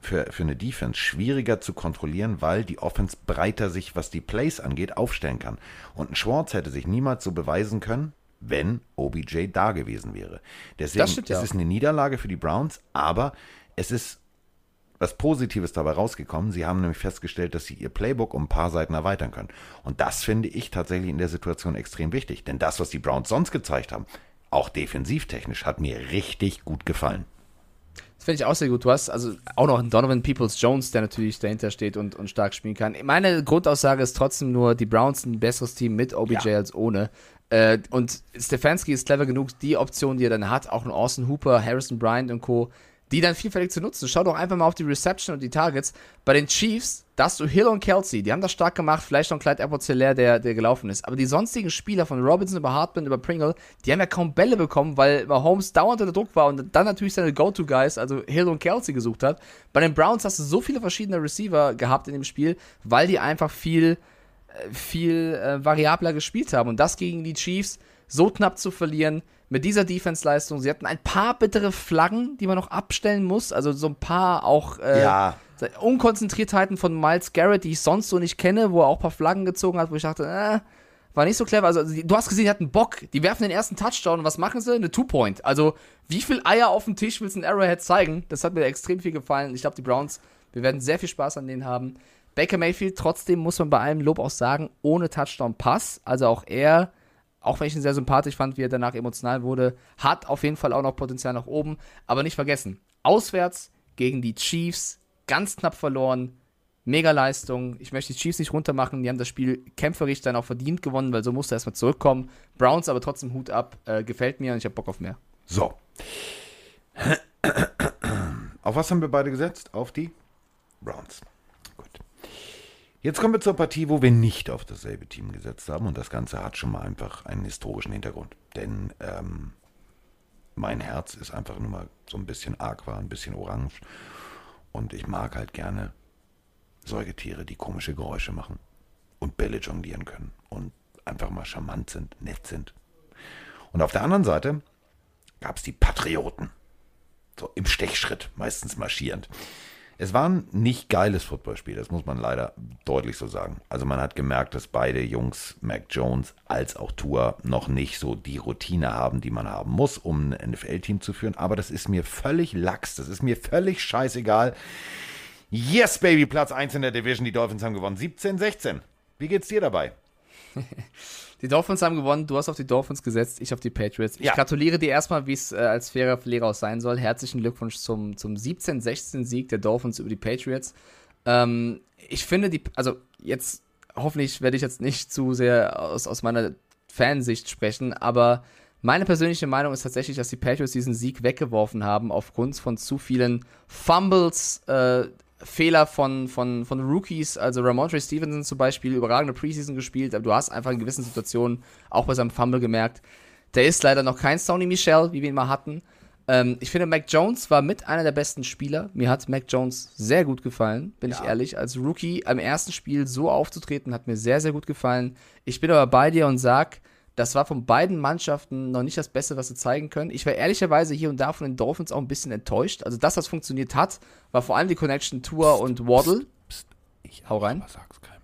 für, für eine Defense schwieriger zu kontrollieren, weil die Offense breiter sich, was die Plays angeht, aufstellen kann. Und ein Schwartz hätte sich niemals so beweisen können, wenn OBJ da gewesen wäre. Deswegen das ja. es ist eine Niederlage für die Browns, aber es ist was Positives dabei rausgekommen. Sie haben nämlich festgestellt, dass sie ihr Playbook um ein paar Seiten erweitern können. Und das finde ich tatsächlich in der Situation extrem wichtig. Denn das, was die Browns sonst gezeigt haben, auch defensivtechnisch, hat mir richtig gut gefallen. Das finde ich auch sehr gut. Du hast also auch noch einen Donovan Peoples Jones, der natürlich dahinter steht und, und stark spielen kann. Meine Grundaussage ist trotzdem nur, die Browns sind ein besseres Team mit OBJ ja. als ohne. Äh, und Stefanski ist clever genug, die Option, die er dann hat, auch ein Austin Hooper, Harrison Bryant und Co., die dann vielfältig zu nutzen. Schau doch einfach mal auf die Reception und die Targets. Bei den Chiefs, da hast du Hill und Kelsey, die haben das stark gemacht, vielleicht noch Clyde edwards der, der gelaufen ist. Aber die sonstigen Spieler von Robinson über Hartman über Pringle, die haben ja kaum Bälle bekommen, weil Mahomes dauernd unter Druck war und dann natürlich seine Go-To-Guys, also Hill und Kelsey, gesucht hat. Bei den Browns hast du so viele verschiedene Receiver gehabt in dem Spiel, weil die einfach viel, äh, viel äh, variabler gespielt haben. Und das gegen die Chiefs so knapp zu verlieren, mit dieser Defense-Leistung. Sie hatten ein paar bittere Flaggen, die man noch abstellen muss. Also so ein paar auch äh, ja. Unkonzentriertheiten von Miles Garrett, die ich sonst so nicht kenne, wo er auch ein paar Flaggen gezogen hat, wo ich dachte, äh, war nicht so clever. Also du hast gesehen, die hatten Bock. Die werfen den ersten Touchdown und was machen sie? Eine Two-Point. Also wie viel Eier auf dem Tisch willst du ein Arrowhead zeigen? Das hat mir extrem viel gefallen. Ich glaube, die Browns, wir werden sehr viel Spaß an denen haben. Baker Mayfield, trotzdem muss man bei allem Lob auch sagen, ohne Touchdown-Pass. Also auch er auch wenn ich ihn sehr sympathisch fand, wie er danach emotional wurde, hat auf jeden Fall auch noch Potenzial nach oben. Aber nicht vergessen, auswärts gegen die Chiefs, ganz knapp verloren, mega Leistung. Ich möchte die Chiefs nicht runtermachen, die haben das Spiel kämpferisch dann auch verdient gewonnen, weil so musste er erstmal zurückkommen. Browns aber trotzdem Hut ab, äh, gefällt mir und ich habe Bock auf mehr. So. Auf was haben wir beide gesetzt? Auf die Browns. Jetzt kommen wir zur Partie, wo wir nicht auf dasselbe Team gesetzt haben. Und das Ganze hat schon mal einfach einen historischen Hintergrund. Denn ähm, mein Herz ist einfach nur mal so ein bisschen aqua, ein bisschen orange. Und ich mag halt gerne Säugetiere, die komische Geräusche machen und Bälle jonglieren können und einfach mal charmant sind, nett sind. Und auf der anderen Seite gab es die Patrioten. So im Stechschritt, meistens marschierend. Es war ein nicht geiles Footballspiel, das muss man leider deutlich so sagen. Also man hat gemerkt, dass beide Jungs, Mac Jones als auch Tour, noch nicht so die Routine haben, die man haben muss, um ein NFL-Team zu führen. Aber das ist mir völlig lax, das ist mir völlig scheißegal. Yes, Baby, Platz 1 in der Division, die Dolphins haben gewonnen. 17-16. Wie geht's dir dabei? Die Dolphins haben gewonnen, du hast auf die Dolphins gesetzt, ich auf die Patriots. Ich ja. gratuliere dir erstmal, wie es äh, als fairer Verlierer aus sein soll. Herzlichen Glückwunsch zum, zum 17-16-Sieg der Dolphins über die Patriots. Ähm, ich finde die, also jetzt, hoffentlich werde ich jetzt nicht zu sehr aus, aus meiner Fansicht sprechen, aber meine persönliche Meinung ist tatsächlich, dass die Patriots diesen Sieg weggeworfen haben aufgrund von zu vielen Fumbles, äh, Fehler von, von, von Rookies, also Ramondre Stevenson zum Beispiel, überragende Preseason gespielt, aber du hast einfach in gewissen Situationen auch bei seinem Fumble gemerkt, der ist leider noch kein Sony Michel, wie wir ihn mal hatten. Ähm, ich finde, Mac Jones war mit einer der besten Spieler. Mir hat Mac Jones sehr gut gefallen, bin ja. ich ehrlich. Als Rookie am ersten Spiel so aufzutreten, hat mir sehr, sehr gut gefallen. Ich bin aber bei dir und sag, das war von beiden Mannschaften noch nicht das Beste, was sie zeigen können. Ich war ehrlicherweise hier und da von den Dolphins auch ein bisschen enttäuscht. Also das, was funktioniert hat, war vor allem die Connection Tour und Waddle. Psst, ich Hau rein. Sag's keinem.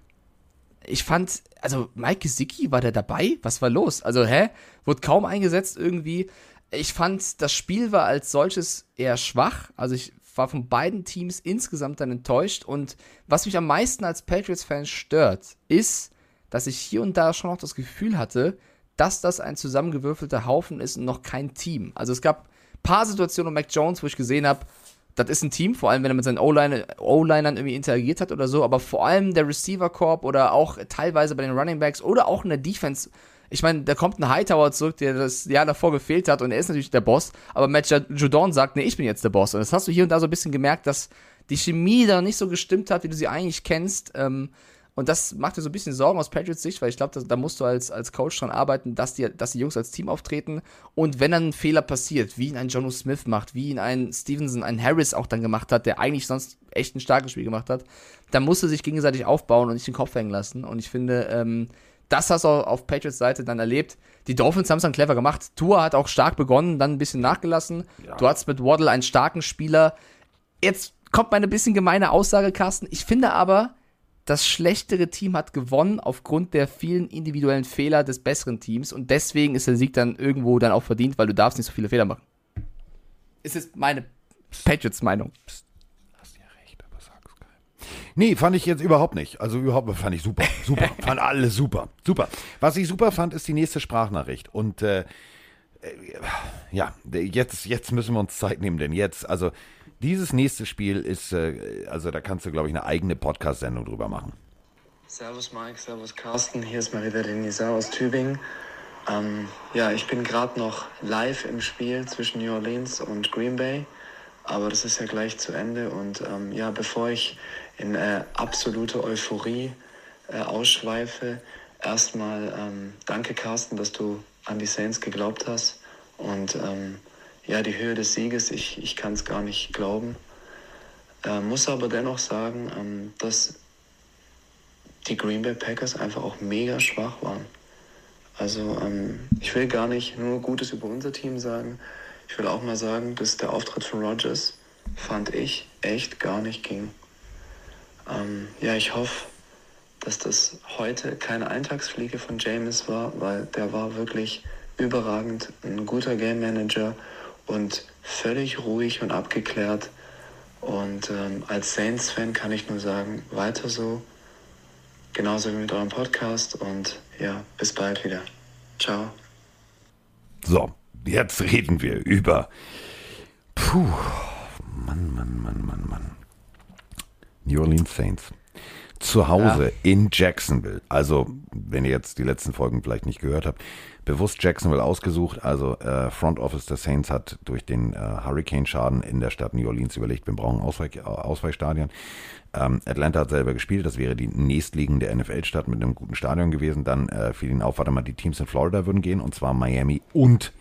Ich fand, also Mike Gesicki, war der dabei? Was war los? Also, hä? Wurde kaum eingesetzt irgendwie. Ich fand, das Spiel war als solches eher schwach. Also ich war von beiden Teams insgesamt dann enttäuscht. Und was mich am meisten als Patriots-Fan stört, ist, dass ich hier und da schon noch das Gefühl hatte, dass das ein zusammengewürfelter Haufen ist und noch kein Team. Also es gab ein paar Situationen um Mac Jones, wo ich gesehen habe, das ist ein Team, vor allem wenn er mit seinen O-Linern irgendwie interagiert hat oder so, aber vor allem der Receiver Corp oder auch teilweise bei den Running Backs oder auch in der Defense. Ich meine, da kommt ein Hightower zurück, der das Jahr davor gefehlt hat und er ist natürlich der Boss, aber Matt Judon sagt, nee, ich bin jetzt der Boss. Und das hast du hier und da so ein bisschen gemerkt, dass die Chemie da nicht so gestimmt hat, wie du sie eigentlich kennst. Ähm, und das macht dir so ein bisschen Sorgen aus Patriots Sicht, weil ich glaube, da musst du als, als Coach dran arbeiten, dass die, dass die Jungs als Team auftreten. Und wenn dann ein Fehler passiert, wie ihn ein Jono Smith macht, wie ihn ein Stevenson, ein Harris auch dann gemacht hat, der eigentlich sonst echt ein starkes Spiel gemacht hat, dann musst du sich gegenseitig aufbauen und nicht den Kopf hängen lassen. Und ich finde, ähm, das hast du auf Patriots Seite dann erlebt. Die Dolphins haben es dann clever gemacht. Tour hat auch stark begonnen, dann ein bisschen nachgelassen. Ja. Du hattest mit Waddle einen starken Spieler. Jetzt kommt meine bisschen gemeine Aussage, Carsten. Ich finde aber, das schlechtere Team hat gewonnen aufgrund der vielen individuellen Fehler des besseren Teams und deswegen ist der Sieg dann irgendwo dann auch verdient, weil du darfst nicht so viele Fehler machen. Ist es meine Patriots-Meinung. Hast ja recht, aber sag's keinem. Nee, fand ich jetzt überhaupt nicht. Also überhaupt fand ich super. Super. fand alles super. Super. Was ich super fand, ist die nächste Sprachnachricht. Und äh, äh ja, jetzt, jetzt müssen wir uns Zeit nehmen, denn jetzt, also dieses nächste Spiel ist, äh, also da kannst du, glaube ich, eine eigene Podcast-Sendung drüber machen. Servus Mike, Servus Carsten, hier ist mal wieder aus Tübingen. Ähm, ja, ich bin gerade noch live im Spiel zwischen New Orleans und Green Bay, aber das ist ja gleich zu Ende. Und ähm, ja, bevor ich in äh, absolute Euphorie äh, ausschweife, erstmal ähm, danke Carsten, dass du an die Saints geglaubt hast und ähm, ja, die Höhe des Sieges, ich, ich kann es gar nicht glauben. Äh, muss aber dennoch sagen, ähm, dass die Green Bay Packers einfach auch mega schwach waren. Also ähm, ich will gar nicht nur Gutes über unser Team sagen. Ich will auch mal sagen, dass der Auftritt von Rogers, fand ich, echt gar nicht ging. Ähm, ja, ich hoffe, dass das heute keine Eintagsfliege von James war, weil der war wirklich überragend, ein guter Game Manager und völlig ruhig und abgeklärt. Und ähm, als Saints-Fan kann ich nur sagen, weiter so, genauso wie mit eurem Podcast. Und ja, bis bald wieder. Ciao. So, jetzt reden wir über. Puh, Mann, Mann, Mann, Mann, Mann. New Orleans Saints. Zu Hause ja. in Jacksonville. Also, wenn ihr jetzt die letzten Folgen vielleicht nicht gehört habt, bewusst Jacksonville ausgesucht. Also äh, Front Office der Saints hat durch den äh, Hurricane-Schaden in der Stadt New Orleans überlegt, wir brauchen Ausweich, Ausweichstadien. Ähm, Atlanta hat selber gespielt, das wäre die nächstliegende NFL-Stadt mit einem guten Stadion gewesen. Dann äh, fiel ihnen auf, warte mal, die Teams in Florida würden gehen, und zwar Miami und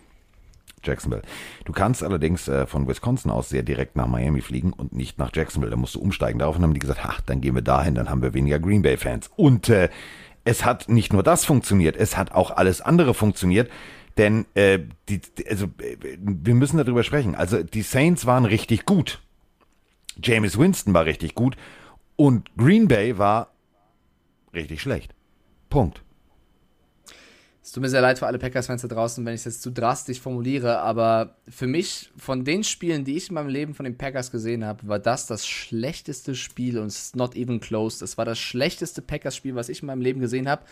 Jacksonville. Du kannst allerdings äh, von Wisconsin aus sehr direkt nach Miami fliegen und nicht nach Jacksonville. Da musst du umsteigen. Daraufhin haben die gesagt, ach, dann gehen wir dahin, dann haben wir weniger Green Bay-Fans. Und äh, es hat nicht nur das funktioniert, es hat auch alles andere funktioniert. Denn äh, die, also, äh, wir müssen darüber sprechen. Also die Saints waren richtig gut. James Winston war richtig gut und Green Bay war richtig schlecht. Punkt. Es tut mir sehr leid für alle Packers-Fans da draußen, wenn ich es jetzt zu drastisch formuliere, aber für mich, von den Spielen, die ich in meinem Leben von den Packers gesehen habe, war das das schlechteste Spiel und es ist not even close. Es war das schlechteste Packers-Spiel, was ich in meinem Leben gesehen habe.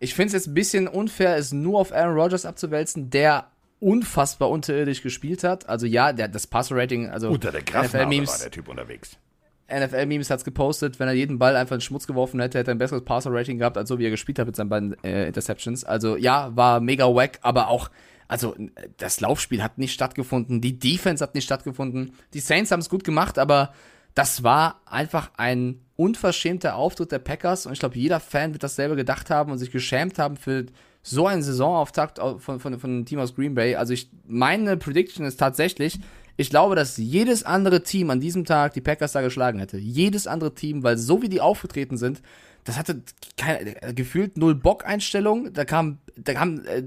Ich finde es jetzt ein bisschen unfair, es nur auf Aaron Rodgers abzuwälzen, der unfassbar unterirdisch gespielt hat. Also ja, der, das Passer-Rating, also Unter der Grafnarbe war der Typ unterwegs. NFL-Memes hat es gepostet, wenn er jeden Ball einfach in Schmutz geworfen hätte, hätte er ein besseres Passer-Rating gehabt, als so wie er gespielt hat mit seinen beiden äh, Interceptions. Also ja, war mega wack, aber auch, also das Laufspiel hat nicht stattgefunden, die Defense hat nicht stattgefunden, die Saints haben es gut gemacht, aber das war einfach ein unverschämter Auftritt der Packers und ich glaube, jeder Fan wird dasselbe gedacht haben und sich geschämt haben für so einen Saisonauftakt von, von, von dem Team aus Green Bay. Also ich, meine Prediction ist tatsächlich, ich glaube, dass jedes andere Team an diesem Tag die Packers da geschlagen hätte. Jedes andere Team, weil so wie die aufgetreten sind, das hatte keine, äh, gefühlt null Bock-Einstellung. Da kam, da haben äh,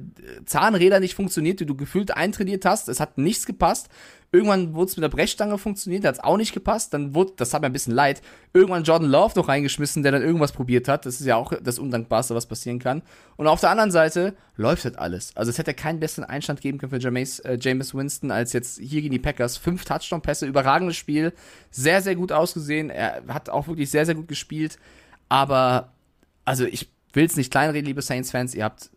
Zahnräder nicht funktioniert, die du gefühlt eintrainiert hast. Es hat nichts gepasst. Irgendwann wurde es mit der Brechstange funktioniert, hat es auch nicht gepasst. Dann wurde, das hat mir ein bisschen leid, irgendwann Jordan Love noch reingeschmissen, der dann irgendwas probiert hat. Das ist ja auch das Undankbarste, was passieren kann. Und auf der anderen Seite läuft halt alles. Also es hätte keinen besseren Einstand geben können für James, äh, James Winston als jetzt hier gegen die Packers. Fünf Touchdown-Pässe, überragendes Spiel. Sehr, sehr gut ausgesehen. Er hat auch wirklich sehr, sehr gut gespielt. Aber, also ich will es nicht kleinreden, liebe Saints-Fans. Ihr habt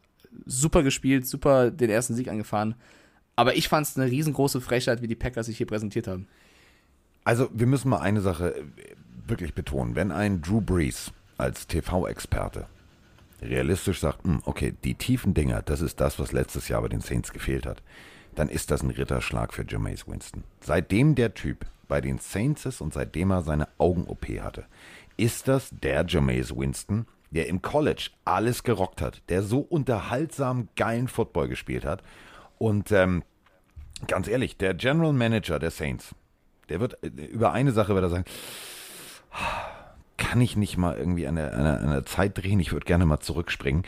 super gespielt, super den ersten Sieg angefahren. Aber ich fand es eine riesengroße Frechheit, wie die Packers sich hier präsentiert haben. Also, wir müssen mal eine Sache äh, wirklich betonen. Wenn ein Drew Brees als TV-Experte realistisch sagt, hm, okay, die tiefen Dinger, das ist das, was letztes Jahr bei den Saints gefehlt hat, dann ist das ein Ritterschlag für Jameis Winston. Seitdem der Typ bei den Saints ist und seitdem er seine Augen-OP hatte, ist das der Jameis Winston, der im College alles gerockt hat, der so unterhaltsam geilen Football gespielt hat und ähm, ganz ehrlich, der General Manager der Saints, der wird äh, über eine Sache wird sagen, kann ich nicht mal irgendwie eine, eine, eine Zeit drehen? Ich würde gerne mal zurückspringen.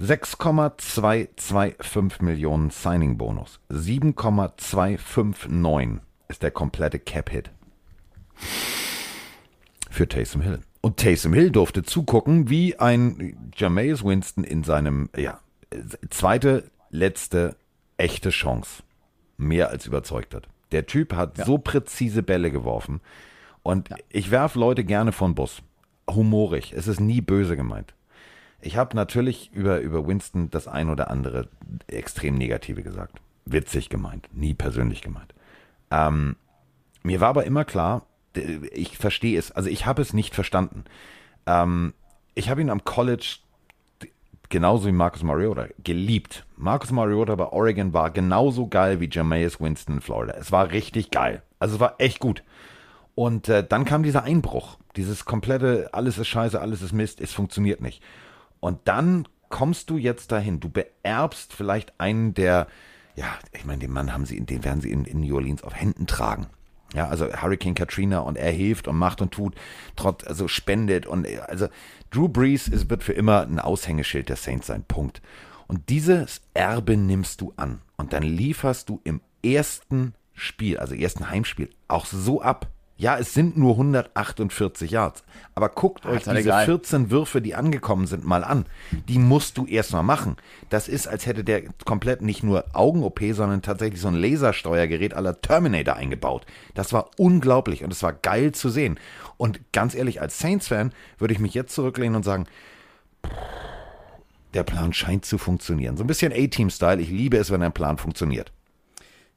6,225 Millionen Signing-Bonus. 7,259 ist der komplette Cap-Hit. Für Taysom Hill. Und Taysom Hill durfte zugucken, wie ein Jameis Winston in seinem, ja, zweite, letzte echte Chance mehr als überzeugt hat. Der Typ hat ja. so präzise Bälle geworfen. Und ja. ich werfe Leute gerne von Bus. Humorig. Es ist nie böse gemeint. Ich habe natürlich über, über Winston das ein oder andere extrem Negative gesagt. Witzig gemeint, nie persönlich gemeint. Ähm, mir war aber immer klar, ich verstehe es, also ich habe es nicht verstanden. Ähm, ich habe ihn am College genauso wie Marcus Mariota, geliebt. Marcus Mariota bei Oregon war genauso geil wie Jameis Winston in Florida. Es war richtig geil. Also es war echt gut. Und äh, dann kam dieser Einbruch, dieses komplette, alles ist scheiße, alles ist Mist, es funktioniert nicht. Und dann kommst du jetzt dahin, du beerbst vielleicht einen der, ja, ich meine, den Mann haben sie, den werden sie in, in New Orleans auf Händen tragen. Ja, also Hurricane Katrina und er hilft und macht und tut, trotz, also spendet und also Drew Brees ist, wird für immer ein Aushängeschild der Saints sein. Punkt. Und dieses Erbe nimmst du an und dann lieferst du im ersten Spiel, also ersten Heimspiel, auch so ab, ja, es sind nur 148 Yards. Aber guckt Ach, euch diese egal. 14 Würfe, die angekommen sind, mal an. Die musst du erstmal machen. Das ist, als hätte der komplett nicht nur Augen-OP, sondern tatsächlich so ein Lasersteuergerät aller Terminator eingebaut. Das war unglaublich und es war geil zu sehen. Und ganz ehrlich, als Saints-Fan würde ich mich jetzt zurücklehnen und sagen, der Plan scheint zu funktionieren. So ein bisschen A-Team-Style. Ich liebe es, wenn ein Plan funktioniert.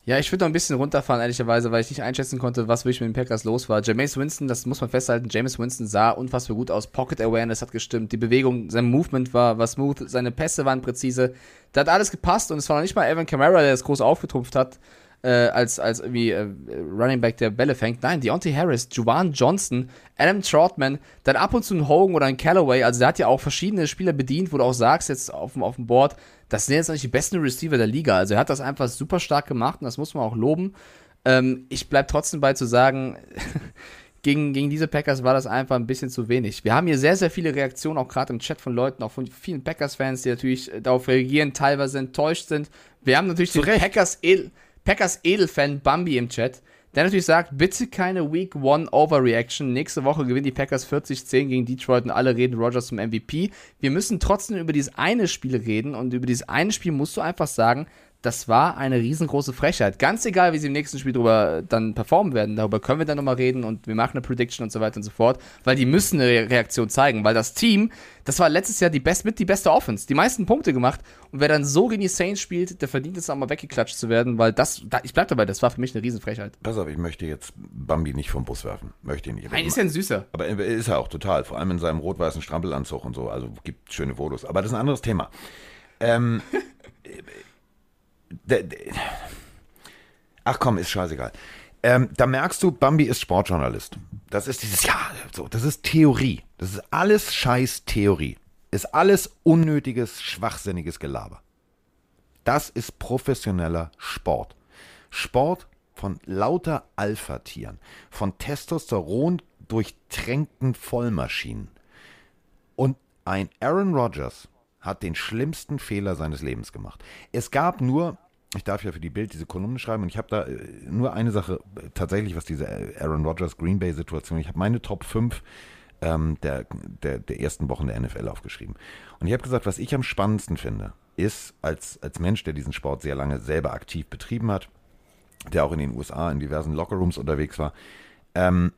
Ja, ich würde noch ein bisschen runterfahren, ehrlicherweise, weil ich nicht einschätzen konnte, was wirklich mit den Packers los war. Jameis Winston, das muss man festhalten, Jameis Winston sah unfassbar gut aus. Pocket Awareness hat gestimmt, die Bewegung, sein Movement war, war smooth, seine Pässe waren präzise. Da hat alles gepasst und es war noch nicht mal Evan Kamara, der das groß aufgetrumpft hat äh, als, als irgendwie äh, Running Back, der Bälle fängt. Nein, Deontay Harris, Juwan Johnson, Adam Trotman, dann ab und zu ein Hogan oder ein Callaway. Also der hat ja auch verschiedene Spieler bedient, wo du auch sagst, jetzt auf dem Board, das sind jetzt nicht die besten Receiver der Liga. Also er hat das einfach super stark gemacht und das muss man auch loben. Ähm, ich bleib trotzdem bei zu sagen, gegen, gegen diese Packers war das einfach ein bisschen zu wenig. Wir haben hier sehr, sehr viele Reaktionen, auch gerade im Chat von Leuten, auch von vielen Packers-Fans, die natürlich darauf reagieren, teilweise enttäuscht sind. Wir haben natürlich Zu den Packers, Packers Edelfan Bambi im Chat, der natürlich sagt, bitte keine Week One Overreaction. Nächste Woche gewinnen die Packers 40-10 gegen Detroit und alle reden Rogers zum MVP. Wir müssen trotzdem über dieses eine Spiel reden und über dieses eine Spiel musst du einfach sagen, das war eine riesengroße Frechheit. Ganz egal, wie sie im nächsten Spiel drüber dann performen werden, darüber können wir dann nochmal reden und wir machen eine Prediction und so weiter und so fort, weil die müssen eine Reaktion zeigen, weil das Team, das war letztes Jahr die best, mit die beste Offense, die meisten Punkte gemacht und wer dann so gegen die Saints spielt, der verdient es auch mal weggeklatscht zu werden, weil das, ich bleib dabei, das war für mich eine Riesenfrechheit. Pass auf, ich möchte jetzt Bambi nicht vom Bus werfen. Möchte ich nicht. Nein, ist ja ein Süßer. Aber ist er auch total, vor allem in seinem rot-weißen Strampelanzug und so, also gibt schöne Fotos. Aber das ist ein anderes Thema. Ähm, Ach komm, ist scheißegal. Ähm, da merkst du, Bambi ist Sportjournalist. Das ist dieses, ja, so, das ist Theorie. Das ist alles scheiß Theorie. Ist alles unnötiges, schwachsinniges Gelaber. Das ist professioneller Sport. Sport von lauter Alpha-Tieren, von Testosteron durchtränkten Vollmaschinen. Und ein Aaron Rodgers hat den schlimmsten Fehler seines Lebens gemacht. Es gab nur, ich darf ja für die Bild diese Kolumne schreiben und ich habe da äh, nur eine Sache äh, tatsächlich, was diese Aaron Rodgers Green Bay Situation, ich habe meine Top 5 ähm, der, der, der ersten Wochen der NFL aufgeschrieben. Und ich habe gesagt, was ich am spannendsten finde, ist als, als Mensch, der diesen Sport sehr lange selber aktiv betrieben hat, der auch in den USA in diversen Lockerrooms unterwegs war, ähm,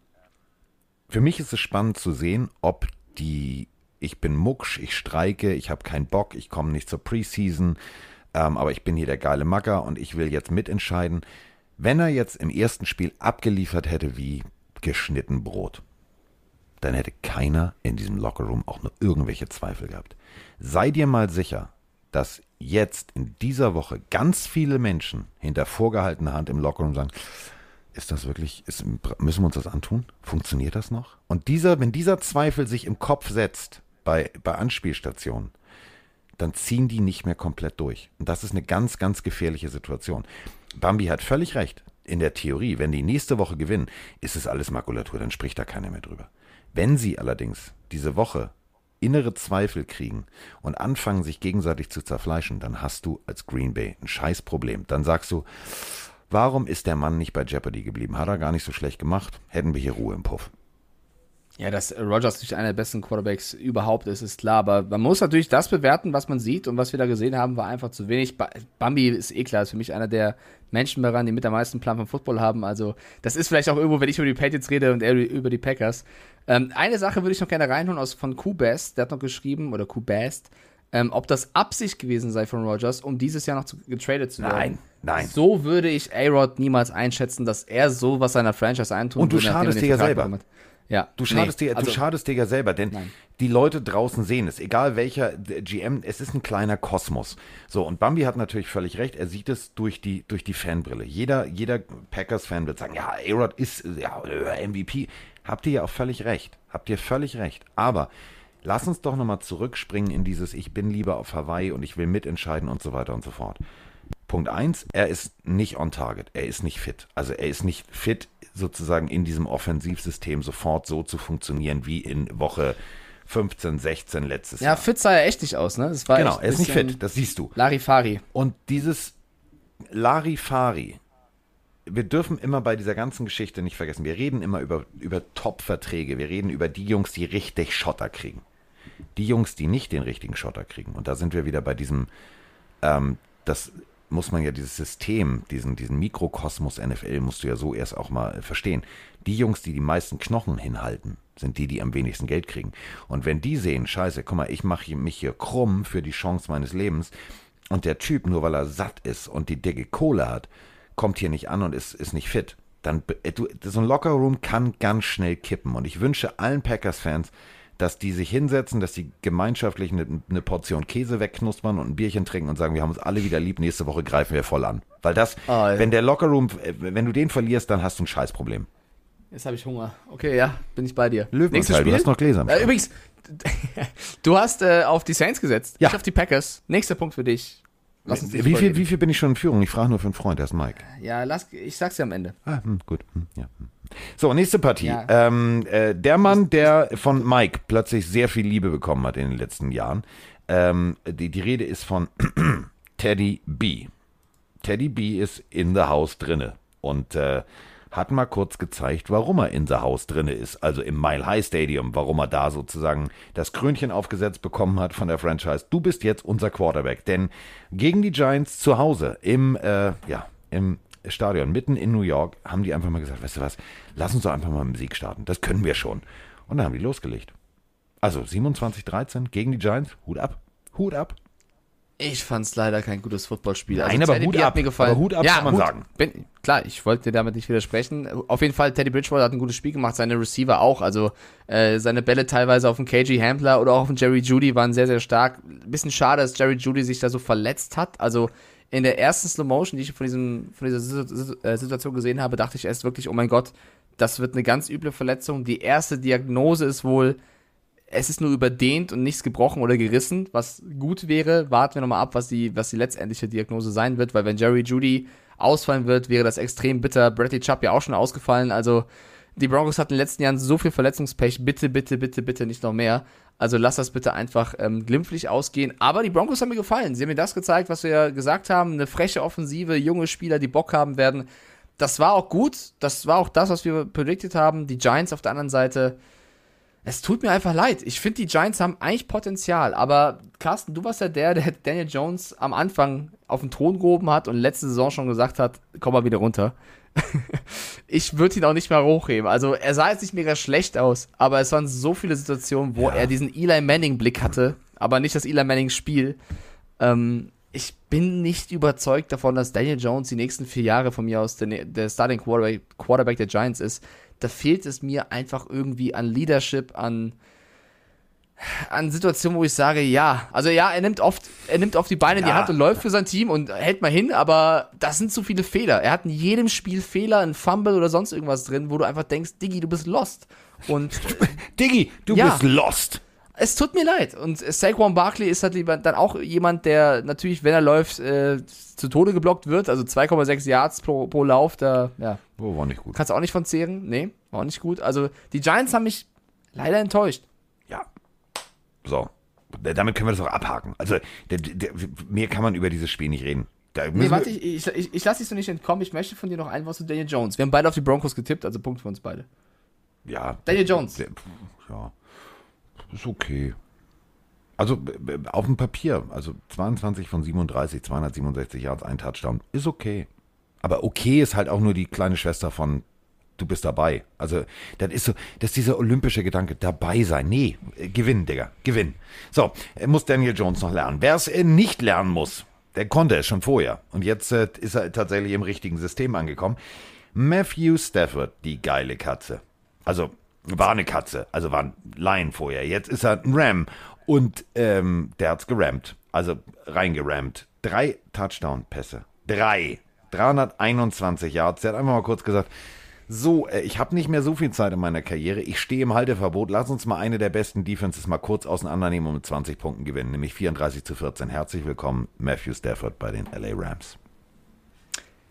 für mich ist es spannend zu sehen, ob die ich bin mucksch, ich streike, ich habe keinen Bock, ich komme nicht zur Preseason, ähm, aber ich bin hier der geile Macker und ich will jetzt mitentscheiden. Wenn er jetzt im ersten Spiel abgeliefert hätte wie geschnitten Brot, dann hätte keiner in diesem Lockerroom auch nur irgendwelche Zweifel gehabt. Sei dir mal sicher, dass jetzt in dieser Woche ganz viele Menschen hinter vorgehaltener Hand im Lockerroom sagen, ist das wirklich, ist, müssen wir uns das antun? Funktioniert das noch? Und dieser, wenn dieser Zweifel sich im Kopf setzt, bei, bei Anspielstationen, dann ziehen die nicht mehr komplett durch. Und das ist eine ganz, ganz gefährliche Situation. Bambi hat völlig recht. In der Theorie, wenn die nächste Woche gewinnen, ist es alles Makulatur, dann spricht da keiner mehr drüber. Wenn sie allerdings diese Woche innere Zweifel kriegen und anfangen, sich gegenseitig zu zerfleischen, dann hast du als Green Bay ein Scheißproblem. Dann sagst du, warum ist der Mann nicht bei Jeopardy geblieben? Hat er gar nicht so schlecht gemacht? Hätten wir hier Ruhe im Puff. Ja, dass Rogers nicht einer der besten Quarterbacks überhaupt ist, ist klar. Aber man muss natürlich das bewerten, was man sieht. Und was wir da gesehen haben, war einfach zu wenig. Bambi ist eh klar, ist für mich einer der Menschen daran, die mit am meisten Plan vom Football haben. Also, das ist vielleicht auch irgendwo, wenn ich über die Patriots rede und er über die Packers. Ähm, eine Sache würde ich noch gerne reinholen aus von Q-Best. Der hat noch geschrieben, oder Q-Best, ähm, ob das Absicht gewesen sei von Rogers, um dieses Jahr noch zu, getradet zu werden. Nein, nein. So würde ich A-Rod niemals einschätzen, dass er so was seiner Franchise eintun Und du würde, schadest dir ja selber. Bekommt. Ja. Du schadest, nee, dir, also, du schadest dir ja selber, denn nein. die Leute draußen sehen es, egal welcher GM, es ist ein kleiner Kosmos. So, und Bambi hat natürlich völlig recht, er sieht es durch die, durch die Fanbrille. Jeder, jeder Packers-Fan wird sagen, ja, A-Rod ist ja, MVP. Habt ihr ja auch völlig recht. Habt ihr völlig recht. Aber lass uns doch nochmal zurückspringen in dieses Ich bin lieber auf Hawaii und ich will mitentscheiden und so weiter und so fort. Punkt 1, er ist nicht on target, er ist nicht fit. Also er ist nicht fit, sozusagen in diesem Offensivsystem sofort so zu funktionieren wie in Woche 15, 16 letztes ja, Jahr. Ja, fit sah er echt nicht aus, ne? genau, er ist nicht fit, das siehst du. Larifari. Und dieses Larifari, wir dürfen immer bei dieser ganzen Geschichte nicht vergessen, wir reden immer über, über Top-Verträge, wir reden über die Jungs, die richtig Schotter kriegen. Die Jungs, die nicht den richtigen Schotter kriegen. Und da sind wir wieder bei diesem, ähm, das muss man ja dieses System, diesen, diesen Mikrokosmos NFL, musst du ja so erst auch mal verstehen. Die Jungs, die die meisten Knochen hinhalten, sind die, die am wenigsten Geld kriegen. Und wenn die sehen, scheiße, guck mal, ich mache mich hier krumm für die Chance meines Lebens und der Typ, nur weil er satt ist und die dicke Kohle hat, kommt hier nicht an und ist, ist nicht fit, dann, du, so ein Lockerroom kann ganz schnell kippen. Und ich wünsche allen Packers-Fans, dass die sich hinsetzen, dass die gemeinschaftlich eine, eine, Portion Käse wegknuspern und ein Bierchen trinken und sagen, wir haben uns alle wieder lieb, nächste Woche greifen wir voll an. Weil das, oh, ja. wenn der Lockerroom, äh, wenn du den verlierst, dann hast du ein Scheißproblem. Jetzt habe ich Hunger. Okay, ja, bin ich bei dir. Nächstes Spiel? du hast noch Gläser. Äh, übrigens, du hast äh, auf die Saints gesetzt, ja. nicht auf die Packers. Nächster Punkt für dich. Wie viel, wie viel bin ich schon in Führung? Ich frage nur für einen Freund, der ist Mike. Ja, lass, ich sag's dir am Ende. Ah, hm, gut. Hm, ja. Hm. So, nächste Partie. Ja. Ähm, äh, der Mann, der von Mike plötzlich sehr viel Liebe bekommen hat in den letzten Jahren. Ähm, die, die Rede ist von Teddy B. Teddy B ist in the house drinne und äh, hat mal kurz gezeigt, warum er in the House drinne ist, also im Mile High Stadium, warum er da sozusagen das Krönchen aufgesetzt bekommen hat von der Franchise. Du bist jetzt unser Quarterback, denn gegen die Giants zu Hause im, äh, ja, im Stadion mitten in New York haben die einfach mal gesagt, weißt du was, lass uns doch einfach mal mit dem Sieg starten, das können wir schon. Und dann haben die losgelegt. Also 27-13 gegen die Giants, Hut ab, Hut ab. Ich fand es leider kein gutes Footballspiel. Nein, aber Teddy Hut ab. hat mir gefallen. Aber Hut ab ja, kann man Hut. sagen. Bin, klar, ich wollte dir damit nicht widersprechen. Auf jeden Fall, Teddy Bridgewater hat ein gutes Spiel gemacht, seine Receiver auch. Also äh, seine Bälle teilweise auf den KG Hampler oder auch auf den Jerry Judy waren sehr, sehr stark. Ein bisschen schade, dass Jerry Judy sich da so verletzt hat. Also in der ersten Slow Motion, die ich von, diesem, von dieser äh, Situation gesehen habe, dachte ich erst wirklich, oh mein Gott, das wird eine ganz üble Verletzung. Die erste Diagnose ist wohl, es ist nur überdehnt und nichts gebrochen oder gerissen, was gut wäre. Warten wir nochmal ab, was die, was die letztendliche Diagnose sein wird, weil wenn Jerry Judy ausfallen wird, wäre das extrem bitter. Bradley Chubb ja auch schon ausgefallen. Also die Broncos hatten in den letzten Jahren so viel Verletzungspech. Bitte, bitte, bitte, bitte nicht noch mehr. Also lass das bitte einfach ähm, glimpflich ausgehen. Aber die Broncos haben mir gefallen. Sie haben mir das gezeigt, was wir ja gesagt haben. Eine freche Offensive, junge Spieler, die Bock haben werden. Das war auch gut. Das war auch das, was wir predicted haben. Die Giants auf der anderen Seite. Es tut mir einfach leid. Ich finde, die Giants haben eigentlich Potenzial. Aber Carsten, du warst ja der, der Daniel Jones am Anfang auf den Thron gehoben hat und letzte Saison schon gesagt hat, komm mal wieder runter. ich würde ihn auch nicht mehr hochheben. Also er sah jetzt nicht mega schlecht aus, aber es waren so viele Situationen, wo Ja. er diesen Eli Manning-Blick hatte, aber nicht das Eli Manning-Spiel. Ähm, ich bin nicht überzeugt davon, dass Daniel Jones die nächsten vier Jahre von mir aus der, der Starting Quarterback, Quarterback der Giants ist. Da fehlt es mir einfach irgendwie an Leadership, an an Situationen, wo ich sage, ja, also ja, er nimmt oft, er nimmt oft die Beine in die. Hand und läuft für sein Team und hält mal hin, aber das sind zu viele Fehler. Er hat in jedem Spiel Fehler, ein Fumble oder sonst irgendwas drin, wo du einfach denkst, Diggi, du bist lost. Und Diggi, du Ja. bist lost. es tut mir leid. Und Saquon Barkley ist halt lieber dann auch jemand, der natürlich, wenn er läuft, äh, zu Tode geblockt wird. Also 2,6 Yards pro, pro Lauf, da, ja, Oh, war nicht gut. kannst du auch nicht von zehren. Nee, war auch nicht gut. Also die Giants haben mich leider enttäuscht. So. Damit können wir das auch abhaken. Also, der, der, mehr kann man über dieses Spiel nicht reden. Nee, warte, ich, ich, ich, ich lasse dich so nicht entkommen. Ich möchte von dir noch ein Wort zu Daniel Jones. Wir haben beide auf die Broncos getippt, also Punkt für uns beide. Ja. Daniel Jones. Der, ja. Ist okay. Also auf dem Papier, also 22 von 37, 267 Yards, ein Touchdown, ist okay. Aber okay ist halt auch nur die kleine Schwester von du bist dabei. Also das ist so, das ist dieser olympische Gedanke, dabei sein. Nee, gewinnen, Digga, gewinnen. So, äh, muss Daniel Jones noch lernen. Wer es äh, nicht lernen muss, der konnte es schon vorher. Und jetzt äh, ist er tatsächlich im richtigen System angekommen. Matthew Stafford, die geile Katze. Also war eine Katze, also war ein Lion vorher. Jetzt ist er ein Ram und ähm, der hat's gerammt, also reingerammt. Drei Touchdown-Pässe, drei, 321 Yards. Der hat einfach mal kurz gesagt, so, äh, ich habe nicht mehr so viel Zeit in meiner Karriere. Ich stehe im Halteverbot. Lass uns mal eine der besten Defenses mal kurz auseinandernehmen und mit 20 Punkten gewinnen, nämlich 34 zu 14. Herzlich willkommen, Matthew Stafford bei den LA Rams.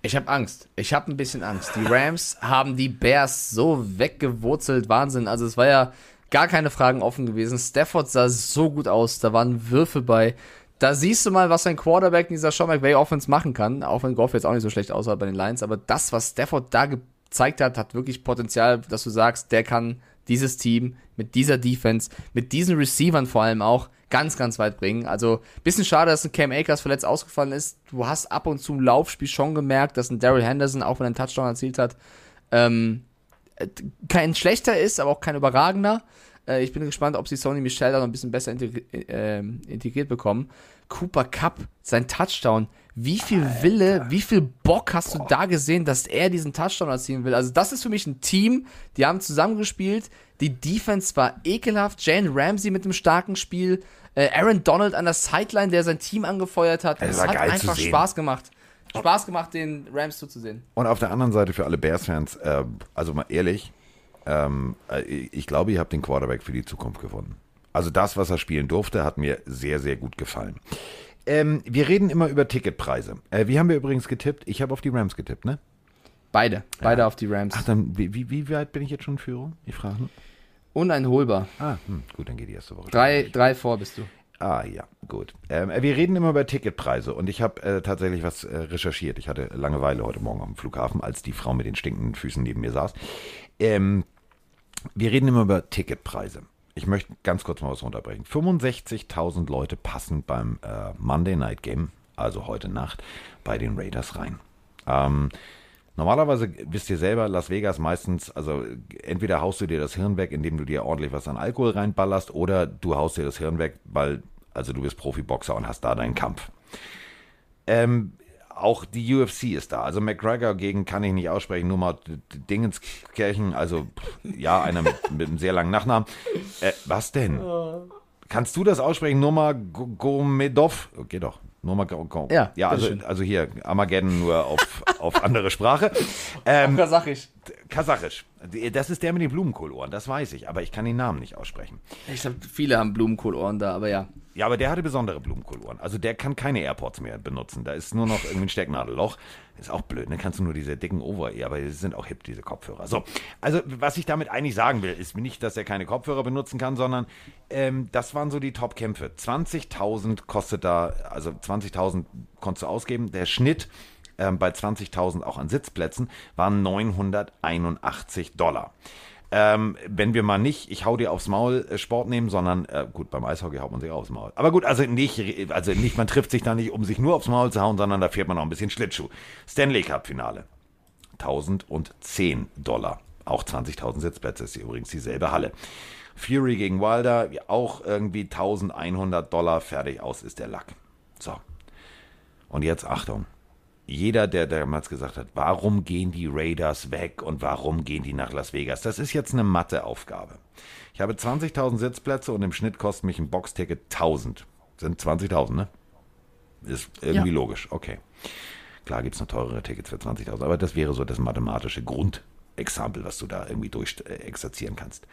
Ich habe Angst. Ich habe ein bisschen Angst. Die Rams haben die Bears so weggewurzelt. Wahnsinn. Also es war ja gar keine Fragen offen gewesen. Stafford sah so gut aus. Da waren Würfe bei. Da siehst du mal, was ein Quarterback in dieser Sean McVay Offense machen kann. Auch wenn Goff jetzt auch nicht so schlecht aussah bei den Lions. Aber das, was Stafford da gezeigt hat, hat wirklich Potenzial, dass du sagst, der kann dieses Team mit dieser Defense, mit diesen Receivern vor allem auch ganz, ganz weit bringen. Also bisschen schade, dass ein Cam Akers verletzt ausgefallen ist. Du hast ab und zu im Laufspiel schon gemerkt, dass ein Daryl Henderson, auch wenn er einen Touchdown erzielt hat, ähm, äh, kein schlechter ist, aber auch kein überragender. Äh, ich bin gespannt, ob sie Sony Michel da noch ein bisschen besser integri äh, integriert bekommen. Cooper Cup, sein Touchdown. Wie viel Wille, wie viel Bock hast du da gesehen, dass er diesen Touchdown erzielen will? Also, das ist für mich ein Team, die haben zusammengespielt. Die Defense war ekelhaft. Jane Ramsey mit einem starken Spiel. Äh, Aaron Donald an der Sideline, der sein Team angefeuert hat. Es hat einfach. Spaß gemacht. Spaß gemacht, den Rams zuzusehen. Und auf der anderen Seite für alle Bears-Fans, äh, also mal ehrlich, ähm, äh, ich glaube, ihr habt den Quarterback für die Zukunft gefunden. Also das, was er spielen durfte, hat mir sehr, sehr gut gefallen. Ähm, wir reden immer über Ticketpreise. Äh, wie haben wir übrigens getippt? Ich habe auf die Rams getippt, ne? Beide. Beide auf die Rams. Ach, dann, wie, wie, weit bin ich jetzt schon in Führung? Ich frage. Uneinholbar. Ah, hm, gut, dann geht die erste Woche. Drei, drei vor bist du. Ah, ja, gut. Ähm, wir reden immer über Ticketpreise und ich habe äh, tatsächlich was äh, recherchiert. Ich hatte Langeweile heute Morgen auf dem Flughafen, als die Frau mit den stinkenden Füßen neben mir saß. Ähm, wir reden immer über Ticketpreise. Ich möchte ganz kurz mal was runterbrechen. 65.000 Leute passen beim äh, Monday Night Game, also heute Nacht, bei den Raiders rein. Ähm, Normalerweise wisst ihr selber, Las Vegas meistens, also entweder haust du dir das Hirn weg, indem du dir ordentlich was an Alkohol reinballerst, oder du haust dir das Hirn weg, weil, also du bist Profiboxer und hast da deinen Kampf. Ähm, auch die UFC ist da. Also McGregor gegen kann ich nicht aussprechen, nur mal Dingenskirchen, also ja, einer mit, mit einem sehr langen Nachnamen. Äh, was denn? Kannst du das aussprechen? Nur mal Gomedov? Okay, doch. Nur mal Ja, ja also, also hier Armageddon nur auf, auf andere Sprache. Ähm, Kasachisch. Kasachisch. Das ist der mit den Blumenkohlohren, das weiß ich, aber ich kann den Namen nicht aussprechen. Ich glaube, viele haben Blumenkohlohren da, aber ja. Ja, aber der hatte besondere Blumenkohlohren. Also der kann keine AirPods mehr benutzen. Da ist nur noch irgendwie ein Stecknadelloch. Ist auch blöd, ne? Kannst du nur diese dicken Over-Ear, aber die sind auch hip, diese Kopfhörer. So, also was ich damit eigentlich sagen will, ist nicht, dass er keine Kopfhörer benutzen kann, sondern ähm, das waren so die Top-Kämpfe. 20.000 kostet da, also 20.000 konntest du ausgeben. Der Schnitt ähm, bei 20.000 auch an Sitzplätzen waren 981 Dollar. Ähm, wenn wir mal nicht, ich hau dir aufs Maul äh, Sport nehmen, sondern äh, gut, beim Eishockey haut man sich aufs Maul. Aber gut, also nicht, also nicht, man trifft sich da nicht, um sich nur aufs Maul zu hauen, sondern da fährt man noch ein bisschen Schlittschuh. Stanley Cup Finale. 1010 Dollar. Auch 20.000 Sitzplätze ist übrigens dieselbe Halle. Fury gegen Wilder, auch irgendwie 1100 Dollar, fertig aus ist der Lack. So. Und jetzt Achtung jeder, der damals gesagt hat, warum gehen die Raiders weg und warum gehen die nach Las Vegas, das ist jetzt eine Matheaufgabe. Ich habe 20.000 Sitzplätze und im Schnitt kostet mich ein Boxticket 1000. Sind 20.000, ne? Ist irgendwie ja. logisch, okay. Klar gibt es noch teurere Tickets für 20.000, aber das wäre so das mathematische Grundexempel, was du da irgendwie durchexerzieren kannst.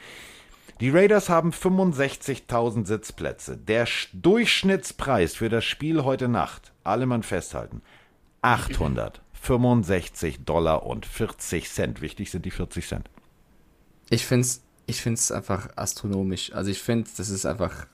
Die Raiders haben 65.000 Sitzplätze. Der Durchschnittspreis für das Spiel heute Nacht, alle Mann festhalten, 865 Dollar und 40 Cent. Wichtig sind die 40 Cent. Ich finde es ich find's einfach astronomisch. Also ich finde, das ist einfach,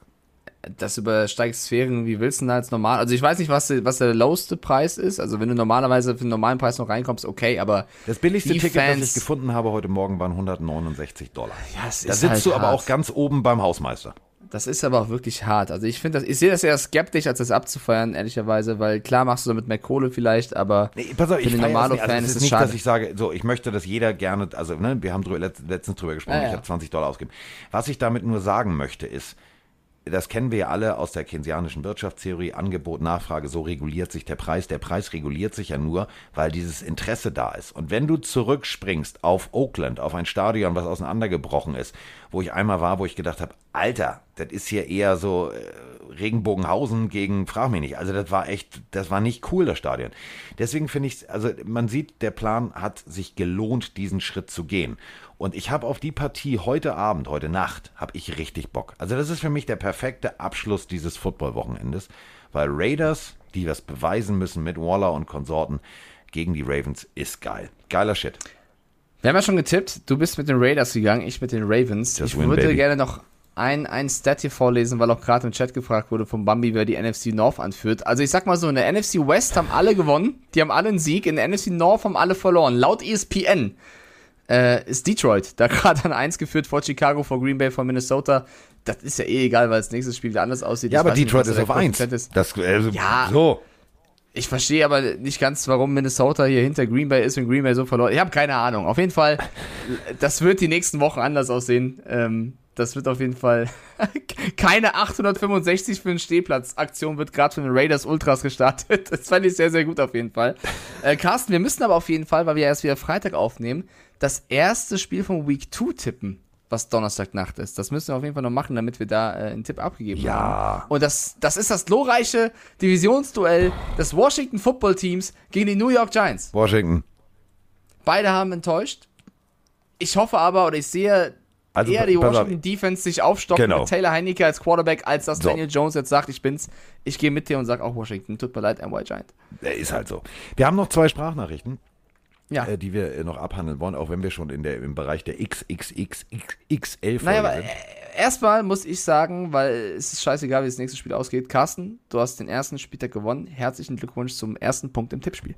das übersteigt Sphären, wie willst du da jetzt normal? Also ich weiß nicht, was, was der lowste Preis ist. Also wenn du normalerweise für den normalen Preis noch reinkommst, okay, aber. Das billigste Ticket, Fans, das ich gefunden habe heute Morgen, waren 169 Dollar. Ja, da sitzt halt du aber auch ganz oben beim Hausmeister. Das ist aber auch wirklich hart. Also ich finde das, ich sehe das eher skeptisch, als das abzufeiern, ehrlicherweise, weil klar machst du damit mehr Kohle vielleicht, aber nee, pass auf, für den normalen Fan also ist es nicht, schade. dass ich sage, so, ich möchte, dass jeder gerne, also ne, wir haben drüber, letztens drüber gesprochen, ja, ja. ich habe 20 Dollar ausgegeben. Was ich damit nur sagen möchte, ist, das kennen wir ja alle aus der keynesianischen Wirtschaftstheorie, Angebot, Nachfrage, so reguliert sich der Preis. Der Preis reguliert sich ja nur, weil dieses Interesse da ist. Und wenn du zurückspringst auf Oakland, auf ein Stadion, was auseinandergebrochen ist, wo ich einmal war, wo ich gedacht habe, Alter, das ist hier eher so äh, Regenbogenhausen gegen, frag mich nicht. Also das war echt, das war nicht cool, das Stadion. Deswegen finde ich, also man sieht, der Plan hat sich gelohnt, diesen Schritt zu gehen. Und ich habe auf die Partie heute Abend, heute Nacht, habe ich richtig Bock. Also das ist für mich der perfekte Abschluss dieses Football-Wochenendes, weil Raiders, die was beweisen müssen mit Waller und Konsorten gegen die Ravens, ist geil. Geiler Shit. Wir haben ja schon getippt, du bist mit den Raiders gegangen, ich mit den Ravens. Just ich win, würde baby. gerne noch ein, ein Stat hier vorlesen, weil auch gerade im Chat gefragt wurde von Bambi, wer die NFC North anführt. Also ich sag mal so, in der NFC West haben alle gewonnen, die haben alle einen Sieg, in der NFC North haben alle verloren. Laut ESPN äh, ist Detroit da gerade an 1 geführt vor Chicago, vor Green Bay, vor Minnesota. Das ist ja eh egal, weil das nächste Spiel wieder anders aussieht. Ja, ich aber Detroit nicht, ist auf 1. Ist. Das, also, ja, so. Ich verstehe aber nicht ganz, warum Minnesota hier hinter Green Bay ist und Green Bay so verloren. Ich habe keine Ahnung. Auf jeden Fall, das wird die nächsten Wochen anders aussehen. Ähm, das wird auf jeden Fall keine 865 für einen Stehplatz. Aktion wird gerade von den Raiders Ultras gestartet. Das fand ich sehr, sehr gut auf jeden Fall. Äh, Carsten, wir müssen aber auf jeden Fall, weil wir erst wieder Freitag aufnehmen, das erste Spiel von Week 2 tippen, was Donnerstagnacht ist. Das müssen wir auf jeden Fall noch machen, damit wir da äh, einen Tipp abgegeben ja. haben. Und das, das ist das glorreiche Divisionsduell des Washington Football Teams gegen die New York Giants. Washington. Beide haben enttäuscht. Ich hoffe aber, oder ich sehe also, eher die Washington Defense sich aufstocken genau. mit Taylor Heineke als Quarterback, als dass so. Daniel Jones jetzt sagt, ich bin's. Ich gehe mit dir und sag auch Washington. Tut mir leid, MY Giant. Der ist halt so. Wir haben noch zwei Sprachnachrichten. Ja. Äh, die wir äh, noch abhandeln wollen, auch wenn wir schon in der, im Bereich der XXXXL naja, aber, äh, erstmal muss ich sagen, weil es ist scheißegal, wie das nächste Spiel ausgeht. Carsten, du hast den ersten Spieltag gewonnen. Herzlichen Glückwunsch zum ersten Punkt im Tippspiel.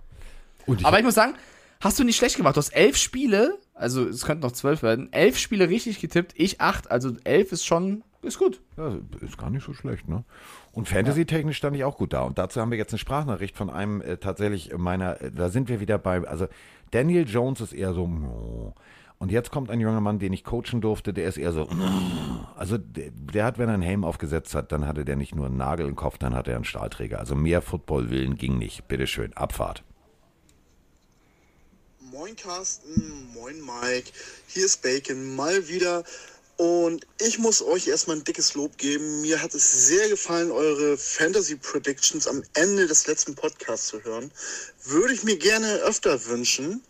Ich Aber ich muss sagen, hast du nicht schlecht gemacht. Du hast elf Spiele, also es könnten noch zwölf werden, elf Spiele richtig getippt, ich acht, also elf ist schon, ist gut. Ja, ist gar nicht so schlecht, ne? Und Fantasy-technisch stand ich auch gut da. Und dazu haben wir jetzt eine Sprachnachricht von einem äh, tatsächlich meiner, äh, da sind wir wieder bei, also Daniel Jones ist eher so, oh. und jetzt kommt ein junger Mann, den ich coachen durfte, der ist eher so, also der, der, hat, wenn er einen Helm aufgesetzt hat, dann hatte der nicht nur einen Nagel im Kopf, dann hatte er einen Stahlträger. Also mehr Football-Willen ging nicht. Bitteschön, Abfahrt. Moin Carsten, moin Mike, hier ist Bacon, mal wieder und ich muss euch erstmal ein dickes Lob geben. Mir hat es sehr gefallen, eure Fantasy Predictions am Ende des letzten Podcasts zu hören. Würde ich mir gerne öfter wünschen.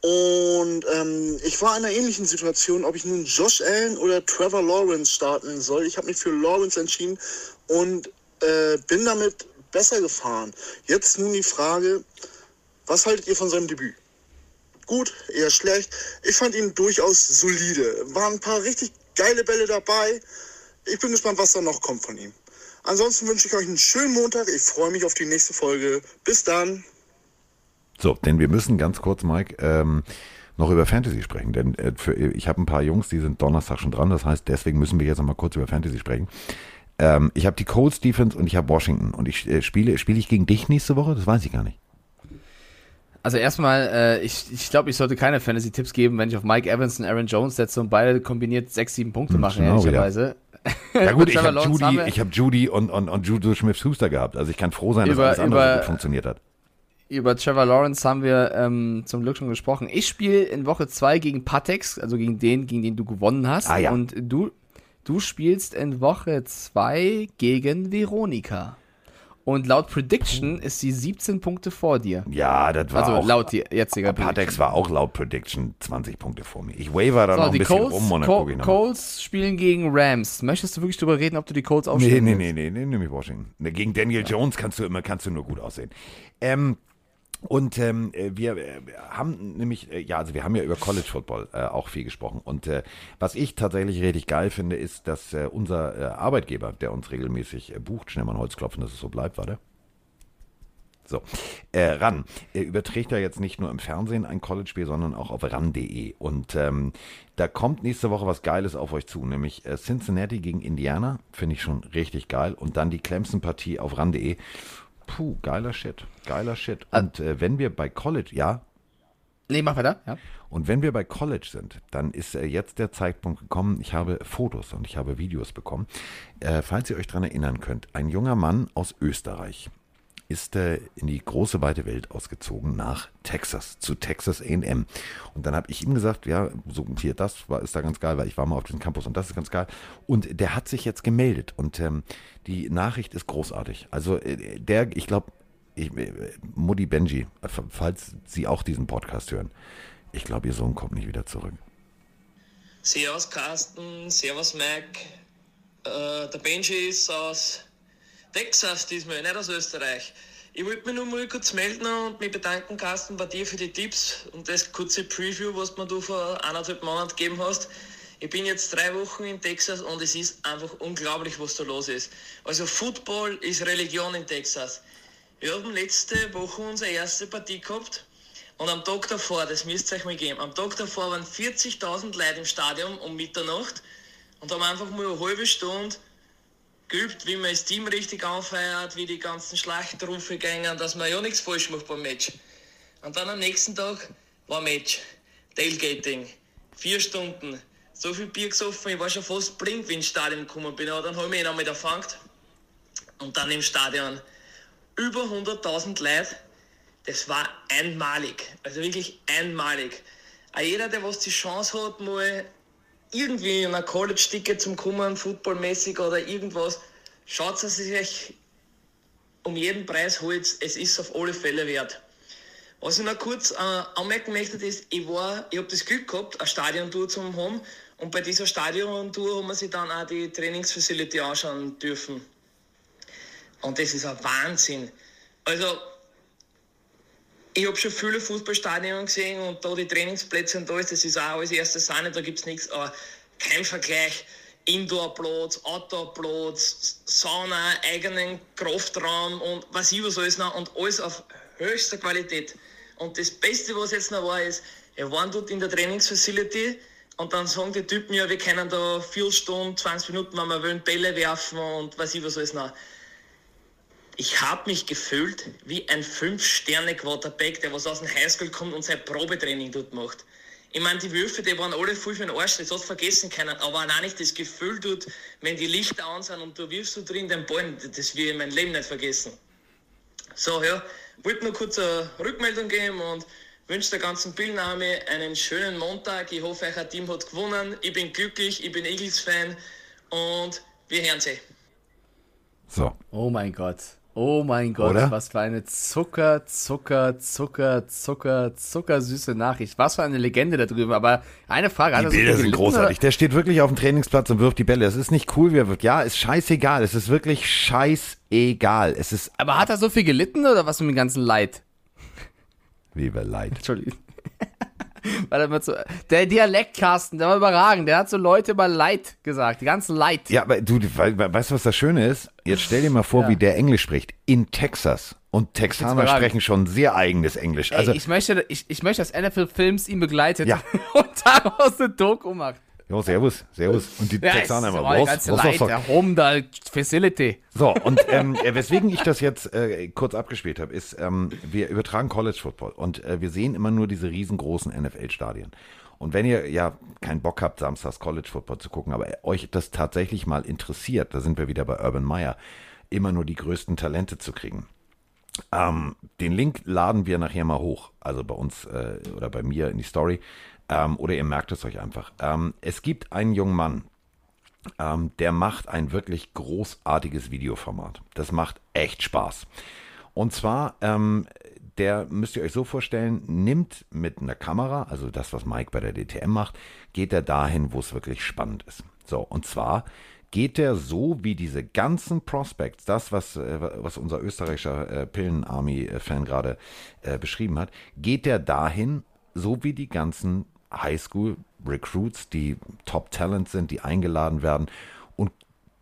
Und ähm, ich war in einer ähnlichen Situation, ob ich nun Josh Allen oder Trevor Lawrence starten soll. Ich habe mich für Lawrence entschieden und äh, bin damit besser gefahren. Jetzt nun die Frage, was haltet ihr von seinem Debüt? Gut, eher schlecht. Ich fand ihn durchaus solide. Waren ein paar richtig geile Bälle dabei. Ich bin gespannt, was da noch kommt von ihm. Ansonsten wünsche ich euch einen schönen Montag. Ich freue mich auf die nächste Folge. Bis dann. So, denn wir müssen ganz kurz, Mike, ähm, noch über Fantasy sprechen. Denn äh, für, ich habe ein paar Jungs, die sind Donnerstag schon dran. Das heißt, deswegen müssen wir jetzt noch mal kurz über Fantasy sprechen. Ähm, ich habe die Colts Defense und ich habe Washington. Und ich äh, spiele, spiele ich gegen dich nächste Woche? Das weiß ich gar nicht. Also erstmal, äh, ich, ich glaube, ich sollte keine Fantasy-Tipps geben, wenn ich auf Mike Evans und Aaron Jones setze und beide kombiniert sechs, sieben Punkte hm, machen, genau, ehrlicherweise. Ja, ja gut, ich habe Judy, hab Judy und, und, und Judo Smith-Schuster gehabt. Also ich kann froh sein, dass über, alles andere über, gut funktioniert hat. Über Trevor Lawrence haben wir ähm, zum Glück schon gesprochen. Ich spiele in Woche zwei gegen Patex, also gegen den, gegen den du gewonnen hast. Ah, ja. Und du, du spielst in Woche zwei gegen Veronika. Und laut Prediction ist sie 17 Punkte vor dir. Ja, das war also auch. laut jetziger Patex war auch laut Prediction 20 Punkte vor mir. Ich waver da so, noch ein bisschen Colts, rum und dann gucke ich noch. Colts spielen gegen Rams. Möchtest du wirklich darüber reden, ob du die Colts aufstellen Nee, nee, nee, nee, nee, nämlich Washington. Gegen Daniel ja. Jones kannst du immer, kannst du nur gut aussehen. Ähm, und ähm, äh, wir äh, haben nämlich, äh, ja, also wir haben ja über College Football äh, auch viel gesprochen. Und äh, was ich tatsächlich richtig geil finde, ist, dass äh, unser äh, Arbeitgeber, der uns regelmäßig äh, bucht, schnell mal ein Holz klopfen, dass es so bleibt, warte. So, äh, RAN er überträgt ja jetzt nicht nur im Fernsehen ein College-Spiel, sondern auch auf RAN.de. Und ähm, da kommt nächste Woche was Geiles auf euch zu, nämlich äh, Cincinnati gegen Indiana, finde ich schon richtig geil. Und dann die Clemson-Partie auf RAN.de. Puh, geiler Shit, geiler Shit. Ah. Und äh, wenn wir bei College, ja? Nee, mach weiter, ja. Und wenn wir bei College sind, dann ist äh, jetzt der Zeitpunkt gekommen, ich habe Fotos und ich habe Videos bekommen. Äh, falls ihr euch daran erinnern könnt, ein junger Mann aus Österreich ist äh, in die große weite Welt ausgezogen nach Texas, zu Texas AM. Und dann habe ich ihm gesagt, ja, so hier, das war, ist da ganz geil, weil ich war mal auf diesem Campus und das ist ganz geil. Und der hat sich jetzt gemeldet und ähm, die Nachricht ist großartig. Also äh, der, ich glaube, ich, äh, Mutti Benji, falls Sie auch diesen Podcast hören, ich glaube, Ihr Sohn kommt nicht wieder zurück. Servus Carsten, Servus Mike. Äh, der Benji ist aus Texas diesmal, nicht aus Österreich. Ich wollte mich nur mal kurz melden und mich bedanken, Carsten, bei dir für die Tipps und das kurze Preview, was du mir vor eineinhalb Monaten gegeben hast. Ich bin jetzt drei Wochen in Texas und es ist einfach unglaublich, was da los ist. Also Football ist Religion in Texas. Wir haben letzte Woche unsere erste Partie gehabt und am Tag davor, das müsst ihr euch mal geben, am Tag davor waren 40.000 Leute im Stadion um Mitternacht und haben einfach mal eine halbe Stunde geübt, wie man das Team richtig anfeiert, wie die ganzen Schlachtrufe gingen, dass man ja nichts falsch macht beim Match. Und dann am nächsten Tag war Match. Tailgating. Vier Stunden. So viel Bier gesoffen, ich war schon fast blind, wie ich ins Stadion gekommen bin. Aber dann habe ich mich noch erfangen. Und dann im Stadion über 100.000 Leute. Das war einmalig. Also wirklich einmalig. Auch jeder, der was die Chance hat, mal irgendwie in ein College-Ticket zum Kommen, footballmäßig oder irgendwas, schaut es sich um jeden Preis holt. Es ist auf alle Fälle wert. Was ich noch kurz äh, anmerken möchte, ist, ich war, ich habe das Glück gehabt, eine Stadiontour zu haben und bei dieser Stadiontour haben wir sich dann auch die Trainingsfacility anschauen dürfen. Und das ist ein Wahnsinn. Also ich habe schon viele Fußballstadien gesehen und da die Trainingsplätze und alles, das ist auch alles erste Sahne, da gibt es nichts, aber kein Vergleich. Indoor-Platz, Outdoor-Platz, Sauna, eigenen Kraftraum und was ich was alles noch und alles auf höchster Qualität. Und das Beste, was jetzt noch war, ist, wir waren dort in der Trainingsfacility und dann sagen die Typen, ja, wir können da vier Stunden, 20 Minuten, wenn wir wollen, Bälle werfen und was ich was alles noch. Ich habe mich gefühlt wie ein 5-Sterne-Quarterback, der was aus dem Highschool kommt und sein Probetraining dort macht. Ich meine, die Würfe, die waren alle voll für den Arsch, das hast du vergessen können. Aber auch nicht das Gefühl tut, wenn die Lichter an sind und du wirfst so drin den Ball, das will ich in meinem Leben nicht vergessen. So, ja, wollte nur kurz eine Rückmeldung geben und wünsche der ganzen Bildnahme einen schönen Montag. Ich hoffe, euer Team hat gewonnen. Ich bin glücklich, ich bin Eagles-Fan und wir hören sie. So. Oh mein Gott. Oh mein Gott, Oder? was für eine Zucker, Zucker, Zucker, Zucker, zuckersüße Nachricht. Was für eine Legende da drüben. Aber eine Frage, Die er Bilder sind großartig. Der steht wirklich auf dem Trainingsplatz und wirft die Bälle. Es ist nicht cool, wie er wirft. Ja, ist scheißegal. Es ist wirklich scheißegal. Es ist Aber hat er so viel gelitten oder was mit dem ganzen Leid? wie wir leid. Entschuldigung. Weil er immer so, der Dialektkasten, der war überragend. Der hat so Leute über Leid gesagt. Die ganzen Leid. Ja, aber du, we- we- weißt du, was das Schöne ist? Jetzt stell dir mal vor, Ja. wie der Englisch spricht. In Texas. Und Texaner sprechen schon sehr eigenes Englisch. Also, Ey, ich möchte, ich, ich möchte, dass NFL Films ihn begleitet Ja. und daraus eine Doku macht. Jo, servus, servus. Und die Ja, Texaner immer, was, was, was, der Home da Facility. So, und ähm, äh, weswegen ich das jetzt äh, kurz abgespielt habe, ist, ähm, wir übertragen College Football und äh, wir sehen immer nur diese riesengroßen NFL-Stadien. Und wenn ihr ja keinen Bock habt, samstags College Football zu gucken, aber euch das tatsächlich mal interessiert, da sind wir wieder bei Urban Meyer, immer nur die größten Talente zu kriegen. Ähm, den Link laden wir nachher mal hoch, also bei uns äh, oder bei mir in die Story. Ähm, oder ihr merkt es euch einfach. Ähm, es gibt einen jungen Mann, ähm, der macht ein wirklich großartiges Videoformat. Das macht echt Spaß. Und zwar, ähm, der müsst ihr euch so vorstellen, nimmt mit einer Kamera, also das, was Mike bei der DTM macht, geht er dahin, wo es wirklich spannend ist. So, und zwar geht er so wie diese ganzen Prospects, das, was, äh, was unser österreichischer äh, Pillen-Army-Fan gerade äh, beschrieben hat, geht er dahin, so wie die ganzen Highschool-Recruits, die Top-Talent sind, die eingeladen werden und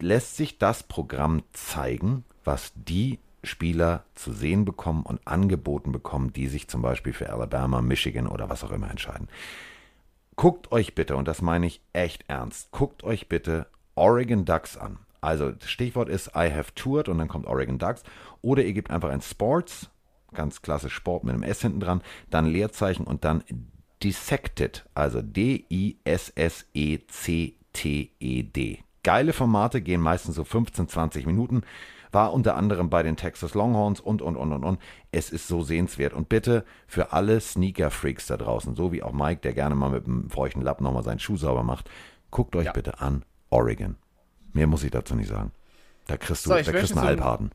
lässt sich das Programm zeigen, was die Spieler zu sehen bekommen und angeboten bekommen, die sich zum Beispiel für Alabama, Michigan oder was auch immer entscheiden. Guckt euch bitte, und das meine ich echt ernst, guckt euch bitte Oregon Ducks an. Also das Stichwort ist I have toured und dann kommt Oregon Ducks. Oder ihr gebt einfach ein Sports, ganz klassisch Sport mit einem S hinten dran, dann Leerzeichen und dann Dissected, also D-I-S-S-E-C-T-E-D. Geile Formate gehen meistens so 15, 20 Minuten. War unter anderem bei den Texas Longhorns und, und, und, und, und. Es ist so sehenswert. Und bitte für alle Sneaker-Freaks da draußen, so wie auch Mike, der gerne mal mit einem feuchten Lappen nochmal seinen Schuh sauber macht, guckt euch bitte an Oregon. Mehr muss ich dazu nicht sagen. Da kriegst du, So, da kriegst du einen Halbharten.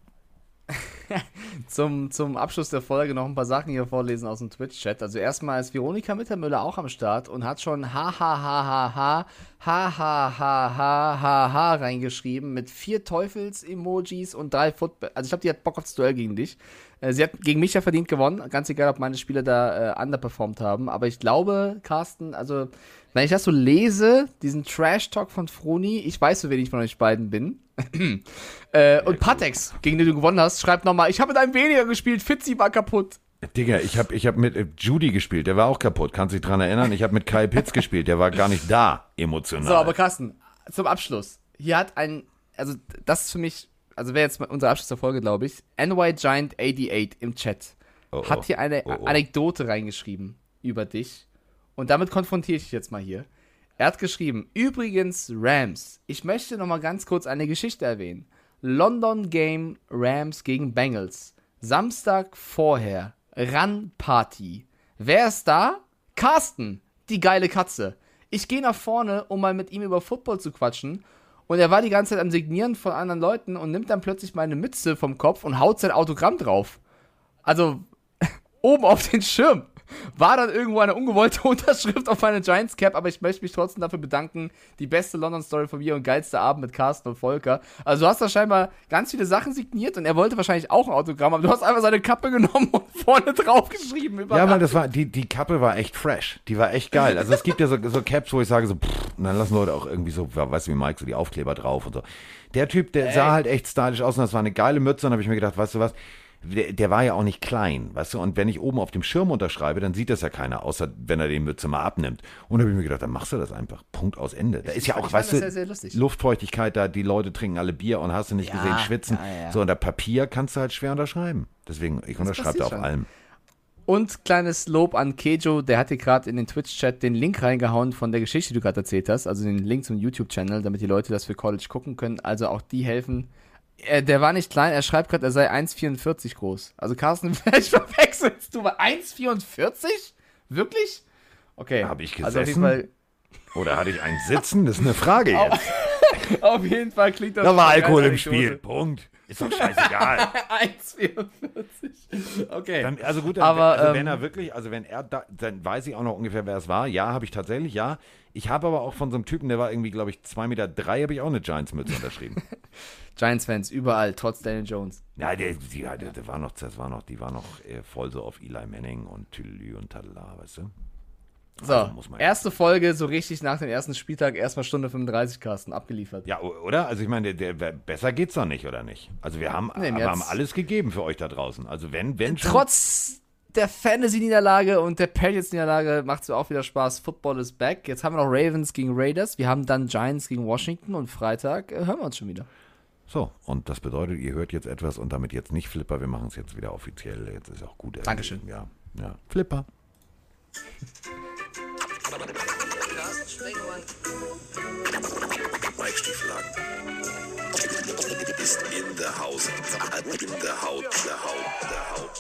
Zum, zum Abschluss der Folge noch ein paar Sachen hier vorlesen aus dem Twitch-Chat. Also erstmal ist Veronika Mittermüller auch am Start und hat schon ha ha ha ha ha ha ha ha ha ha ha reingeschrieben mit vier Teufels-Emojis und drei Football. Also ich glaube, die hat Bock aufs Duell gegen dich. Äh, Sie hat gegen mich ja verdient gewonnen. Ganz egal, ob meine Spieler da äh, underperformed haben. Aber ich glaube, Carsten, also wenn ich das so lese, diesen Trash-Talk von Froni, ich weiß, so wenig von euch beiden bin. Äh, und Patex, gegen den du gewonnen hast, schreibt nochmal, ich habe mit einem weniger gespielt, Fitzi war kaputt. Digga, ich habe ich hab mit äh, Judy gespielt, der war auch kaputt. Kannst dich dran erinnern? Ich habe mit Kai Pitts gespielt, der war gar nicht da emotional. So, aber Carsten, zum Abschluss. Hier hat ein, also das ist für mich, also wäre jetzt unser Abschluss der Folge, glaube ich. NY Giant 88 im Chat Oh, oh. hat hier eine Oh, oh. Anekdote reingeschrieben über dich. Und damit konfrontiere ich dich jetzt mal hier. Er hat geschrieben, übrigens Rams. Ich möchte noch mal ganz kurz eine Geschichte erwähnen. London Game Rams gegen Bengals. Samstag vorher. Run Party. Wer ist da? Carsten, die geile Katze. Ich gehe nach vorne, um mal mit ihm über Football zu quatschen. Und er war die ganze Zeit am Signieren von anderen Leuten und nimmt dann plötzlich meine Mütze vom Kopf und haut sein Autogramm drauf. Also, oben auf den Schirm. War dann irgendwo eine ungewollte Unterschrift auf meine Giants Cap, aber ich möchte mich trotzdem dafür bedanken. Die beste London-Story von mir und geilste Abend mit Carsten und Volker. Also du hast da scheinbar ganz viele Sachen signiert und er wollte wahrscheinlich auch ein Autogramm, aber du hast einfach seine Kappe genommen und vorne drauf geschrieben. Ja, weil das war, die, die Kappe war echt fresh. Die war echt geil. Also es gibt ja so, so Caps, wo ich sage so, pff, und dann lassen Leute auch irgendwie so, weißt du wie Mike, so die Aufkleber drauf und so. Der Typ, der sah halt echt stylisch aus und das war eine geile Mütze und habe ich mir gedacht, weißt du was, der, der, war ja auch nicht klein, weißt du, und wenn ich oben auf dem Schirm unterschreibe, dann sieht das ja keiner, außer wenn er den Mütze mal abnimmt. Und da habe ich mir gedacht, dann machst du das einfach. Punkt aus Ende. Da ist ja auch, weißt du, sehr, sehr Luftfeuchtigkeit da, die Leute trinken alle Bier und hast du nicht ja, gesehen, schwitzen. Ja, ja. So, und der Papier kannst du halt schwer unterschreiben. Deswegen, ich unterschreibe da auf schon. allem. Und kleines Lob an Kejo, der hat dir gerade in den Twitch-Chat den Link reingehauen von der Geschichte, die du gerade erzählt hast, also den Link zum YouTube-Channel, damit die Leute das für College gucken können. Also auch die helfen. Er, der war nicht klein, er schreibt gerade, er sei 1,44 groß. Also Carsten, vielleicht verwechselst du mal 1,44? Wirklich? Okay. Habe ich gesessen? Also jeden Fall Oder hatte ich ein Sitzen? Das ist eine Frage jetzt. auf jeden Fall klingt das. Da war Alkohol im Spiel. Punkt. Ist doch scheißegal. 1,44. Okay. Dann, also gut, dann, aber also ähm, wenn er wirklich, also wenn er da, dann weiß ich auch noch ungefähr, wer es war. Ja, habe ich tatsächlich, ja. Ich habe aber auch von so einem Typen, der war irgendwie, glaube ich, 2,3 Meter, drei, habe ich auch eine Giants-Mütze unterschrieben. Giants-Fans überall, trotz Daniel Jones. Ja, der, die, der, der, war noch, das war noch, die war noch äh, voll so auf Eli Manning und Tülü und Tadala, weißt du? So, also erste Folge, so richtig nach dem ersten Spieltag, erstmal Stunde 35, Carsten, abgeliefert. Ja, oder? Also ich meine, der, der, besser geht's doch nicht, oder nicht? Also wir haben, nee, wir haben alles gegeben für euch da draußen. Also wenn, wenn schon Trotz der Fantasy-Niederlage und der Patriots-Niederlage macht es auch wieder Spaß. Football is back. Jetzt haben wir noch Ravens gegen Raiders. Wir haben dann Giants gegen Washington und Freitag äh, hören wir uns schon wieder. So, und das bedeutet, ihr hört jetzt etwas und damit jetzt nicht Flipper. Wir machen es jetzt wieder offiziell. Jetzt ist auch gut. Dankeschön. Ja, ja. Flipper. Mike Stieflagen ist in der Haus, in der Haut, der Haut, der Haut.